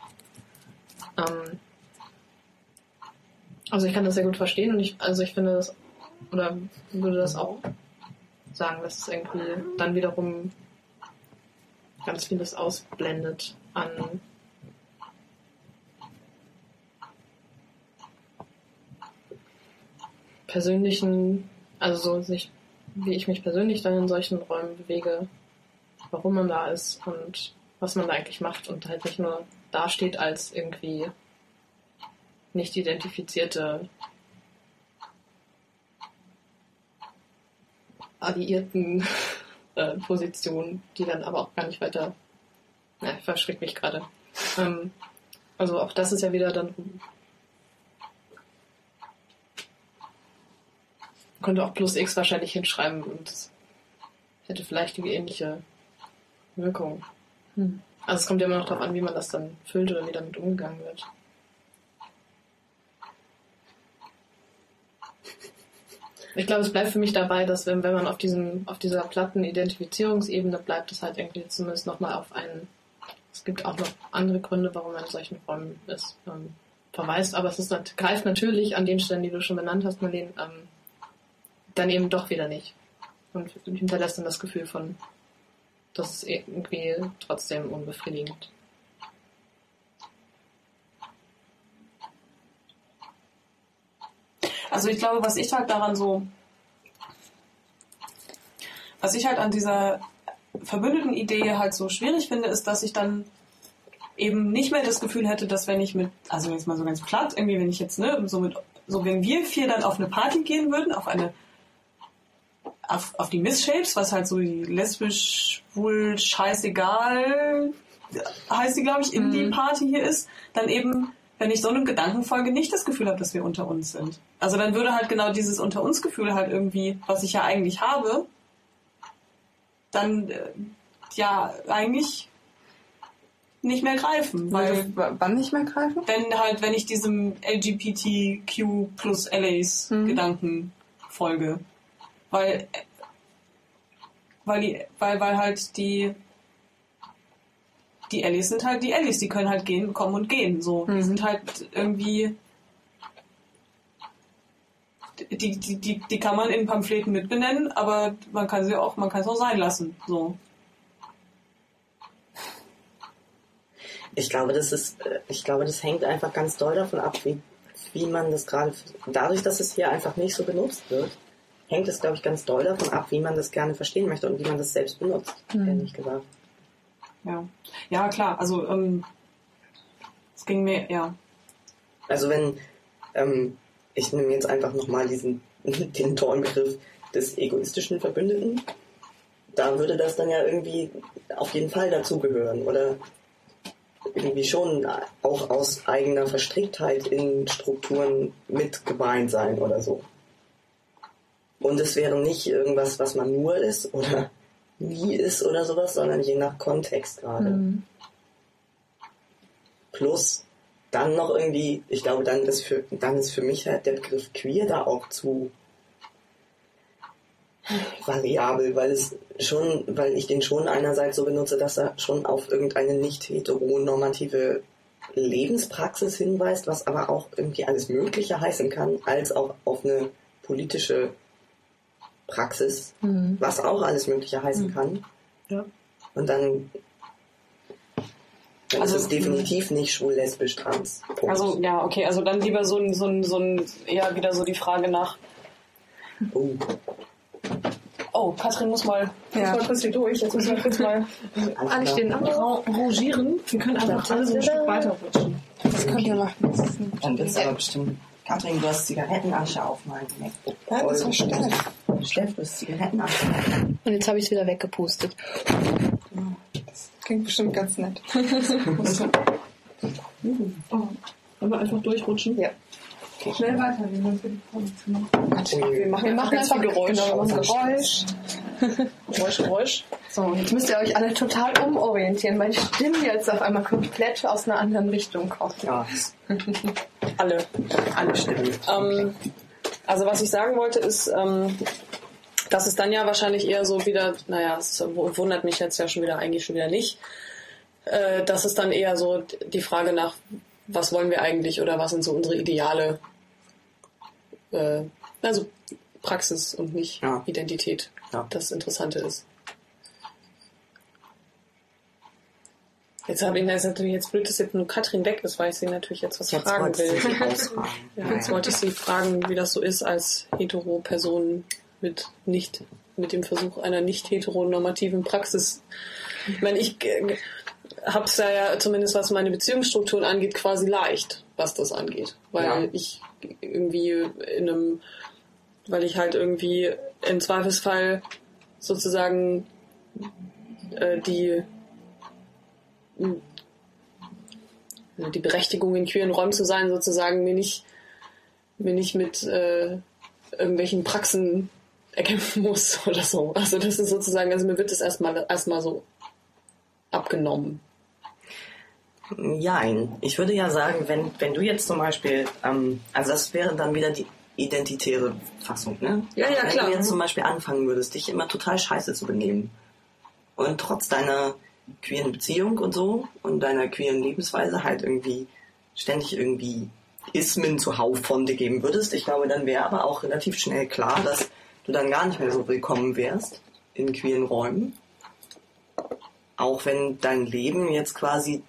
Speaker 2: ähm, also ich kann das sehr gut verstehen und ich, also ich finde das, oder würde das auch sagen, dass es irgendwie dann wiederum ganz vieles ausblendet an persönlichen, also so sich, wie ich mich persönlich dann in solchen Räumen bewege, warum man da ist und was man da eigentlich macht und halt nicht nur dasteht als irgendwie nicht identifizierte Alliierten [laughs] äh, Position, die dann aber auch gar nicht weiter. Ja, ich verschrick mich gerade. Ähm, also auch das ist ja wieder dann. Könnte auch plus X wahrscheinlich hinschreiben und es hätte vielleicht die ähnliche Wirkung.
Speaker 4: Hm.
Speaker 2: Also es kommt ja immer noch darauf an, wie man das dann füllt oder wie damit umgegangen wird. Ich glaube, es bleibt für mich dabei, dass wenn, wenn man auf diesem, auf dieser platten Identifizierungsebene bleibt, es halt irgendwie zumindest nochmal auf einen, es gibt auch noch andere Gründe, warum man in solchen Räumen ist, ähm, verweist, aber es ist, greift natürlich an den Stellen, die du schon benannt hast, Marlene, ähm, dann eben doch wieder nicht. Und hinterlässt dann das Gefühl von, das ist irgendwie trotzdem unbefriedigend.
Speaker 3: Also ich glaube, was ich halt daran so, was ich halt an dieser verbündeten Idee halt so schwierig finde, ist, dass ich dann eben nicht mehr das Gefühl hätte, dass wenn ich mit, also jetzt mal so ganz platt, irgendwie wenn ich jetzt, ne, so mit, so wenn wir vier dann auf eine Party gehen würden, auf eine, auf, auf die Misshapes, was halt so die lesbisch, schwul, scheißegal, heißt die, glaube ich, Indie-Party hier ist, dann eben, wenn ich so einem Gedanken folge, nicht das Gefühl habe, dass wir unter uns sind. Also dann würde halt genau dieses unter uns Gefühl halt irgendwie, was ich ja eigentlich habe, dann äh, ja eigentlich nicht mehr greifen, weil
Speaker 4: wann nicht mehr greifen?
Speaker 3: wenn halt, wenn ich diesem LGBTQ plus LAs
Speaker 4: Mhm.
Speaker 3: Gedanken folge. Weil, weil die, weil, weil halt die, die Ellis sind halt die Ellis, die können halt gehen, kommen und gehen, so. Die
Speaker 4: Mhm.
Speaker 3: sind halt irgendwie, die, die, die, die kann man in Pamphleten mitbenennen, aber man kann sie auch, man kann es auch sein lassen, so.
Speaker 1: Ich glaube, das ist, ich glaube, das hängt einfach ganz doll davon ab, wie, wie man das gerade, dadurch, dass es hier einfach nicht so benutzt wird, hängt es, glaube ich, ganz doll davon ab, wie man das gerne verstehen möchte und wie man das selbst benutzt, ehrlich gesagt.
Speaker 3: Ja, ja klar, also, ähm, es ging mir, ja,
Speaker 1: Also wenn, ähm, ich nehme jetzt einfach nochmal diesen, [laughs] den tollen Begriff des egoistischen Verbündeten, da würde das dann ja irgendwie auf jeden Fall dazugehören oder irgendwie schon auch aus eigener Verstricktheit in Strukturen mit gemeint sein oder so. Und es wäre nicht irgendwas, was man nur ist oder [laughs] nie ist oder sowas, sondern je nach Kontext gerade. Plus dann noch irgendwie, ich glaube, dann ist für, dann ist für mich halt der Begriff queer da auch zu variabel, weil es schon, weil ich den schon einerseits so benutze, dass er schon auf irgendeine nicht heteronormative Lebenspraxis hinweist, was aber auch irgendwie alles Mögliche heißen kann, als auch auf eine politische Praxis, was auch alles Mögliche heißen kann.
Speaker 2: Ja.
Speaker 1: Und dann, dann
Speaker 3: Also-
Speaker 1: ist es definitiv nicht schwul, lesbisch, trans. Punkt.
Speaker 3: Also ja, okay, also dann lieber so ein, so ein, so ein, eher wieder so die Frage nach,
Speaker 1: oh,
Speaker 3: oh, Katrin muss mal,
Speaker 4: Ja.
Speaker 3: muss mal kurz hier durch, jetzt müssen wir kurz mal
Speaker 1: klar.
Speaker 2: aber
Speaker 3: rangieren. Wir können einfach alle so ein Stück weiter rutschen.
Speaker 4: Das könnt ihr machen. Das ist ein
Speaker 1: Dann wird's aber bestimmt. Katrin, du hast Zigarettenasche auf meinem MacBook.
Speaker 4: Ja, das war Steff.
Speaker 1: Steff, du hast Zigarettenasche.
Speaker 2: Und jetzt habe ich es wieder weggepustet.
Speaker 4: Das klingt bestimmt ganz nett. [laughs]
Speaker 3: Wollen wir einfach durchrutschen?
Speaker 2: Ja.
Speaker 3: Schnell weiter, wir wollen für die Pause zu machen.
Speaker 4: Wir machen,
Speaker 2: Wir machen
Speaker 4: ganz
Speaker 2: einfach
Speaker 4: Geräusch.
Speaker 2: Genau, Geräusch.
Speaker 3: Geräusch, Geräusch.
Speaker 2: So, jetzt müsst ihr euch alle total umorientieren, weil die Stimme jetzt auf einmal komplett aus einer anderen Richtung kommt.
Speaker 1: Ja,
Speaker 3: Alle, alle Stimmen. Ähm, also was ich sagen wollte ist, ähm, dass es dann ja wahrscheinlich eher so wieder, naja, es wundert mich jetzt ja schon wieder, eigentlich schon wieder nicht, äh, dass es dann eher so die Frage nach, was wollen wir eigentlich oder was sind so unsere Ideale, äh, also Praxis und nicht
Speaker 1: Ja.
Speaker 3: Identität,
Speaker 1: Ja.
Speaker 3: das Interessante ist. Jetzt habe ich das ist natürlich jetzt blöd, dass jetzt nur Katrin weg ist, weil ich sie natürlich jetzt was
Speaker 1: jetzt
Speaker 3: fragen will. [laughs] Ja, jetzt wollte ich Sie fragen, wie das so ist als hetero-Person mit nicht mit dem Versuch einer nicht heteronormativen Praxis. Ich meine, ich äh, habe es ja, ja zumindest was meine Beziehungsstrukturen angeht quasi leicht, was das angeht, weil
Speaker 1: Ja.
Speaker 3: ich irgendwie in einem, weil ich halt irgendwie im Zweifelsfall sozusagen äh, die mh, die Berechtigung in queeren Räumen zu sein, sozusagen mir nicht, mir nicht mit äh, irgendwelchen Praxen erkämpfen [laughs] muss oder so. Also das ist sozusagen, also mir wird das erstmal erstmal so abgenommen.
Speaker 1: Jein. Ich würde ja sagen, wenn, wenn du jetzt zum Beispiel, ähm, also das wäre dann wieder die identitäre Fassung, ne?
Speaker 3: Ja, ja,
Speaker 1: wenn
Speaker 3: klar.
Speaker 1: du jetzt zum Beispiel anfangen würdest, dich immer total scheiße zu benehmen und trotz deiner queeren Beziehung und so und deiner queeren Lebensweise halt irgendwie ständig irgendwie Ismen zuhauf von dir geben würdest, ich glaube, dann wäre aber auch relativ schnell klar, dass du dann gar nicht mehr so willkommen wärst in queeren Räumen. Auch wenn dein Leben jetzt quasi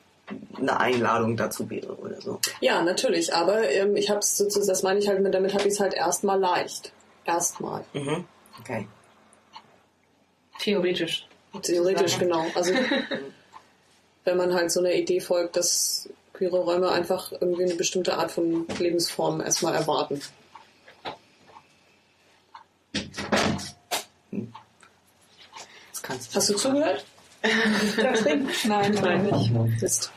Speaker 1: eine Einladung dazu wäre oder so.
Speaker 3: Ja, natürlich, aber ähm, ich habe es sozusagen, das meine ich halt, mit, damit habe ich es halt erstmal leicht. Erstmal.
Speaker 1: Mhm. Okay.
Speaker 2: Theoretisch.
Speaker 3: Theoretisch, genau. Also [laughs] wenn man halt so einer Idee folgt, dass queere Räume einfach irgendwie eine bestimmte Art von Lebensform erstmal erwarten.
Speaker 1: Das kannst
Speaker 3: Hast du zugehört? [laughs]
Speaker 4: Nein, nein, nicht.
Speaker 3: Mist.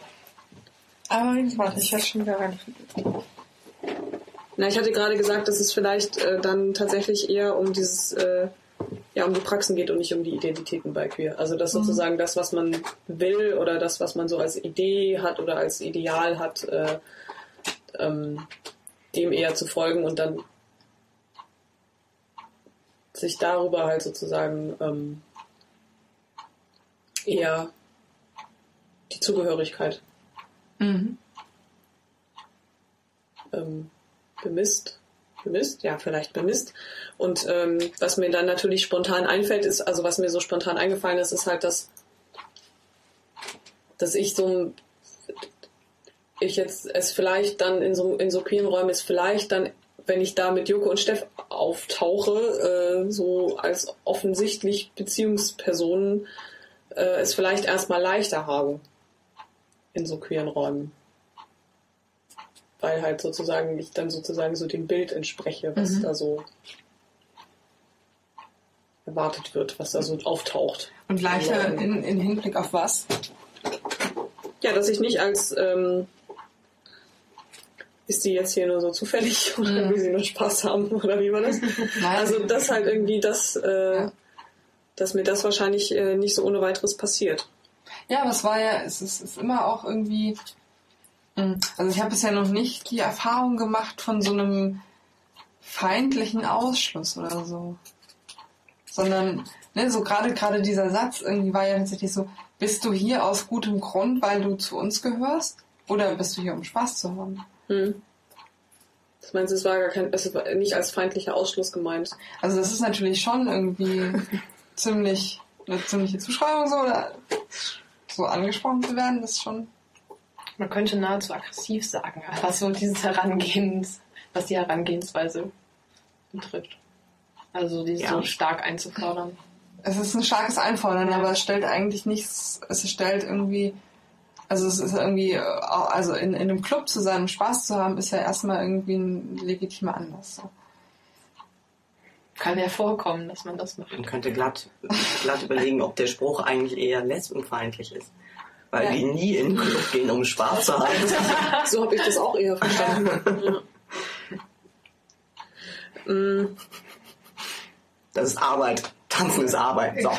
Speaker 4: Aber warte, ich hätte schon wieder rein.
Speaker 3: Na, ich hatte gerade gesagt, dass es vielleicht äh, dann tatsächlich eher um dieses, äh, ja, um die Praxen geht und nicht um die Identitäten bei Queer. Also das sozusagen das, was man will oder das, was man so als Idee hat oder als Ideal hat, äh, ähm, dem eher zu folgen und dann sich darüber halt sozusagen ähm, eher die Zugehörigkeit
Speaker 4: Mhm.
Speaker 3: ähm, bemisst. Bemisst? Ja, vielleicht bemisst. Und ähm, was mir dann natürlich spontan einfällt, ist, also was mir so spontan eingefallen ist, ist halt, dass, dass ich so ich jetzt es vielleicht dann in so, in so queeren Räumen ist vielleicht dann, wenn ich da mit Joko und Steff auftauche, äh, so als offensichtlich Beziehungspersonen, äh, es vielleicht erstmal leichter habe in so queeren Räumen. Weil halt sozusagen ich dann sozusagen so dem Bild entspreche, was da so erwartet wird, was da so auftaucht.
Speaker 4: Und leichter in, in Hinblick auf was?
Speaker 3: Ja, dass ich nicht als ähm, ist die jetzt hier nur so zufällig [laughs] oder will sie nur Spaß haben oder wie war das? [laughs] Also das halt irgendwie das, äh,
Speaker 4: Ja.
Speaker 3: dass mir das wahrscheinlich äh, nicht so ohne weiteres passiert.
Speaker 4: Ja, aber es war ja, es ist, ist immer auch irgendwie. mh, Also ich habe bisher noch nicht die Erfahrung gemacht von so einem feindlichen Ausschluss oder so. Sondern, ne, so gerade gerade dieser Satz irgendwie war ja tatsächlich so, bist du hier aus gutem Grund, weil du zu uns gehörst? Oder bist du hier, um Spaß zu haben?
Speaker 3: Hm. Das meinst du, es war gar kein, es war nicht als feindlicher Ausschluss gemeint.
Speaker 4: Also das ist natürlich schon irgendwie [laughs] ziemlich eine ziemliche Zuschreibung so oder so angesprochen zu werden, das ist schon.
Speaker 2: Man könnte nahezu aggressiv sagen, [laughs] was so dieses Herangehens, was die Herangehensweise betrifft. Also dieses
Speaker 1: Ja.
Speaker 2: so stark einzufordern.
Speaker 4: Es ist ein starkes Einfordern,
Speaker 2: Ja.
Speaker 4: aber es stellt eigentlich nichts, es stellt irgendwie, also es ist irgendwie, äh, also in, in einem Club zu sein, um Spaß zu haben, ist ja erstmal irgendwie ein legitimer Anlass. So.
Speaker 2: Kann ja vorkommen, dass man das macht.
Speaker 1: Man könnte glatt, glatt überlegen, ob der Spruch eigentlich eher lesbenfeindlich ist. Weil
Speaker 4: Ja.
Speaker 1: die nie in den Club gehen, um Spaß zu haben. [laughs]
Speaker 3: So habe ich das auch eher verstanden. ja.
Speaker 1: Das ist Arbeit. Tanzen ist Arbeit. So.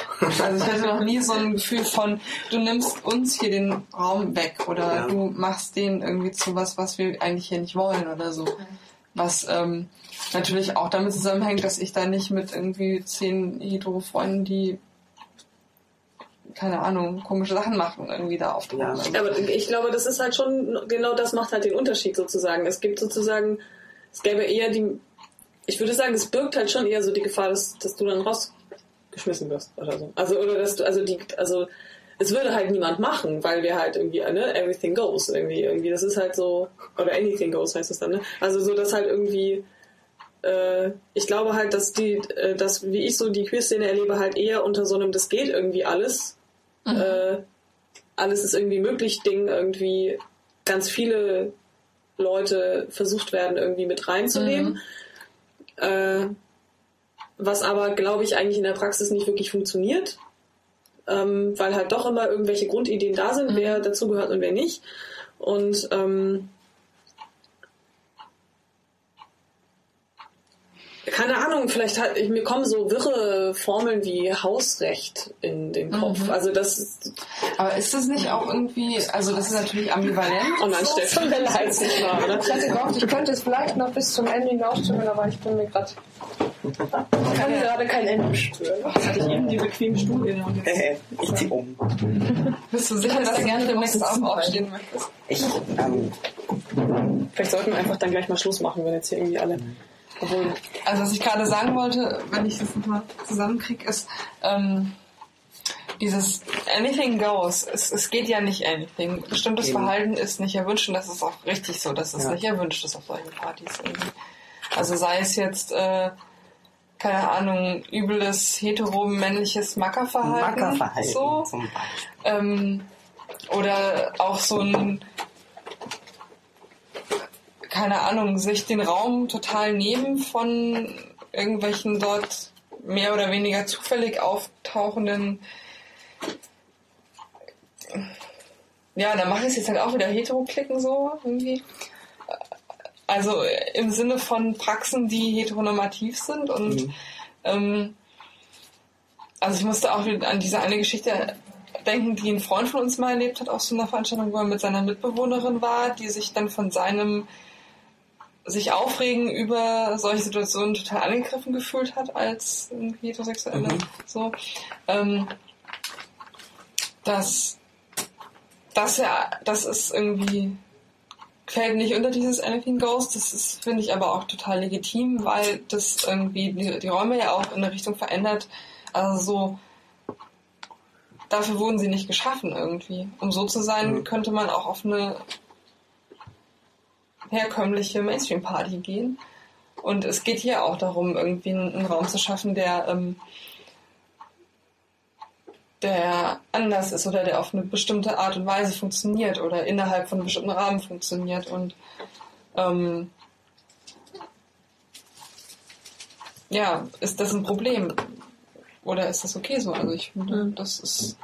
Speaker 4: Also ich hatte noch nie so ein Gefühl von, du nimmst uns hier den Raum weg oder
Speaker 1: Ja.
Speaker 4: du machst den irgendwie zu was, was wir eigentlich hier nicht wollen oder so. Was ähm, natürlich auch damit zusammenhängt, dass ich da nicht mit irgendwie zehn Hetero-Freunden, die keine Ahnung, komische Sachen machen, irgendwie da auftauchen.
Speaker 1: Ja.
Speaker 4: Also,
Speaker 3: Aber ich glaube, das ist halt schon, genau das macht halt den Unterschied sozusagen. Es gibt sozusagen, es gäbe eher die, ich würde sagen, es birgt halt schon eher so die Gefahr, dass, dass du dann rausgeschmissen wirst oder so. Also, oder dass du, also die, also, es würde halt niemand machen, weil wir halt irgendwie, ne, everything goes irgendwie, irgendwie, das ist halt so, oder anything goes heißt es dann, ne? Also so, dass halt irgendwie, äh, ich glaube halt, dass die, äh, dass, wie ich so die Queer-Szene erlebe, halt eher unter so einem, das geht irgendwie alles, äh, alles ist irgendwie möglich Ding irgendwie ganz viele Leute versucht werden irgendwie mit reinzunehmen. Äh, was aber, glaube ich, eigentlich in der Praxis nicht wirklich funktioniert.
Speaker 2: ähm, weil halt doch immer irgendwelche Grundideen da sind, wer dazugehört und wer nicht. Und ähm, keine Ahnung, vielleicht hat mir kommen so wirre Formeln wie Hausrecht in den Kopf. Also das ist
Speaker 4: Aber ist das nicht auch irgendwie, also das ist natürlich ambivalent.
Speaker 2: Steffen, leid nicht mal, oder?
Speaker 5: Ich hatte gehofft, ich könnte es vielleicht noch bis zum Ende hinausstimmen, aber ich bin mir gerade. Ich kann gerade kein Ende spüren.
Speaker 3: Hatte ich eben die bequemen Stuhlien.
Speaker 1: ich zieh um.
Speaker 4: Bist du sicher, dass du gerne demnächst auch aufstehen möchtest?
Speaker 1: Ich, ähm,
Speaker 2: Vielleicht sollten wir einfach dann gleich mal Schluss machen, wenn jetzt hier irgendwie alle. Obwohl,
Speaker 4: Also was ich gerade sagen wollte, wenn ich das nochmal zusammenkriege, ist ähm, dieses Anything goes. Es, es geht ja nicht anything. Bestimmtes
Speaker 1: Eben.
Speaker 4: Verhalten ist nicht erwünscht und das ist auch richtig so, dass es
Speaker 1: Ja.
Speaker 4: nicht erwünscht ist auf solchen Partys. Irgendwie. Also sei es jetzt, äh, keine Ahnung, übles hetero-männliches Mackerverhalten.
Speaker 1: Mackerverhalten
Speaker 4: So. Ähm, oder auch so ein, keine Ahnung, sich den Raum total nehmen von irgendwelchen dort mehr oder weniger zufällig auftauchenden. Ja, dann mache ich es jetzt halt auch wieder hetero-klicken so irgendwie. Also im Sinne von Praxen, die heteronormativ sind und ähm, also ich musste auch an diese eine Geschichte denken, die ein Freund von uns mal erlebt hat, auf so einer Veranstaltung, wo er mit seiner Mitbewohnerin war, die sich dann von seinem sich aufregen über solche Situationen total angegriffen gefühlt hat als irgendwie Heterosexuelle.
Speaker 1: Mhm.
Speaker 4: So. Ähm, dass das ja, das ist irgendwie fällt nicht unter dieses Anything Goes. Das ist, finde ich, aber auch total legitim, weil das irgendwie die, die Räume ja auch in eine Richtung verändert. Also so, dafür wurden sie nicht geschaffen irgendwie. Um so zu sein,
Speaker 1: Mhm.
Speaker 4: könnte man auch auf eine herkömmliche Mainstream-Party gehen. Und es geht hier auch darum, irgendwie einen, Raum zu schaffen, der, ähm, der anders ist oder der auf eine bestimmte Art und Weise funktioniert oder innerhalb von einem bestimmten Rahmen funktioniert. Und ähm, ja, ist das ein Problem? Oder ist das okay so? Also ich finde, das ist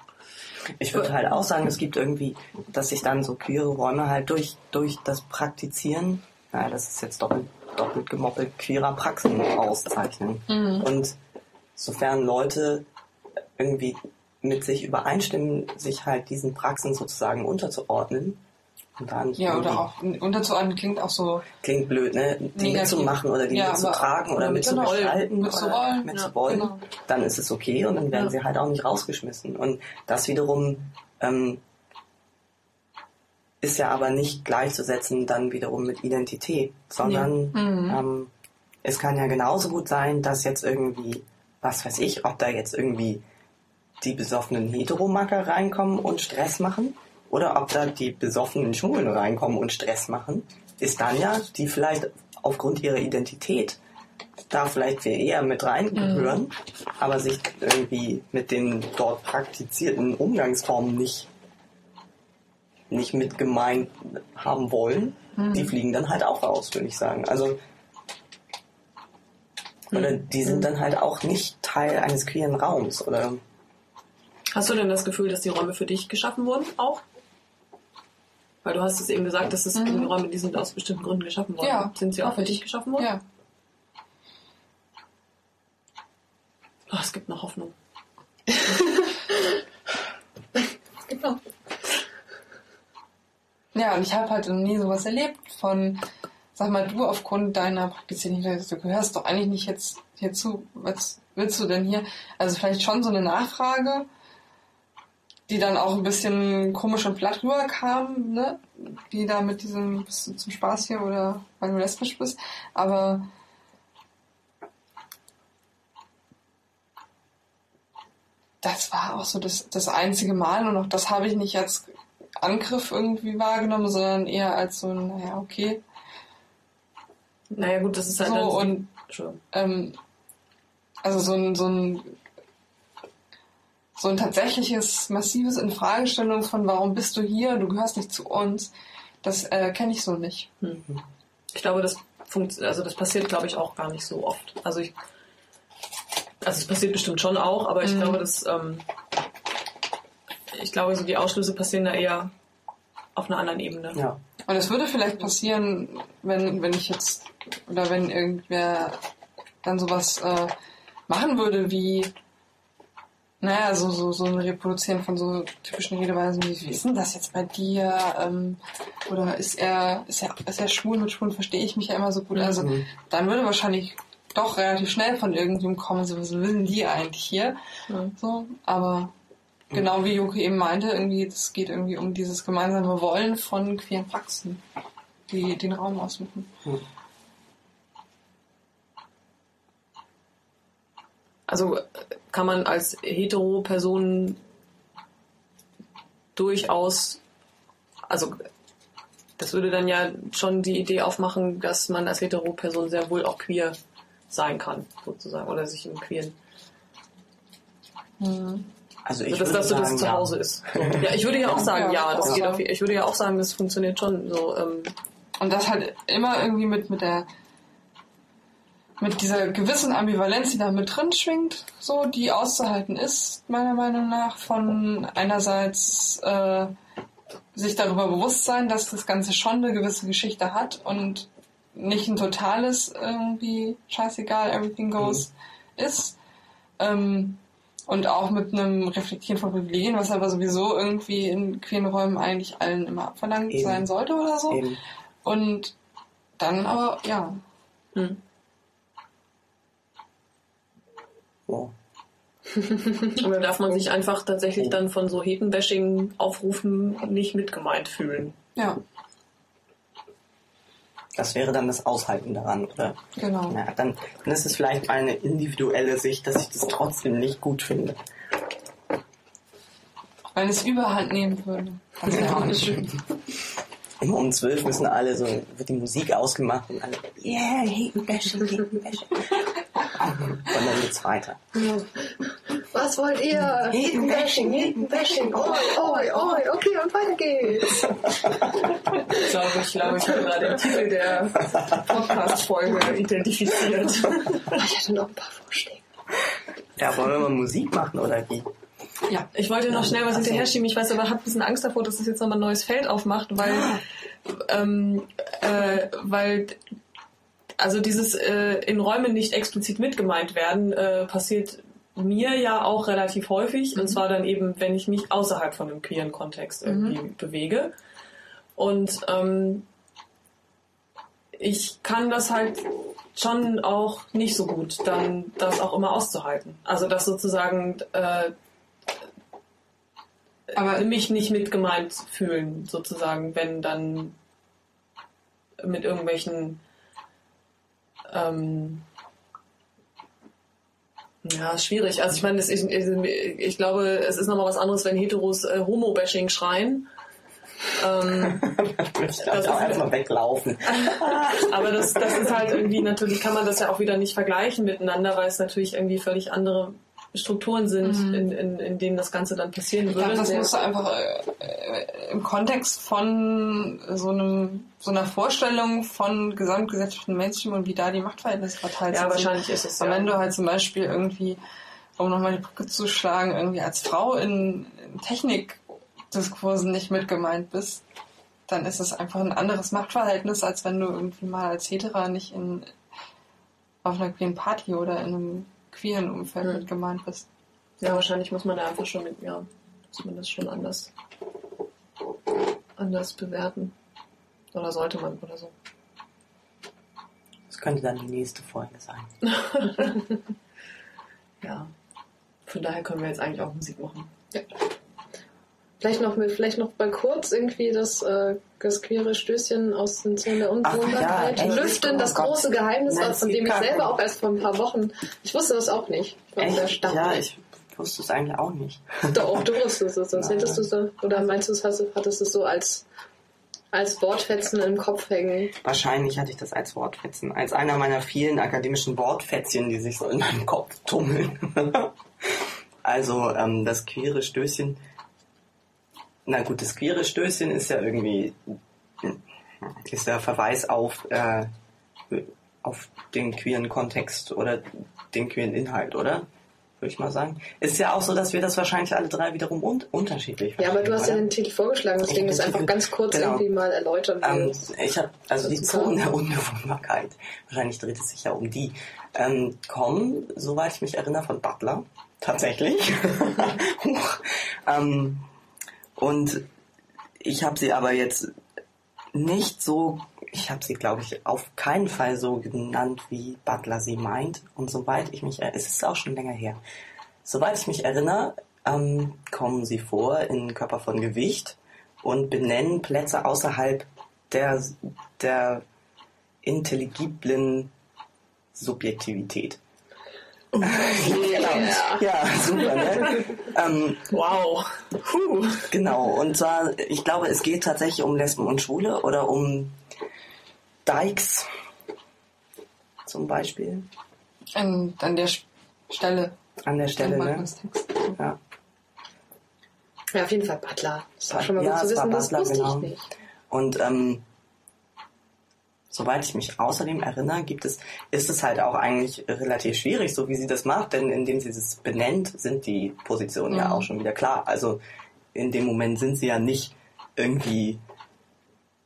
Speaker 1: Ich würde halt auch sagen, es gibt irgendwie, dass sich dann so queere Räume halt durch, durch das Praktizieren, naja, das ist jetzt doppelt, doppelt gemoppelt, queerer Praxen auszeichnen. Und sofern Leute irgendwie mit sich übereinstimmen, sich halt diesen Praxen sozusagen unterzuordnen, und da nicht
Speaker 4: ja oder auch unterzuordnen klingt auch so
Speaker 1: klingt blöd, ne? Die
Speaker 4: Negativ.
Speaker 1: mitzumachen oder die
Speaker 4: Ja,
Speaker 1: mitzutragen oder mitzugestalten
Speaker 4: mitzurollen,
Speaker 1: oder mitzuwollen,
Speaker 4: ja, genau.
Speaker 1: dann ist es okay und dann werden sie halt auch nicht rausgeschmissen. Und das wiederum ähm, ist ja aber nicht gleichzusetzen dann wiederum mit Identität, sondern ähm, es kann ja genauso gut sein, dass jetzt irgendwie, was weiß ich, ob da jetzt irgendwie die besoffenen Heteromacker reinkommen und Stress machen oder ob da die besoffenen Schwulen reinkommen und Stress machen, ist dann ja, die vielleicht aufgrund ihrer Identität da vielleicht wir eher mit reingehören, aber sich irgendwie mit den dort praktizierten Umgangsformen nicht nicht mit gemeint haben wollen, die fliegen dann halt auch raus, würde ich sagen. Also oder die sind dann halt auch nicht Teil eines queeren Raums oder?
Speaker 2: Hast du denn das Gefühl, dass die Räume für dich geschaffen wurden auch? Weil du hast es eben gesagt, dass es die Räume, die sind aus bestimmten Gründen geschaffen worden.
Speaker 4: Ja,
Speaker 2: Sind sie auch für
Speaker 4: ich.
Speaker 2: dich geschaffen worden?
Speaker 4: ja
Speaker 2: Oh, es gibt noch Hoffnung.
Speaker 4: Genau. Ja, und ich habe halt noch nie sowas erlebt von, sag mal, du aufgrund deiner praktizierenden du gehörst doch eigentlich nicht jetzt hierzu, was willst du denn hier? Also vielleicht schon so eine Nachfrage, die dann auch ein bisschen komisch und platt rüberkam, ne? Die da mit diesem, bist du zum Spaß hier oder weil du lesbisch bist, aber das war auch so das, das einzige Mal und auch das habe ich nicht als Angriff irgendwie wahrgenommen, sondern eher als so ein, naja, okay.
Speaker 2: Naja gut, das ist halt
Speaker 4: So und ähm, also so ein, so ein so ein tatsächliches massives Infragestellung von warum bist du hier, du gehörst nicht zu uns, das äh, kenne ich so nicht.
Speaker 2: Ich glaube, das funkt, also das passiert, glaube ich, auch gar nicht so oft. Also ich, also es passiert bestimmt schon auch, aber ich glaube, dass ähm,
Speaker 3: ich glaube, so die Ausschlüsse passieren da eher auf einer anderen Ebene.
Speaker 1: Ja.
Speaker 4: Und es würde vielleicht passieren, wenn, wenn ich jetzt, oder wenn irgendwer dann sowas äh, machen würde wie, naja, so, so, so ein Reproduzieren von so typischen Redeweisen wie, wie ist denn das jetzt bei dir? Ähm, oder ist er, ist er, ist er schwul? Mit Schwulen verstehe ich mich ja immer so gut. Also,
Speaker 1: Mhm.
Speaker 4: dann würde wahrscheinlich doch relativ schnell von irgendwem kommen, so, was wissen die eigentlich hier? So, aber genau wie Joke eben meinte, irgendwie, es geht irgendwie um dieses gemeinsame Wollen von queeren Praxen, die den Raum ausmachen.
Speaker 3: Also äh, kann man als Hetero-Person durchaus, also das würde dann ja schon die Idee aufmachen, dass man als Hetero-Person sehr wohl auch queer sein kann, sozusagen, oder sich im Queeren.
Speaker 1: Also ich
Speaker 3: Also, dass
Speaker 1: würde
Speaker 3: das so das
Speaker 1: sagen,
Speaker 3: Zuhause
Speaker 1: ja.
Speaker 3: ist. So. Ja, ich würde ja auch sagen, ja, das
Speaker 4: Ja.
Speaker 3: geht auf, ich würde ja auch sagen, das funktioniert schon so. Ähm,
Speaker 4: Und das halt immer irgendwie mit, mit der mit dieser gewissen Ambivalenz, die da mit drin schwingt, so, die auszuhalten ist, meiner Meinung nach, von einerseits äh, sich darüber bewusst sein, dass das Ganze schon eine gewisse Geschichte hat und nicht ein totales irgendwie scheißegal, everything goes ist. Ähm, und auch mit einem Reflektieren von Privilegien, was aber sowieso irgendwie in queeren Räumen eigentlich allen immer abverlangt
Speaker 1: Eben.
Speaker 4: sein sollte oder so.
Speaker 1: Eben.
Speaker 4: Und dann aber, ja,
Speaker 3: hm.
Speaker 1: Wow. [laughs]
Speaker 3: Und da darf man sich einfach tatsächlich dann von so Hetenbashing-Aufrufen nicht mitgemeint fühlen.
Speaker 4: ja,
Speaker 1: Das wäre dann das Aushalten daran, oder?
Speaker 4: genau.
Speaker 1: Ja, dann, dann ist es vielleicht eine individuelle Sicht, dass ich das trotzdem nicht gut finde.
Speaker 4: Wenn es Überhand nehmen würde. Das wäre auch nicht schön. [laughs]
Speaker 1: Immer um zwölf müssen alle so, wird die Musik ausgemacht und alle, yeah, Hetenbashing, Hetenbashing. und dann geht's weiter.
Speaker 2: Was wollt ihr?
Speaker 1: Hetenbashing,
Speaker 2: Hetenbashing, oi, oi, oi, okay, und weiter geht's.
Speaker 3: Ich glaube, ich glaube, ich habe gerade den Titel der Podcast-Folge identifiziert.
Speaker 2: Ich hatte noch ein paar Vorschläge.
Speaker 1: Ja, wollen wir mal Musik machen oder wie?
Speaker 3: Ja, ich wollte noch schnell was hinterher schieben. Ich weiß aber, habe ein bisschen Angst davor, dass das jetzt nochmal ein neues Feld aufmacht, weil, ähm, äh, weil also dieses äh, in Räumen nicht explizit mitgemeint werden, äh, passiert mir ja auch relativ häufig. Und zwar dann eben, wenn ich mich außerhalb von einem queeren Kontext irgendwie bewege. Und ähm, ich kann das halt schon auch nicht so gut, dann das auch immer auszuhalten. Also das sozusagen äh,
Speaker 4: Aber
Speaker 3: mich nicht mitgemeint fühlen, sozusagen, wenn dann mit irgendwelchen ähm, ja, schwierig. Also ich meine, ist, ich glaube, es ist nochmal was anderes, wenn Heteros äh, Homo-Bashing schreien. Ähm, [laughs]
Speaker 1: Ich darf auch erstmal weglaufen. [laughs]
Speaker 3: aber das, das ist halt irgendwie, natürlich kann man das ja auch wieder nicht vergleichen miteinander, weil es natürlich irgendwie völlig andere Strukturen sind, in, in, in denen das Ganze dann passieren
Speaker 4: ich glaube,
Speaker 3: würde.
Speaker 4: das musst du einfach äh, äh, im Kontext von so einem so einer Vorstellung von gesamtgesellschaftlichen Mainstream und wie da die Machtverhältnisse verteilt
Speaker 3: ja,
Speaker 4: sind.
Speaker 3: wahrscheinlich ist es.
Speaker 4: Aber
Speaker 3: Ja.
Speaker 4: wenn du halt zum Beispiel irgendwie, um nochmal die Brücke zu schlagen, irgendwie als Frau in, in Technikdiskursen nicht mitgemeint bist, dann ist es einfach ein anderes Machtverhältnis, als wenn du irgendwie mal als Hetera nicht in, auf einer queeren Party oder in einem queeren Umfeld
Speaker 3: Hm.
Speaker 4: mitgemeint bist.
Speaker 3: Ja, wahrscheinlich muss man da einfach schon mit, ja, muss man das schon anders, anders bewerten. Oder sollte man oder so.
Speaker 1: Das könnte dann die nächste Folge sein. [laughs]
Speaker 3: Ja. Von daher können wir jetzt eigentlich auch Musik machen.
Speaker 2: Vielleicht noch, vielleicht noch mal kurz irgendwie das, äh, das queere Stößchen aus den Zonen der Unwohnbarkeit
Speaker 1: ja,
Speaker 2: lüften. Das
Speaker 1: Oh
Speaker 2: große Geheimnis,
Speaker 1: Nein,
Speaker 2: von dem ich selber auch erst vor ein paar Wochen, ich wusste das auch nicht. Ich war sehr
Speaker 1: Echt?
Speaker 2: stark.
Speaker 1: Ja, ich wusste es eigentlich auch nicht.
Speaker 2: Doch, du wusstest es, sonst
Speaker 1: Nein.
Speaker 2: hättest du es, so- oder meinst du, es hast, hattest du es so als, als Wortfetzen im Kopf hängen?
Speaker 1: Wahrscheinlich hatte ich das als Wortfetzen. Als einer meiner vielen akademischen Wortfätzchen, die sich so in meinem Kopf tummeln. [laughs] also ähm, das queere Stößchen. Na gut, das queere Stößchen ist ja irgendwie ist der Verweis auf, äh, auf den queeren Kontext oder den queeren Inhalt, oder? würde ich mal sagen. Ist ja auch so, dass wir das wahrscheinlich alle drei wiederum un unterschiedlich
Speaker 2: Ja, aber du hast ja den Titel vorgeschlagen, deswegen ist einfach ganz kurz
Speaker 1: genau.
Speaker 2: irgendwie mal erläutern.
Speaker 1: Ähm, ich habe also die Zonen der Unbewohnbarkeit, wahrscheinlich dreht es sich ja um die, ähm, kommen, soweit ich mich erinnere, von Butler. Tatsächlich. [laughs] Ähm, und ich habe sie aber jetzt nicht so, ich habe sie, glaube ich, auf keinen Fall so genannt, wie Butler sie meint. Und soweit ich mich, es ist auch schon länger her, soweit ich mich erinnere, ähm, kommen sie vor in Körper von Gewicht und benennen Plätze außerhalb der, der intelligiblen Subjektivität.
Speaker 2: Ja.
Speaker 1: Ja, super, ne? ähm,
Speaker 3: Wow. Puh.
Speaker 1: Genau, und zwar, ich glaube, es geht tatsächlich um Lesben und Schwule oder um Dykes zum Beispiel
Speaker 4: An, an der Stelle.
Speaker 1: an der Stelle. Ne? Ja.
Speaker 2: ja, auf jeden Fall Butler. Das auch schon mal
Speaker 1: Ja,
Speaker 2: gut zu
Speaker 1: es war
Speaker 2: wissen, das
Speaker 1: Butler,
Speaker 2: wusste
Speaker 1: genau.
Speaker 2: ich nicht.
Speaker 1: Und ähm, soweit ich mich außerdem erinnere, gibt es, ist es halt auch eigentlich relativ schwierig, so wie sie das macht, denn indem sie das benennt, sind die Positionen ja
Speaker 4: Mhm.
Speaker 1: auch schon wieder klar. Also in dem Moment sind sie ja nicht irgendwie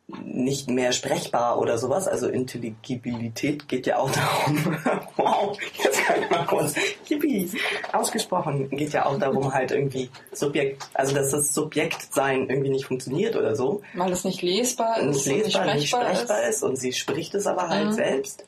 Speaker 1: nicht mehr sprechbar oder sowas. Also Intelligibilität geht ja auch darum, [laughs] wow, jetzt kann ich mal kurz, yippie, ausgesprochen, geht ja auch darum halt irgendwie Subjekt, also dass das Subjektsein irgendwie nicht funktioniert oder so
Speaker 4: Weil es nicht lesbar ist,
Speaker 1: nicht
Speaker 4: und
Speaker 1: lesbar, nicht sprechbar
Speaker 4: ist.
Speaker 1: ist. und sie spricht es aber halt
Speaker 4: Mhm.
Speaker 1: selbst.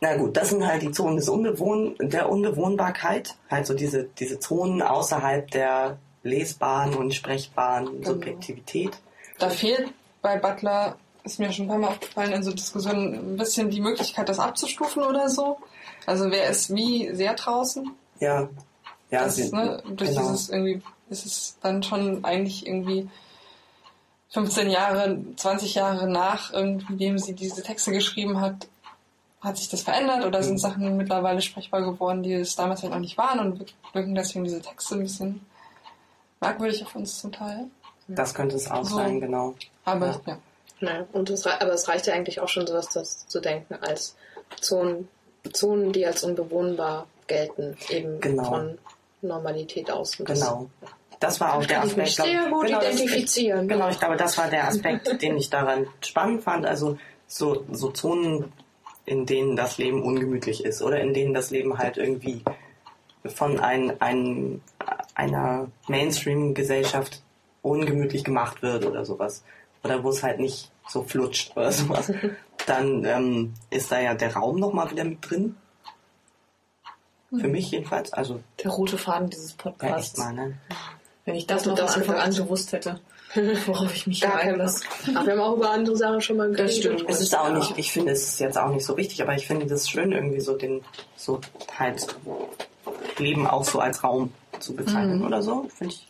Speaker 1: Na gut, das sind halt die Zonen des Unbewohn der Unbewohnbarkeit, halt so diese, diese Zonen außerhalb der lesbaren und sprechbaren Subjektivität.
Speaker 4: Da fehlt bei Butler, ist mir schon ein paar Mal aufgefallen, in so Diskussionen ein bisschen die Möglichkeit, das abzustufen oder so. Also wer ist wie sehr draußen?
Speaker 1: Ja, ja,
Speaker 4: das,
Speaker 1: sie,
Speaker 4: ne, durch
Speaker 1: genau.
Speaker 4: dieses irgendwie, ist es dann schon eigentlich irgendwie 15 Jahre, 20 Jahre nach irgendwie, dem sie diese Texte geschrieben hat, hat sich das verändert oder
Speaker 1: Mhm.
Speaker 4: sind Sachen mittlerweile sprechbar geworden, die es damals halt noch nicht waren und wirken deswegen diese Texte ein bisschen merkwürdig auf uns zum Teil.
Speaker 1: das könnte es auch
Speaker 4: So.
Speaker 1: sein, genau.
Speaker 4: Aber
Speaker 1: Ja.
Speaker 4: ja.
Speaker 2: Ja, und es, aber es reicht ja eigentlich auch schon, sowas das zu denken, als Zonen, Zonen, die als unbewohnbar gelten, eben
Speaker 1: Genau.
Speaker 2: von Normalität aus.
Speaker 1: Genau. Das war auch der
Speaker 2: kann ich mich
Speaker 1: Aspekt. glaub-
Speaker 2: sehr gut
Speaker 1: genau,
Speaker 2: identifizieren.
Speaker 1: Genau, ich glaube, das war der Aspekt, [laughs] den ich daran spannend fand. Also so, so Zonen, in denen das Leben ungemütlich ist oder in denen das Leben halt irgendwie von ein, ein, einer Mainstream-Gesellschaft ungemütlich gemacht wird oder sowas. Oder wo es halt nicht so flutscht oder sowas. [laughs] Dann ähm, ist da ja der Raum nochmal wieder mit drin. Für mich jedenfalls. Also,
Speaker 3: Der rote Faden dieses
Speaker 1: ja, echt
Speaker 3: Podcasts.
Speaker 1: mal, ne?
Speaker 3: Wenn ich das von
Speaker 2: das
Speaker 3: Anfang an gewusst hätte, [laughs] worauf ich mich einlasse.
Speaker 2: Aber wir haben auch über andere Sachen schon mal
Speaker 3: Das
Speaker 2: geredet.
Speaker 3: stimmt.
Speaker 1: Es ist auch nicht, ich finde, es ist jetzt auch nicht so wichtig, aber ich finde das schön, irgendwie so den, so halt Leben auch so als Raum zu bezeichnen oder so. Finde ich.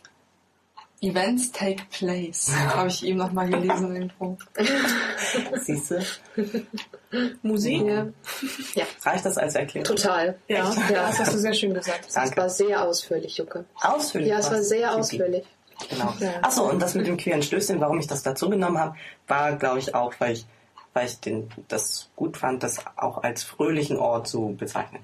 Speaker 4: Events take place. Habe ich eben noch mal gelesen irgendwo. [laughs]
Speaker 1: Siehst du?
Speaker 3: Musik?
Speaker 2: Ja,
Speaker 1: Reicht das als Erklärung?
Speaker 2: total.
Speaker 3: Ja,
Speaker 2: Ja.
Speaker 3: das hast du sehr schön gesagt.
Speaker 2: Das
Speaker 1: Danke.
Speaker 2: war sehr ausführlich, Jucke.
Speaker 1: Ausführlich.
Speaker 2: Ja, es war
Speaker 1: was?
Speaker 2: sehr ausführlich.
Speaker 1: Genau.
Speaker 2: Ja.
Speaker 1: Achso, und das mit dem queeren Stößchen, warum ich das dazu genommen habe, war, glaube ich, auch, weil ich, weil ich den, das gut fand, das auch als fröhlichen Ort zu bezeichnen.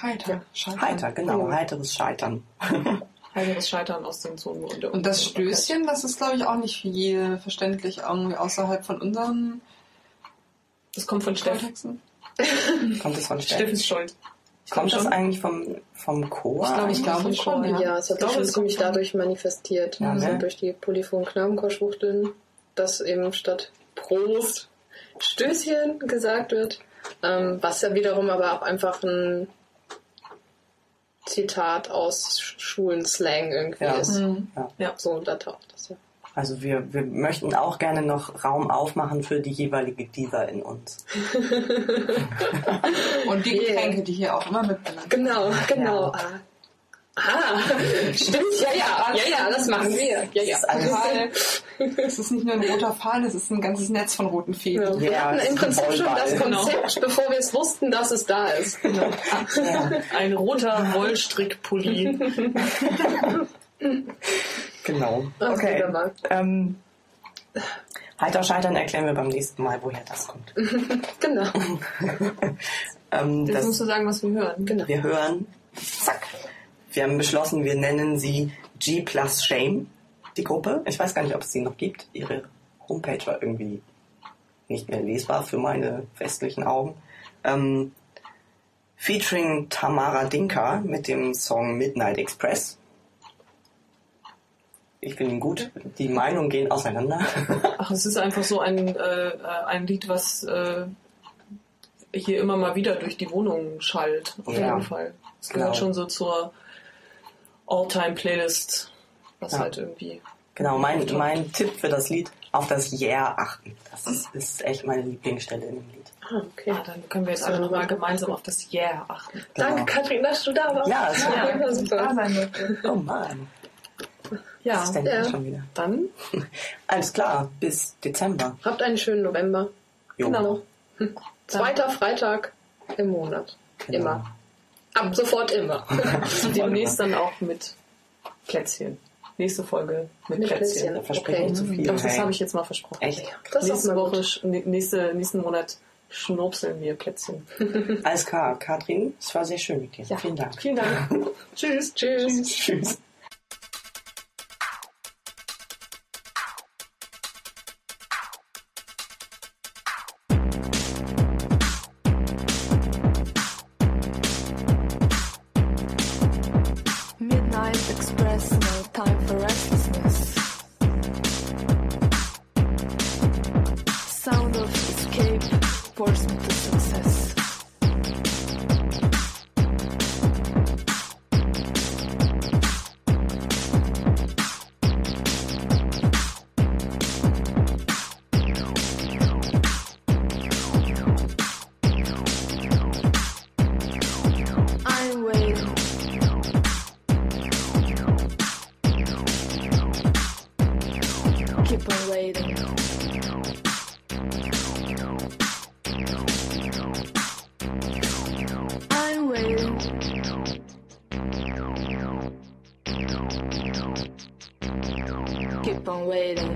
Speaker 4: Heiter. Scheitern.
Speaker 1: Heiter, genau,
Speaker 2: Ja.
Speaker 1: heiteres Scheitern. [laughs]
Speaker 3: Heiteres Scheitern aus den Zonen. Und, der
Speaker 4: Und das. Stößchen, das ist, glaube ich, auch nicht für jede verständlich, irgendwie außerhalb von unseren
Speaker 3: Das kommt von Steff. [laughs]
Speaker 1: Kommt das von
Speaker 3: Steff
Speaker 1: Steff?
Speaker 3: ist schuld.
Speaker 1: Kommt das
Speaker 3: schon.
Speaker 1: eigentlich vom, vom Chor?
Speaker 4: Ich glaube, ich glaube
Speaker 3: Vom
Speaker 4: schon,
Speaker 3: Chor,
Speaker 4: ja.
Speaker 2: Ja, es hat sich schon
Speaker 3: es
Speaker 2: ziemlich dadurch manifestiert.
Speaker 1: Ja,
Speaker 2: also
Speaker 1: ne?
Speaker 2: durch die polyphonen Knabenchorschwuchteln, dass eben statt Prost Stößchen gesagt wird. Ähm, was ja wiederum aber auch einfach ein Zitat aus Sch- Schulenslang irgendwie
Speaker 1: Ja.
Speaker 2: ist.
Speaker 4: Mhm.
Speaker 2: So, da taucht das ja.
Speaker 1: Also wir, wir möchten auch gerne noch Raum aufmachen für die jeweilige Diva in uns. [laughs]
Speaker 4: Und die [laughs]
Speaker 2: Yeah.
Speaker 4: Getränke, die hier auch immer mitbenannt
Speaker 2: Genau, genau.
Speaker 1: Ja.
Speaker 2: Ah. Stimmt, ja, ja, ja, ja, das machen wir. Ja, ja.
Speaker 1: Das ist.
Speaker 4: Es ist nicht nur ein roter Faden, es ist ein ganzes Netz von roten
Speaker 2: Ja,
Speaker 4: Fäden.
Speaker 2: wir
Speaker 1: Ja,
Speaker 2: hatten
Speaker 1: es ist
Speaker 2: im Prinzip schon das. Konzept, bevor wir es wussten, dass es da ist.
Speaker 1: ja,
Speaker 3: Ein roter Wollstrickpulli.
Speaker 1: genau. Okay. Ähm, Heiter Scheitern erklären wir beim nächsten Mal, woher das kommt. [laughs]
Speaker 2: Genau. [laughs]
Speaker 1: Ähm,
Speaker 3: Jetzt
Speaker 1: das,
Speaker 3: musst du sagen, was wir hören.
Speaker 2: genau.
Speaker 1: wir hören Zack. Wir haben beschlossen, wir nennen sie G plus Shame, die Gruppe. Ich weiß gar nicht, ob es sie noch gibt. Ihre Homepage war irgendwie nicht mehr lesbar für meine westlichen Augen. Ähm, featuring Tamara Dinka mit dem Song Midnight Express. Ich finde ihn gut. Die Meinungen gehen auseinander. [laughs]
Speaker 3: Ach, es ist einfach so ein, äh, ein Lied, was äh, hier immer mal wieder durch die Wohnung schallt. Auf
Speaker 1: Ja.
Speaker 3: jeden Fall. Es gehört
Speaker 1: Genau.
Speaker 3: schon so zur All-Time-Playlist, was
Speaker 1: Ja.
Speaker 3: halt irgendwie.
Speaker 1: Genau, mein, mein Tipp für das Lied, auf das Yeah achten. Das ist, ist echt meine Lieblingsstelle in dem Lied.
Speaker 2: Ah, okay.
Speaker 3: Ja, dann können wir jetzt alle nochmal gemeinsam auf das Yeah achten.
Speaker 2: Danke, Katrin, dass du da warst.
Speaker 1: Ja, es war-
Speaker 2: ja super.
Speaker 1: Oh Mann,
Speaker 3: Ja,
Speaker 1: ist denn
Speaker 2: Ja.
Speaker 1: jetzt schon wieder?
Speaker 3: dann [laughs]
Speaker 1: Alles klar, bis Dezember.
Speaker 2: Habt einen schönen November.
Speaker 1: Jo.
Speaker 3: genau.
Speaker 2: Zweiter Freitag im Monat.
Speaker 1: Genau.
Speaker 2: Immer. Ab sofort immer. [laughs]
Speaker 3: Demnächst dann auch mit Plätzchen. Nächste Folge mit,
Speaker 2: Mit
Speaker 3: Plätzchen.
Speaker 2: Plätzchen.
Speaker 1: Da verspreche
Speaker 2: Okay.
Speaker 1: ich zu viel.
Speaker 3: Doch, das habe ich jetzt mal versprochen.
Speaker 1: Echt?
Speaker 2: Das ist
Speaker 3: nächste
Speaker 2: mal
Speaker 3: Woche, nächste, nächsten Monat schnurpseln wir Plätzchen.
Speaker 1: Alles klar, Katrin, es war sehr schön mit dir.
Speaker 3: Ja.
Speaker 1: Vielen Dank.
Speaker 3: Vielen Dank. [laughs]
Speaker 2: Tschüss. Tschüss.
Speaker 1: Tschüss.
Speaker 6: Wait.